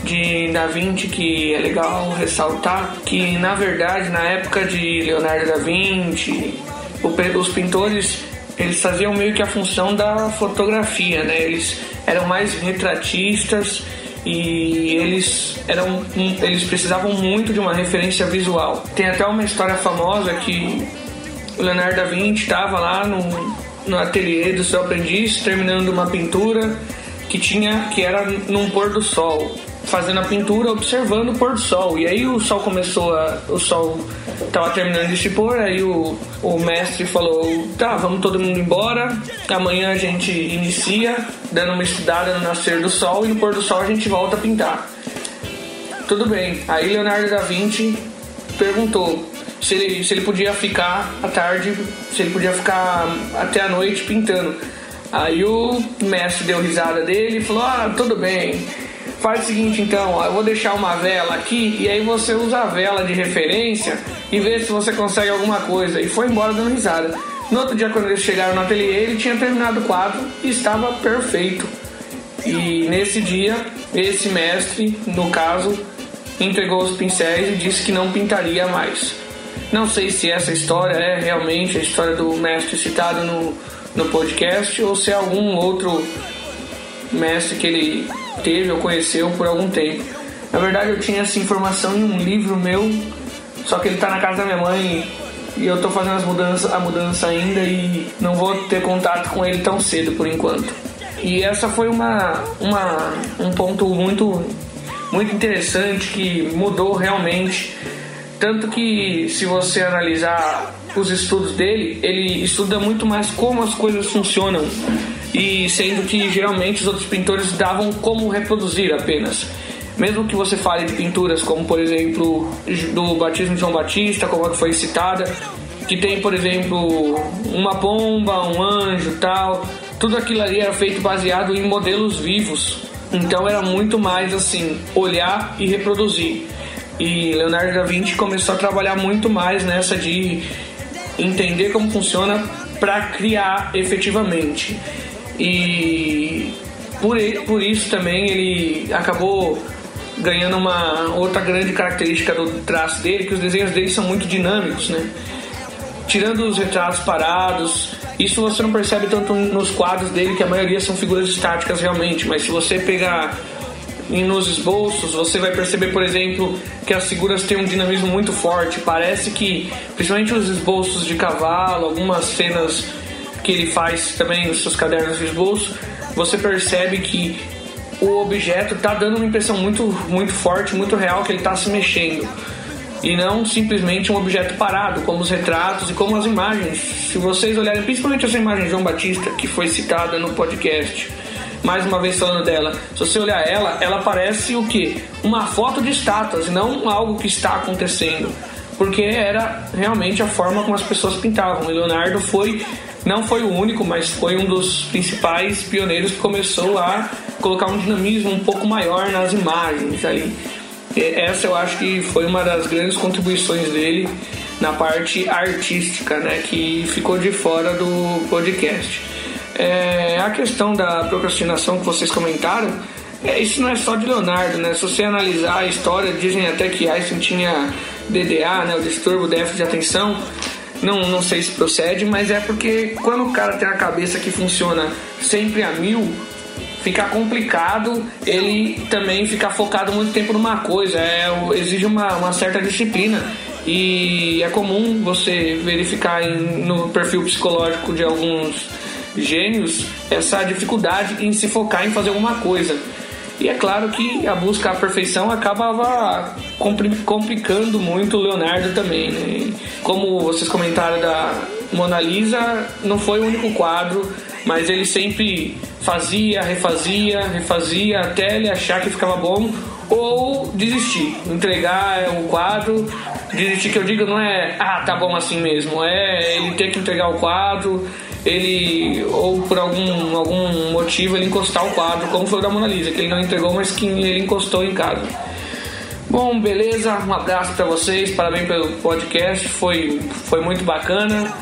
de Da Vinci que é legal ressaltar que na verdade na época de Leonardo da Vinci os pintores eles faziam meio que a função da fotografia, né? Eles eram mais retratistas e eles eram eles precisavam muito de uma referência visual. Tem até uma história famosa que o Leonardo da Vinci estava lá no, no ateliê do seu aprendiz terminando uma pintura que tinha que era num pôr do sol fazendo a pintura observando o pôr do sol e aí o sol começou a o sol tava terminando de se pôr aí o, o mestre falou tá vamos todo mundo embora amanhã a gente inicia dando uma estudada no nascer do sol e no pôr do sol a gente volta a pintar tudo bem. Aí Leonardo da Vinci perguntou se ele, se ele podia ficar à tarde, se ele podia ficar até a noite pintando. Aí o mestre deu risada dele e falou: Ah, tudo bem. Faz o seguinte então, ó, eu vou deixar uma vela aqui e aí você usa a vela de referência e vê se você consegue alguma coisa. E foi embora dando risada. No outro dia, quando eles chegaram no ateliê, ele tinha terminado o quadro e estava perfeito. E nesse dia, esse mestre, no caso, entregou os pincéis e disse que não pintaria mais. Não sei se essa história é realmente a história do mestre citado no, no podcast ou se é algum outro mestre que ele teve ou conheceu por algum tempo. Na verdade, eu tinha essa informação em um livro meu, só que ele tá na casa da minha mãe e eu tô fazendo as mudanças, a mudança ainda e não vou ter contato com ele tão cedo por enquanto. E essa foi uma, uma um ponto muito muito interessante que mudou realmente tanto que se você analisar os estudos dele, ele estuda muito mais como as coisas funcionam e sendo que geralmente os outros pintores davam como reproduzir apenas. Mesmo que você fale de pinturas como, por exemplo, do batismo de João Batista, como a que foi citada, que tem, por exemplo, uma pomba, um anjo, tal, tudo aquilo ali era feito baseado em modelos vivos. Então era muito mais assim, olhar e reproduzir. E Leonardo da Vinci começou a trabalhar muito mais nessa de entender como funciona para criar efetivamente. E por, por isso também ele acabou ganhando uma outra grande característica do traço dele, que os desenhos dele são muito dinâmicos, né? Tirando os retratos parados, isso você não percebe tanto nos quadros dele, que a maioria são figuras estáticas realmente, mas se você pegar nos esboços, você vai perceber, por exemplo, que as figuras têm um dinamismo muito forte. Parece que, principalmente os esboços de cavalo, algumas cenas que ele faz também nos seus cadernos de esboço, você percebe que o objeto tá dando uma impressão muito, muito forte, muito real que ele tá se mexendo. E não simplesmente um objeto parado, como os retratos e como as imagens. Se vocês olharem, principalmente essa imagem de João Batista, que foi citada no podcast, mais uma vez falando dela, se você olhar ela, ela parece o que? Uma foto de estátuas, não algo que está acontecendo. Porque era realmente a forma como as pessoas pintavam. E Leonardo foi, não foi o único, mas foi um dos principais pioneiros que começou a colocar um dinamismo um pouco maior nas imagens. E Essa eu acho que foi uma das grandes contribuições dele na parte artística, né, que ficou de fora do podcast. É, a questão da procrastinação que vocês comentaram, é, isso não é só de Leonardo, né? Se você analisar a história, dizem até que Einstein tinha DDA, né, o distúrbio déficit de atenção. Não, não sei se procede, mas é porque quando o cara tem a cabeça que funciona sempre a mil, fica complicado ele também ficar focado muito tempo numa coisa. É, exige uma, uma certa disciplina. E é comum você verificar em- no perfil psicológico de alguns gênios essa dificuldade em se focar em fazer alguma coisa. E é claro que a busca à perfeição acabava compli- complicando muito o Leonardo também. Né? Como vocês comentaram da Mona Lisa, não foi o único quadro, mas ele sempre fazia, refazia, refazia até ele achar que ficava bom ou desistir, entregar o quadro. Desistir que eu digo não é, ah, tá bom assim mesmo, é ele ter que entregar o quadro, ele ou por algum, algum motivo ele encostar o quadro, como foi o da Mona Lisa, que ele não entregou, mas que ele encostou em casa. Bom, beleza, um abraço pra vocês, parabéns pelo podcast, foi, foi muito bacana.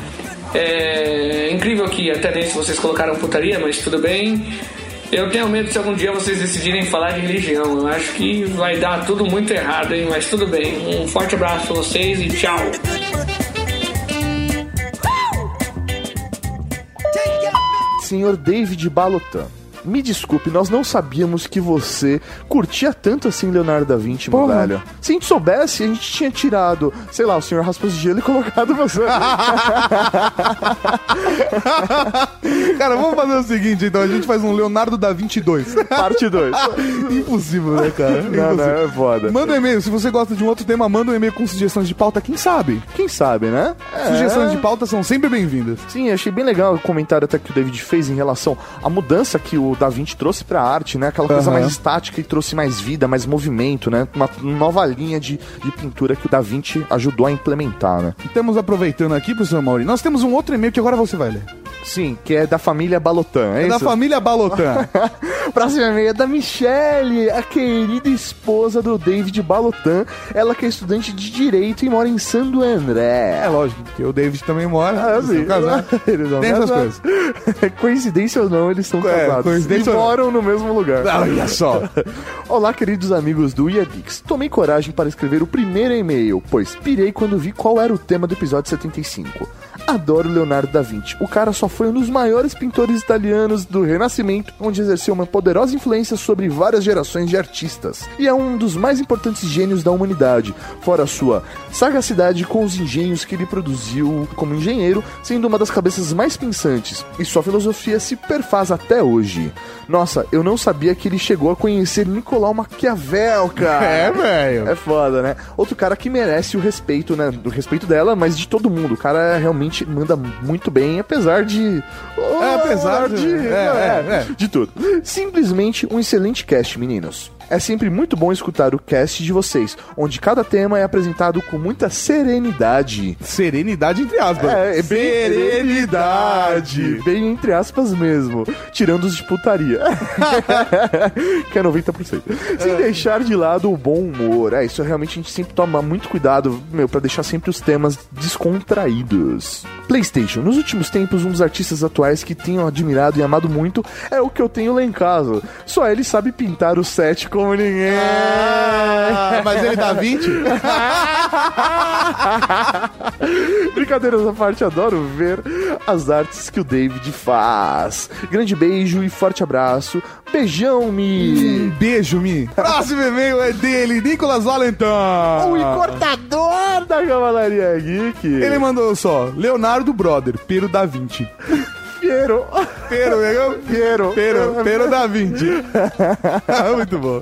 É incrível que até nesse vocês colocaram putaria, mas tudo bem. Eu tenho medo se algum dia vocês decidirem falar de religião. Eu acho que vai dar tudo muito errado, hein? Mas tudo bem. Um forte abraço pra vocês e tchau. Senhor David Balotan. Me desculpe, nós não sabíamos que você curtia tanto assim Leonardo da Vinci, meu Porra. velho. Se a gente soubesse, a gente tinha tirado, sei lá, o senhor Raspas de Gelo e colocado você. Cara, vamos fazer o seguinte, então. A gente faz um Leonardo da 22. Parte 2. Impossível, né, cara? Não, não, é foda. Manda um e-mail. Se você gosta de um outro tema, manda um e-mail com sugestões de pauta. Quem sabe? Quem sabe, né? É. Sugestões de pauta são sempre bem-vindas. Sim, achei bem legal o comentário até que o David fez em relação à mudança que o Da Vinci trouxe pra arte, né? Aquela coisa Aham. mais estática e trouxe mais vida, mais movimento, né? Uma nova linha de, de pintura que o Da Vinci ajudou a implementar, né? Estamos aproveitando aqui, professor Mauri. Nós temos um outro e-mail que agora você vai ler. Sim, que é da família Balotan, é, É da isso? família Balotan. Próximo e-mail é da Michelle, a querida esposa do David Balotan. Ela que é estudante de Direito e mora em Santo André. É lógico, porque o David também mora. Ah, eles sim. são. Eles são Tem essas coisas. Coincidência ou não, eles são É, casados. coincidência e ou moram no mesmo lugar. Olha só. Olá, queridos amigos do Ia Geeks. Tomei coragem para escrever o primeiro e-mail, pois pirei quando vi qual era o tema do episódio 75. Adoro Leonardo da Vinci. O cara só foi um dos maiores pintores italianos do Renascimento, onde exerceu uma poderosa influência sobre várias gerações de artistas. E é um dos mais importantes gênios da humanidade, fora a sua sagacidade com os engenhos que ele produziu como engenheiro, sendo uma das cabeças mais pensantes, e sua filosofia se perfaz até hoje. Nossa, eu não sabia que ele chegou a conhecer Nicolau Maquiavel, cara. É, velho. É foda, né? Outro cara que merece o respeito, né? Do respeito dela, mas de todo mundo. O cara realmente manda muito bem, apesar de. É, apesar de- é, é, é. De tudo. Simplesmente um excelente cast, meninos. É sempre muito bom escutar o cast de vocês, onde cada tema é apresentado com muita serenidade. Serenidade entre aspas. É, é bem Serenidade. Bem entre aspas mesmo. Tirando os de putaria. que é 90%. Sem deixar de lado o bom humor. É, isso realmente a gente sempre toma muito cuidado, meu, pra deixar sempre os temas descontraídos. PlayStation. Nos últimos tempos, um dos artistas atuais que tenho admirado e amado muito é o que eu tenho lá em casa. Só ele sabe pintar o set como ninguém. Ah, mas ele dá 20? Brincadeiras à parte, adoro ver as artes que o David faz. Grande beijo e forte abraço. Beijão, Mi. Um beijo, Mi. Próximo e-mail é dele, Nicolas Valentin. O encortador da Cavalaria Geek. Ele mandou só, Leonardo Brother, Pero da 20. Piero. Pero, negão? Piero. Pero, Pero da Vinci. Ah, muito bom.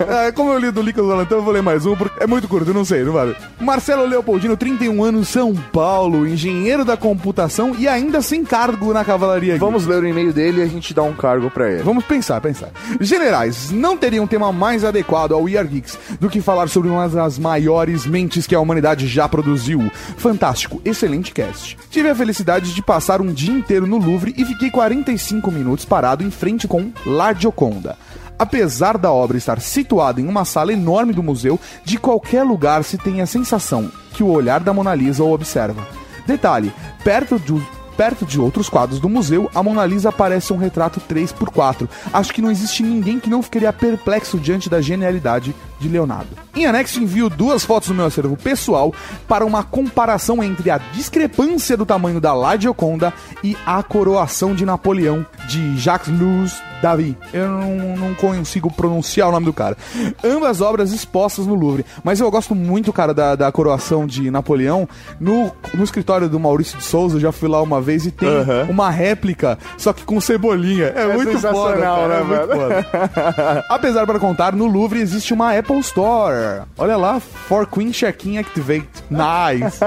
Ah, como eu li do Lucas Valentão, eu vou ler mais um, porque é muito curto, não sei, não vale. Marcelo Leopoldino, 31 anos, São Paulo, engenheiro da computação e ainda sem cargo na cavalaria. Vamos ler o e-mail dele e a gente dá um cargo pra ele. Vamos pensar, pensar. Generais, não teria um tema mais adequado ao We Are Geeks do que falar sobre uma das maiores mentes que a humanidade já produziu. Fantástico, excelente cast. Tive a felicidade de passar um dia inteiro no Louvre e fiquei 45 minutos parado em frente com La Gioconda. Apesar da obra estar situada em uma sala enorme do museu, de qualquer lugar se tem a sensação que o olhar da Mona Lisa o observa. Detalhe: perto de, perto de outros quadros do museu, a Mona Lisa parece um retrato 3x4. Acho que não existe ninguém que não ficaria perplexo diante da genialidade de Leonardo. Em anexo, envio duas fotos do meu acervo pessoal para uma comparação entre a discrepância do tamanho da La Gioconda e a coroação de Napoleão de Jacques-Louis David. Eu não, não consigo pronunciar o nome do cara. Ambas obras expostas no Louvre. Mas eu gosto muito, cara, da, da coroação de Napoleão. No, no escritório do Maurício de Souza, eu já fui lá uma vez e tem Aham. uma réplica, só que com cebolinha. É, É muito foda, cara, né, é muito foda. Apesar para contar, no Louvre existe uma Apple Store. Olha lá, For Queen Check-in Activate. Nice.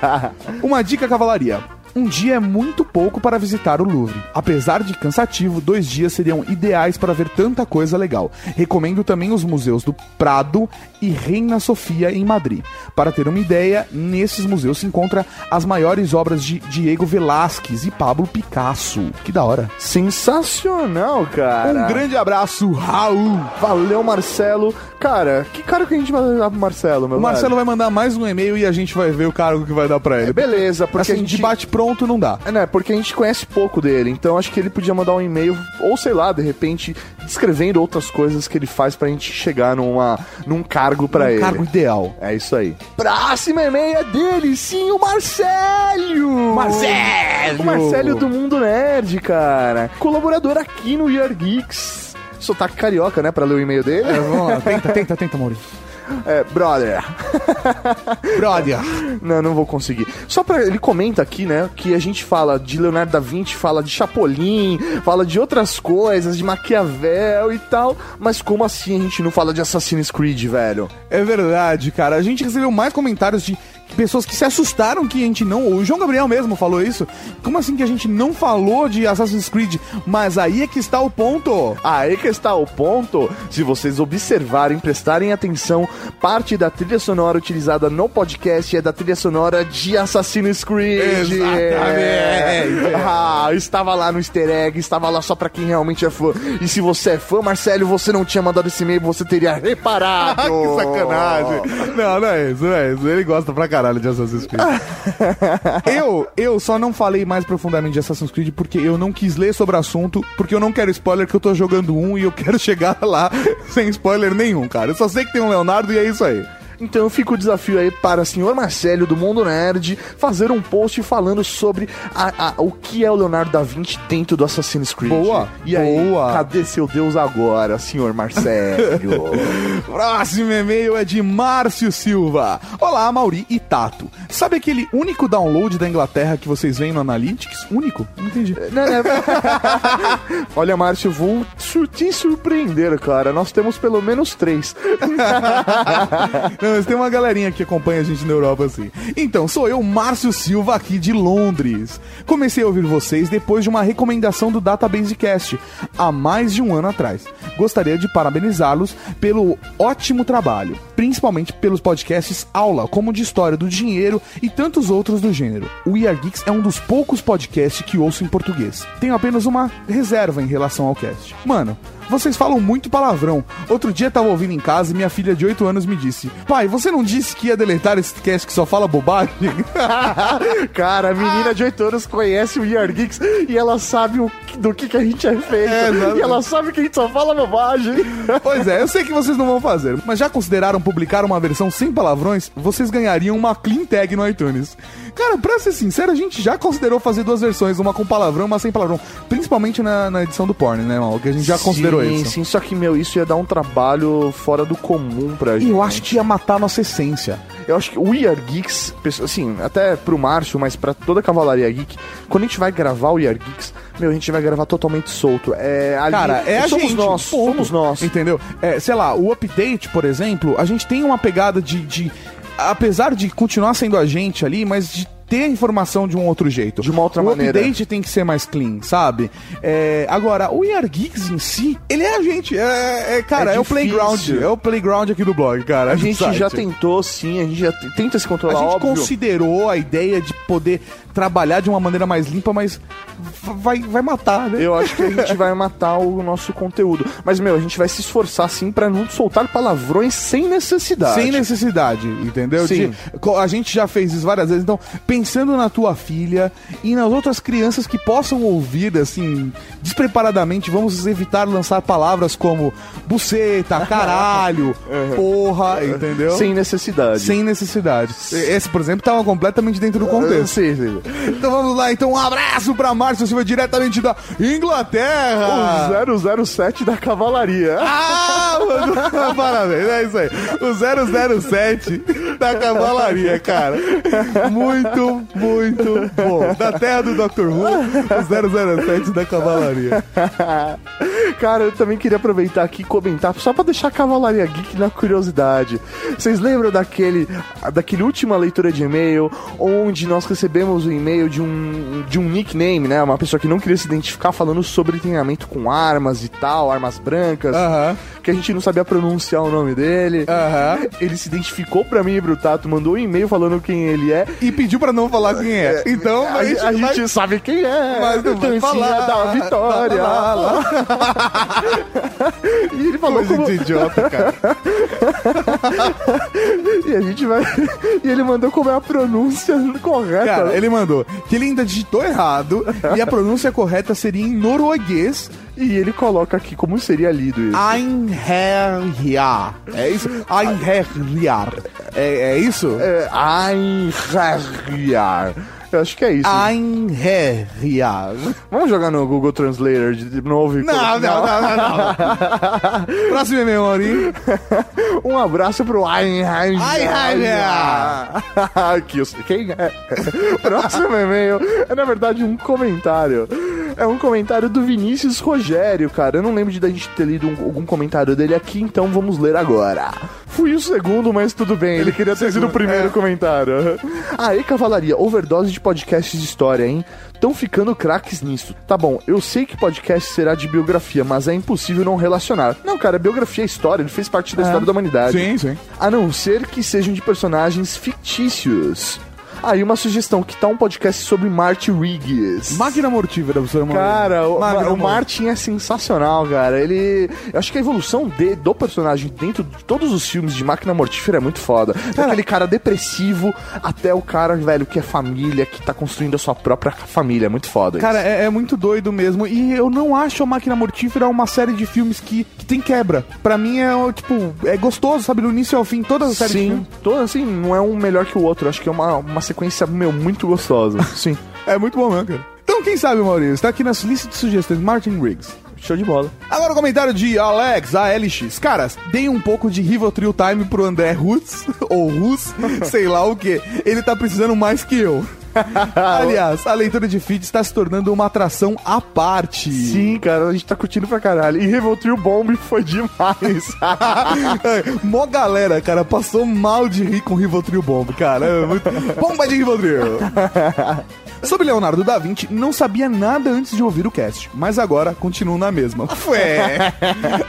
Uma dica cavalaria. Um dia é muito pouco para visitar o Louvre. Apesar de cansativo, dois dias seriam ideais para ver tanta coisa legal. Recomendo também os museus do Prado e Reina Sofia em Madrid. Para ter uma ideia, nesses museus se encontra as maiores obras de Diego Velázquez e Pablo Picasso. Que da hora. Sensacional, cara. Um grande abraço, Raul. Valeu, Marcelo. Cara, que cara que a gente vai dar pro Marcelo, meu O Marcelo velho? vai mandar mais um e-mail e a gente vai ver o cargo que vai dar pra ele. Beleza, porque assim, a gente bate pronto não dá. É, né? Porque a gente conhece pouco dele, então acho que ele podia mandar um e-mail, ou sei lá, de repente, descrevendo outras coisas que ele faz pra gente chegar numa, num cargo pra Um ele. cargo ideal. É isso aí. Próximo e-mail é dele, sim, o Marcelo! Marcelo! O Marcelo do Mundo Nerd, cara. Colaborador aqui no Year Geeks. Sotaque carioca, né, pra ler o e-mail dele. É, vamos lá, tenta, tenta, tenta, Maurício. É, brother. Brother. Não, não vou conseguir. Só pra. Ele comenta aqui, né? Que a gente fala de Leonardo da Vinci, fala de Chapolin, fala de outras coisas, de Maquiavel e tal. Mas como assim a gente não fala de Assassin's Creed, velho? É verdade, cara. A gente recebeu mais comentários de pessoas que se assustaram que a gente não. O João Gabriel mesmo falou isso. Como assim que a gente não falou de Assassin's Creed? Mas aí é que está o ponto. Aí que está o ponto. Se vocês observarem, prestarem atenção, parte da trilha sonora utilizada no podcast é da trilha sonora de Assassin's Creed. Exatamente. Ah, estava lá no easter egg, estava lá só pra quem realmente é fã. E se você é fã, Marcelo, você não tinha mandado esse e-mail, você teria reparado. Ah, que sacanagem. Não, não é isso, não é isso. Ele gosta pra caralho de Assassin's Creed. eu, eu só não falei mais profundamente de Assassin's Creed porque eu não quis ler sobre o assunto, porque eu não quero spoiler, que eu tô jogando um e eu quero chegar lá sem spoiler nenhum, cara. Eu só sei que tem um Leonardo e é isso aí. Então fica o desafio aí para o senhor Marcelo do Mundo Nerd fazer um post falando sobre a- a- o que é o Leonardo da Vinci dentro do Assassin's Creed. Boa, E aí, boa. cadê seu Deus agora, senhor Marcelo? Próximo e-mail é de Márcio Silva. Olá, Mauri e Tato. Sabe aquele único download da Inglaterra que vocês veem no Analytics? Único? Não entendi. Não, não. Olha, Márcio, vou te surpreender, cara. Nós temos pelo menos três. Mas tem uma galerinha que acompanha a gente na Europa assim. Então, sou eu, Márcio Silva, aqui de Londres. Comecei a ouvir vocês depois de uma recomendação do Database Cast, há mais de um ano atrás. Gostaria de parabenizá-los pelo ótimo trabalho, principalmente pelos podcasts Aula, como de História do Dinheiro e tantos outros do gênero. O We Are Geeks é um dos poucos podcasts que ouço em português. Tenho apenas uma reserva em relação ao cast. Mano, vocês falam muito palavrão. Outro dia tava ouvindo em casa e minha filha de 8 anos me disse: Pai, você não disse que ia deletar esse cast que só fala bobagem? Cara, a menina de 8 anos conhece o Year Geeks e ela sabe o do que, que a gente é feito. É, e ela sabe que a gente só fala bobagem. pois é, eu sei que vocês não vão fazer, mas já consideraram publicar uma versão sem palavrões? Vocês ganhariam uma clean tag no iTunes. Cara, pra ser sincero, a gente já considerou fazer duas versões, uma com palavrão, uma sem palavrão. Principalmente na, na edição do porn, né, mal? Que a gente já considerou sim, isso. Sim, só que, meu, isso ia dar um trabalho fora do comum pra gente. E eu acho que ia matar a nossa essência. Eu acho que o We Are Geeks, assim, até pro Márcio, mas pra toda a Cavalaria Geek, quando a gente vai gravar o We Are Geeks, meu, a gente vai gravar totalmente solto. É, ali, Cara, é a somos gente. nós, ponto. somos nós. Entendeu? É, sei lá, o update, por exemplo, a gente tem uma pegada de, de. Apesar de continuar sendo a gente ali, mas de ter a informação de um outro jeito. De uma outra o maneira. update tem que ser mais clean, sabe? É, agora, o Are Geeks em si, ele é a gente. É, é, cara, É é, o playground. É o playground aqui do blog, cara. A gente já tentou, sim, a gente já tenta se A controlar, gente óbvio. considerou a ideia de poder trabalhar de uma maneira mais limpa, mas vai, vai matar, né? Eu acho que a gente vai matar o nosso conteúdo. Mas, meu, a gente vai se esforçar, sim, pra não soltar palavrões sem necessidade. Sem necessidade, entendeu? Sim. De- a gente já fez isso várias vezes, então, pensando na tua filha e nas outras crianças que possam ouvir, assim, despreparadamente, vamos evitar lançar palavras como buceta, caralho, porra, entendeu? Sem necessidade. Sem necessidade. Esse, por exemplo, tava completamente dentro do contexto. Sim, sim. Então vamos lá, então um abraço pra Márcio Silva, diretamente da Inglaterra. O 007 da cavalaria. Ah, mano, parabéns, é isso aí. O 007 da cavalaria, cara. Muito, muito bom. Da terra do Dr. Who, o 007 da cavalaria. Cara, eu também queria aproveitar aqui e comentar, só pra deixar a Cavalaria Geek na curiosidade. Vocês lembram daquele, daquele última leitura de e-mail, onde nós recebemos o e-mail de um, de um nickname, né? Uma pessoa que não queria se identificar falando sobre treinamento com armas e tal, armas brancas, que a gente não sabia pronunciar o nome dele. Ele se identificou pra mim, Brutato, mandou um e-mail falando quem ele é. E pediu pra não falar quem é. Então, a, gente, a gente sabe quem é. Mas não vai falar. da vitória. Lá, lá, e ele falou Coisa como... de idiota, cara. e a gente vai. E ele mandou como é a pronúncia correta. Cara, ele mandou que ele ainda digitou errado e a pronúncia correta seria em norueguês. E ele coloca aqui como seria lido isso. Einherjar. É isso? Einherjar. É, é isso? É, Einherjar. Eu acho que é isso. Einherjar. Vamos jogar no Google Translator de novo e Não, não, não, não, não. Próximo e-mail, Maurinho. Um abraço pro Einherjar. Einherjar. Aqui, eu sei quem é. Próximo e-mail é, na verdade, um comentário. É um comentário do Vinícius Rogério, cara. Eu não lembro de da gente ter lido um- algum comentário dele aqui, então vamos ler agora. Fui o segundo, mas tudo bem. Ele queria ter sido o primeiro comentário. Aí, Cavalaria, overdose de podcasts de história, hein? Tão ficando craques nisso. Tá bom, eu sei que podcast será de biografia, mas é impossível não relacionar. Não, cara, biografia é história, ele fez parte da É. história da humanidade. Sim, sim. A não ser que sejam de personagens fictícios. Aí uma sugestão, que tal um podcast sobre Marty Riggs? Máquina mortífera, professor Maurinho. Cara, o, o. Martin é sensacional, cara. Ele. Eu acho que a evolução de, do personagem dentro de todos os filmes de Máquina Mortífera é muito foda. Daquele cara depressivo até o cara, velho, que é família, que tá construindo a sua própria família. É muito foda. Cara, é, é muito doido mesmo. E eu não acho a Máquina Mortífera uma série de filmes que, que tem quebra. Pra mim é, tipo, é gostoso, sabe? Do início ao fim, todas as séries de Sim, filmes. todo assim, não é um melhor que o outro. Acho que é uma, uma sequência, meu, muito gostosa. Sim. É muito bom mesmo, cara. Então, quem sabe, Maurício, está aqui nas listas de sugestões Martin Riggs. Show de bola. Agora o comentário de Alex, ALX. Caras, deem um pouco de Rivotril Time pro André Rus, ou Rus, sei lá o que. Ele tá precisando mais que eu. Aliás, a leitura de feed está se tornando uma atração à parte. Sim, cara, a gente tá curtindo pra caralho. E Revoltrio Bomb foi demais. É, Mó galera, cara, passou mal de rir com Rivotril Bomb, cara. É muito... Bomba de Rivotril! Sobre Leonardo da Vinci, não sabia nada antes de ouvir o cast, mas agora continuo na mesma. Ué.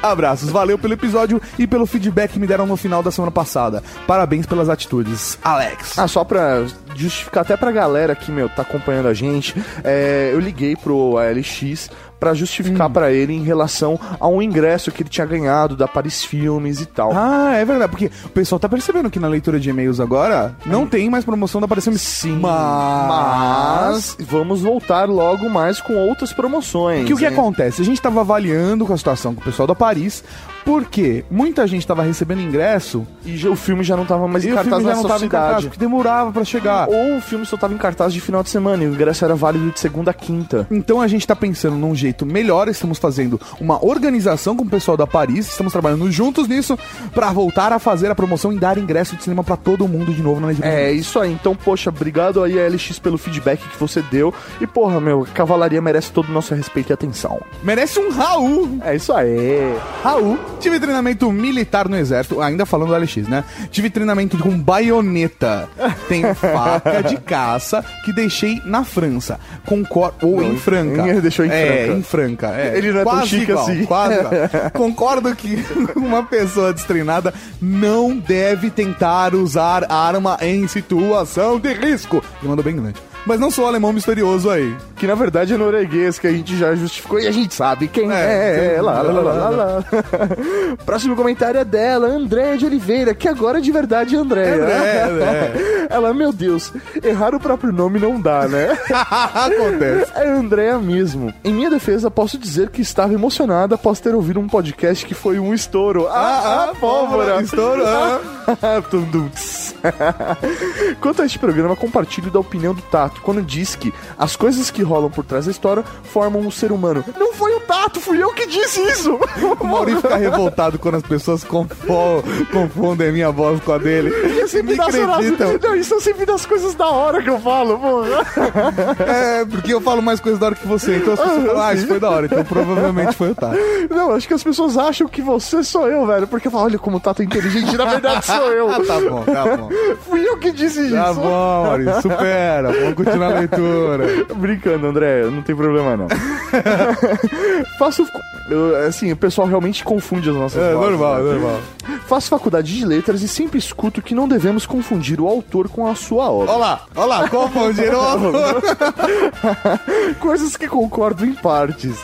Abraços, valeu pelo episódio e pelo feedback que me deram no final da semana passada. Parabéns pelas atitudes, Alex. Ah, só pra justificar até pra galera que, meu, tá acompanhando a gente, é, eu liguei pro ALX pra justificar pra ele em relação a um ingresso que ele tinha ganhado da Paris Filmes e tal. Ah, é verdade, porque o pessoal tá percebendo que na leitura de e-mails agora não tem mais promoção da Apareceu Sim, Mas vamos voltar logo mais com outras promoções. Que o que hein? acontece? A gente tava avaliando com a situação com o pessoal da Paris, porque muita gente tava recebendo ingresso E já- o filme já não tava mais e em o cartaz filme já na não em cartaz, porque demorava pra chegar. Ou o filme só tava em cartaz de final de semana e o ingresso era válido de segunda a quinta. Então a gente tá pensando num jeito melhor. Estamos fazendo uma organização com o pessoal da Paris. Estamos trabalhando juntos nisso pra voltar a fazer a promoção e dar ingresso de cinema pra todo mundo de novo na Legenda. É isso aí, então, poxa, obrigado aí a LX pelo feedback que você deu. E, porra, meu, Cavalaria merece todo o nosso respeito e atenção. Merece um Raul. É isso aí. Raul. Tive treinamento militar no exército, ainda falando do LX, né? Tive treinamento com baioneta. Tem faca de caça que deixei na França. Concordo. Ou Não, em Franca. em- deixou em É, Franca. em Franca. é. Ele não é tão Quase chique igual, assim. Quase. Concordo que uma pessoa destreinada não deve tentar usar arma em situação de risco. E mandou bem grande. Mas não sou alemão misterioso aí. Que na verdade é norueguês, que a gente já justificou e a gente sabe quem É, é. lá, lá, lá, lá, lá. Próximo comentário é dela, Andréia de Oliveira, que agora de verdade é Andréia. Andréia, é. Ela, meu Deus, errar o próprio nome não dá, né? Acontece. É Andréia mesmo. Em minha defesa, posso dizer que estava emocionada após ter ouvido um podcast que foi um estouro. Ah, ah, pólvora! Estouro, ah. Tum, dum, tss. Quanto a este programa, compartilho da opinião do Tato quando diz que as coisas que rolam por trás da história formam um ser humano. Não foi o Tato, fui eu que disse isso! O Maurício fica revoltado quando as pessoas confundem a minha voz com a dele. E é sempre Me das acreditam. Não, isso é sempre das coisas da hora que eu falo. É, porque eu falo mais coisas da hora que você. Então as pessoas falam, ah, isso foi da hora. Então provavelmente foi o Tato. Não, acho que as pessoas acham que você sou eu, velho. Porque eu falo, olha como o Tato é inteligente, na verdade sou eu. Ah, tá bom, tá bom. Fui eu que disse isso. Tá bom, Maurício, supera. Vamos continuar a leitura. Brincando, André, não tem problema não. Faço. assim, o pessoal realmente confunde as nossas É, vozes, normal, né? normal. Faço faculdade de letras e sempre escuto que não devemos confundir o autor com a sua obra. Olha lá, olha lá, confundiram o autor. Coisas que concordo em partes.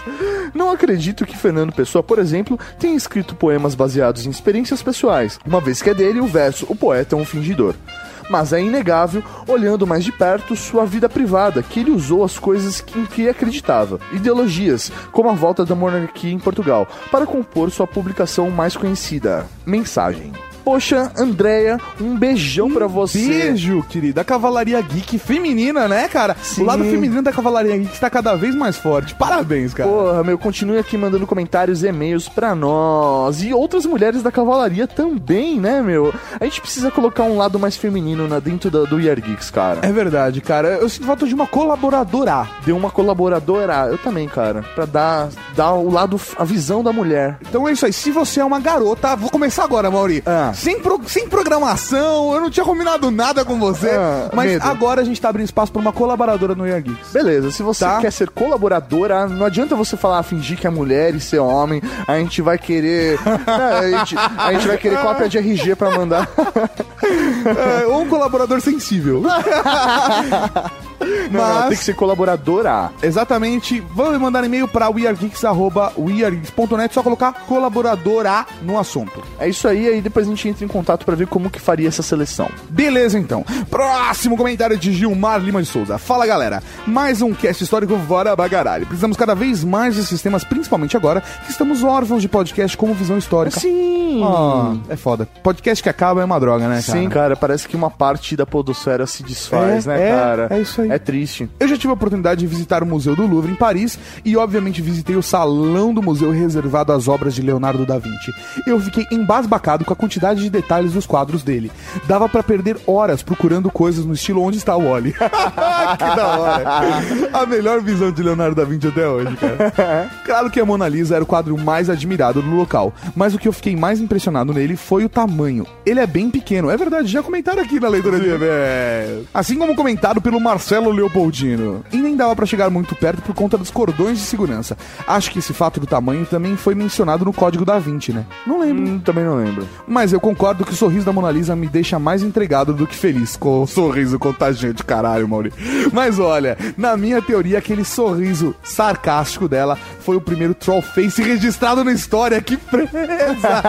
Não acredito que Fernando Pessoa, por exemplo, tenha escrito poemas baseados em experiências pessoais, uma vez que é dele o verso O poeta é um fingidor. Mas é inegável, olhando mais de perto, sua vida privada, que ele usou as coisas em que acreditava, ideologias, como a volta da monarquia em Portugal, para compor sua publicação mais conhecida, Mensagem. Poxa, Andréia, um beijão pra você. Beijo, querida. A Cavalaria Geek feminina, né, cara? Sim. O lado feminino da Cavalaria Geek está cada vez mais forte. Parabéns, cara. Porra, meu, continue aqui mandando comentários e e-mails pra nós. E outras mulheres da cavalaria também, né, meu? A gente precisa colocar um lado mais feminino na, dentro da- do Year Geeks, cara. É verdade, cara. Eu sinto falta de uma colaboradora. Deu uma colaboradora, eu também, cara, pra dar, dar o lado, a visão da mulher. Então é isso aí. Se você é uma garota, vou começar agora, Mauri. Ah. Sem, pro- sem programação, eu não tinha combinado nada com você. Ah, mas medo. agora a gente tá abrindo espaço pra uma colaboradora no Year Geeks. Beleza, se você Tá. quer ser colaboradora, não adianta você falar, fingir que é mulher e ser homem. A gente vai querer. né, a, gente, a gente vai querer cópia de RG pra mandar. É, ou um colaborador sensível. Não, não, tem que ser colaboradora. Exatamente. Vamos mandar e-mail para weargeeks.weargeeks.net, só colocar colaboradora no assunto. É isso aí, aí depois a gente entra em contato pra ver como que faria essa seleção. Beleza, então. Próximo comentário de Gilmar Lima de Souza. Fala, galera. Mais um cast histórico fora bagaralho. Precisamos cada vez mais de sistemas, principalmente agora que estamos órfãos de podcast como visão histórica. Sim! Ah, é foda. Podcast que acaba é uma droga, né, cara? Sim, cara, parece que uma parte da podosfera se desfaz, É, né, é, cara? é isso aí. É triste. Eu já tive a oportunidade de visitar o Museu do Louvre em Paris e, obviamente, visitei o salão do museu reservado às obras de Leonardo da Vinci. Eu fiquei embasbacado com a quantidade de detalhes dos quadros dele. Dava pra perder horas procurando coisas no estilo Onde está o Wally. que da hora. A melhor visão de Leonardo da Vinci até hoje, cara. Claro que a Mona Lisa era o quadro mais admirado no local, mas o que eu fiquei mais impressionado nele foi o tamanho. Ele é bem pequeno, é verdade, já comentaram aqui na leitura de e-mail. Assim como comentado pelo Marcelo Leopoldino. E nem dava pra chegar muito perto por conta dos cordões de segurança. Acho que esse fato do tamanho também foi mencionado no código da Vinci, né? Não lembro. Hum, também não lembro. Mas eu concordo que o sorriso da Mona Lisa me deixa mais entregado do que feliz com o sorriso contagiante, caralho, Mauri. Mas olha, na minha teoria, aquele sorriso sarcástico dela foi o primeiro troll face registrado na história. Que presa!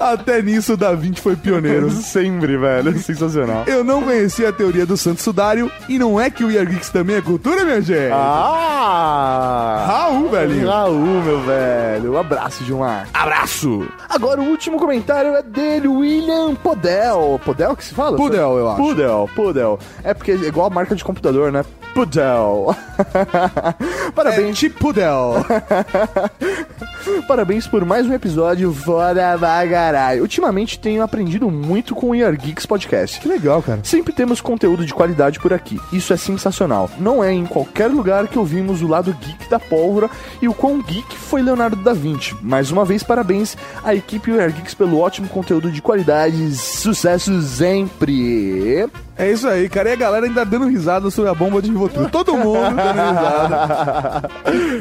Até nisso o Da Vinci foi pioneiro. Sempre, velho. Sensacional. Eu não conhecia a teoria do Santo Sudário e não é que o Year Geeks também é cultura, minha gente? Ah! Raul, velhinho. Raul, meu velho. Um abraço, Gilmar. Abraço! Agora o último comentário é dele, William Podel. Podel que se fala? Pudel, eu acho. Pudel, Pudel. É porque é igual a marca de computador, né? Pudel. Parabéns. É, Pudel. Parabéns por mais um episódio Fora Bagarai. Ultimamente tenho aprendido muito com o Year Geeks Podcast. Que legal, cara. Sempre temos conteúdo de qualidade por aqui. Isso é sensacional. Não é em qualquer lugar que ouvimos o lado geek da pólvora e o quão geek foi Leonardo da Vinci. Mais uma vez, parabéns à equipe Year Geeks pelo ótimo conteúdo de qualidade. Sucesso sempre! É isso aí, cara. E a galera ainda dando risada sobre a bomba de Rivotril. Todo mundo dando risada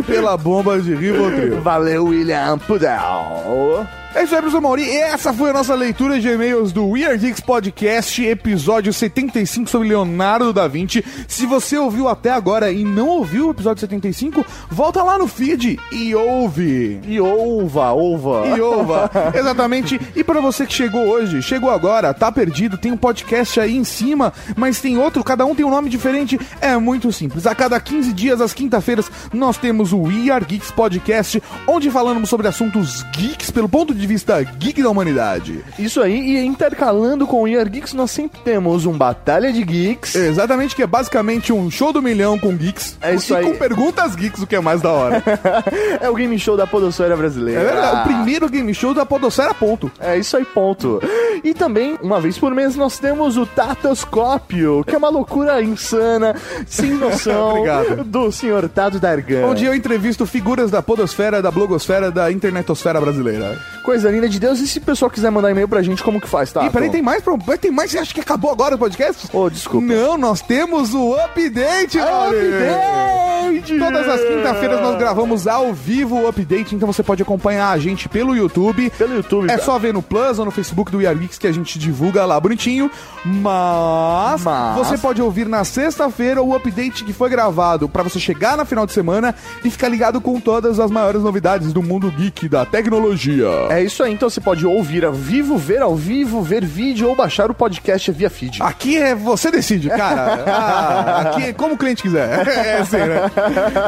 pela bomba de Rivotril. Valeu, William Pudel. É isso aí, professor Mauri. Essa foi a nossa leitura de e-mails do Weird Geeks Podcast, episódio 75 sobre Leonardo da Vinci. Se você ouviu até agora e não ouviu o episódio 75, volta lá no feed e ouve. E ouva, ouva. E ouva. Exatamente. E para você que chegou hoje, chegou agora, tá perdido, tem um podcast aí em cima, mas tem outro, cada um tem um nome diferente. É muito simples. A cada 15 dias, às quinta-feiras, nós temos o We Are Geeks Podcast, onde falamos sobre assuntos geeks pelo ponto de vista geek da humanidade. Isso aí, e intercalando com o Year Geeks, nós sempre temos um Batalha de Geeks. Exatamente, que é basicamente um show do milhão com geeks. É isso e aí. com perguntas geeks, o que é mais da hora. é o game show da podosfera brasileira. É verdade, o primeiro game show da podosfera, ponto. É isso aí, ponto. E também, uma vez por mês, nós temos o Tatoscópio, que é uma loucura insana, sem noção, do senhor Tato Dargan. Onde eu entrevisto figuras da podosfera, da blogosfera, da internetosfera brasileira. Coisa linda de Deus. E se o pessoal quiser mandar e-mail pra gente, como que faz, tá? Ih, peraí, tem mais? pro- Tem mais? Você acha que acabou agora o podcast? Ô, desculpa. Não, nós temos o update. Update! Todas as quinta-feiras nós gravamos ao vivo o update, então você pode acompanhar a gente pelo YouTube. Pelo YouTube, É cara. só ver no Plus ou no Facebook do We Are Geeks que a gente divulga lá bonitinho. Mas, Mas- você pode ouvir na sexta-feira o update que foi gravado pra você chegar no final de semana e ficar ligado com todas as maiores novidades do mundo geek da tecnologia. É isso aí, então você pode ouvir ao vivo, ver ao vivo, ver vídeo ou baixar o podcast via feed. Aqui é você decide, cara. Ah, aqui é como o cliente quiser. É assim, né?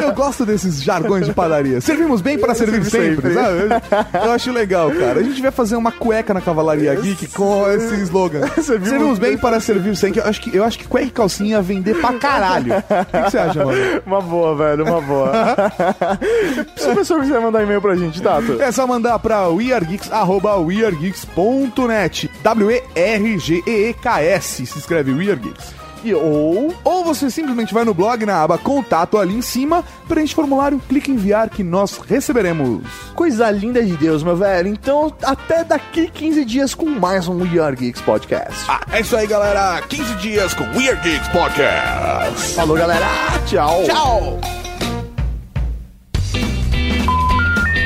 Eu gosto desses jargões de padaria. Servimos bem para servir sempre, sempre. sabe? Eu acho legal, cara. A gente vai fazer uma cueca na Cavalaria Geek com esse slogan. Servimos, bem para servir sempre. Eu acho que, eu acho que cueca e calcinha vender pra caralho. O que, você acha, mano? Uma boa, velho, uma boa. se o pessoal quiser mandar e-mail pra gente, Tato. É só mandar pra weargeeks.net. W-E-R-G-E-E-K-S. Se escreve weargeeks. E, ou, ou você simplesmente vai no blog na aba contato ali em cima, preenche o formulário, clica em enviar que nós receberemos. Coisa linda de Deus, meu velho. Então, até daqui 15 dias com mais um We Are Geeks Podcast. Ah, é isso aí, galera. 15 dias com Weird Geeks Podcast. Falou, galera. Tchau. Tchau.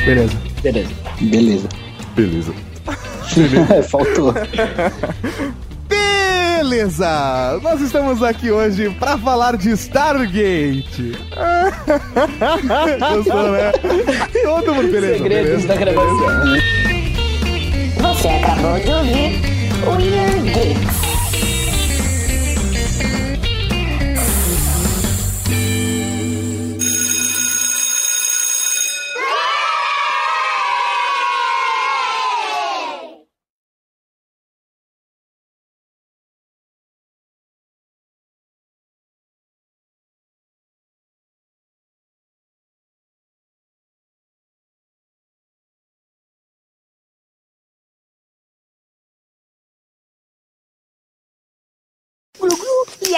Beleza. Beleza. Beleza. Beleza. Faltou. Beleza! Nós estamos aqui hoje pra falar de Stargate. Gostou, né? Todo mundo beleza. Segredos beleza, da gravação. Você acabou de ouvir o Weird Geeks.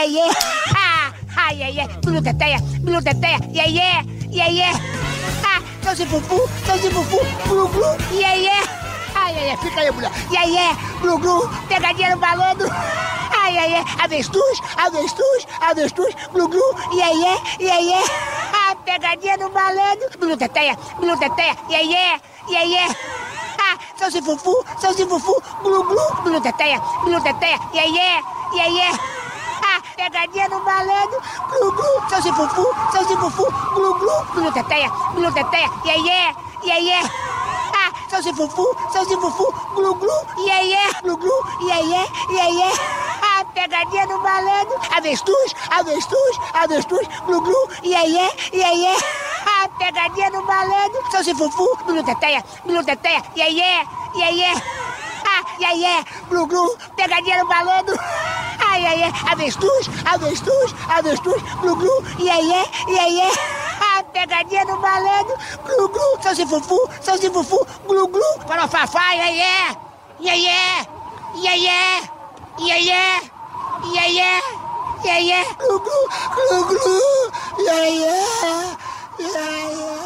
Glu, ai ai ai, bilu teteia, bilu teteia, iê iê, iê iê. Ah, não se fufu, não se fufu, glu glu, iê iê. Ai ai ai, fica aí, mulher. Iê iê, glu glu, pegadinha no balando. Ai ai ai, avestruz, avestruz, avestruz, glu glu, iê iê, iê iê. Ah, pegadinha no balando. Bilu teteia, bilu teteia, iê iê, iê iê. Ah, são se fufu, são se fufu, glu glu, bilu teteia, bilu teteia, iê iê, iê iê. Ah, pegadinha no malandro, glu glu, são se fufu, são se fufu, glu glu, bilu teteia, bilu teteia, iê iê, iê iê. Ah, são se fufu, são se fufu, glu glu, iê iê, glu glu, iê iê, iê iê. Ah, pegadinha no malandro, avestruz, avestruz, avestruz, glu glu, iê iê, iê iê. Ah, pegadinha no malandro, são se fufu, bilu teteia, bilu teteia, iê iê, iê iê. Ah, iê iê, glu glu, pegadinha no malandro. Ai, ai, ai. Avestruz, avestruz, avestruz. Glu, glu. E aí, é, e aí, é. Pegadinha do malandro. Glu, glu. Salsi fufu, salsi fufu. Glu, glu. Farofafá, e aí, é. E aí, é. E aí, é. E aí, é. E aí, é. E aí, é. Glu, glu, glu, glu. E aí, é. E aí, é.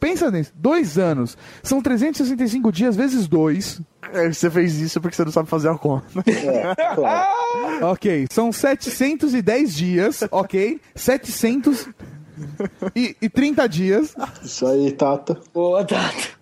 Pensa nisso, dois anos. São 365 dias vezes dois. É, Você fez isso porque você não sabe fazer a conta. Ok, são 710 dias, ok? 730 dias. Isso aí, Tata. Boa, Tata.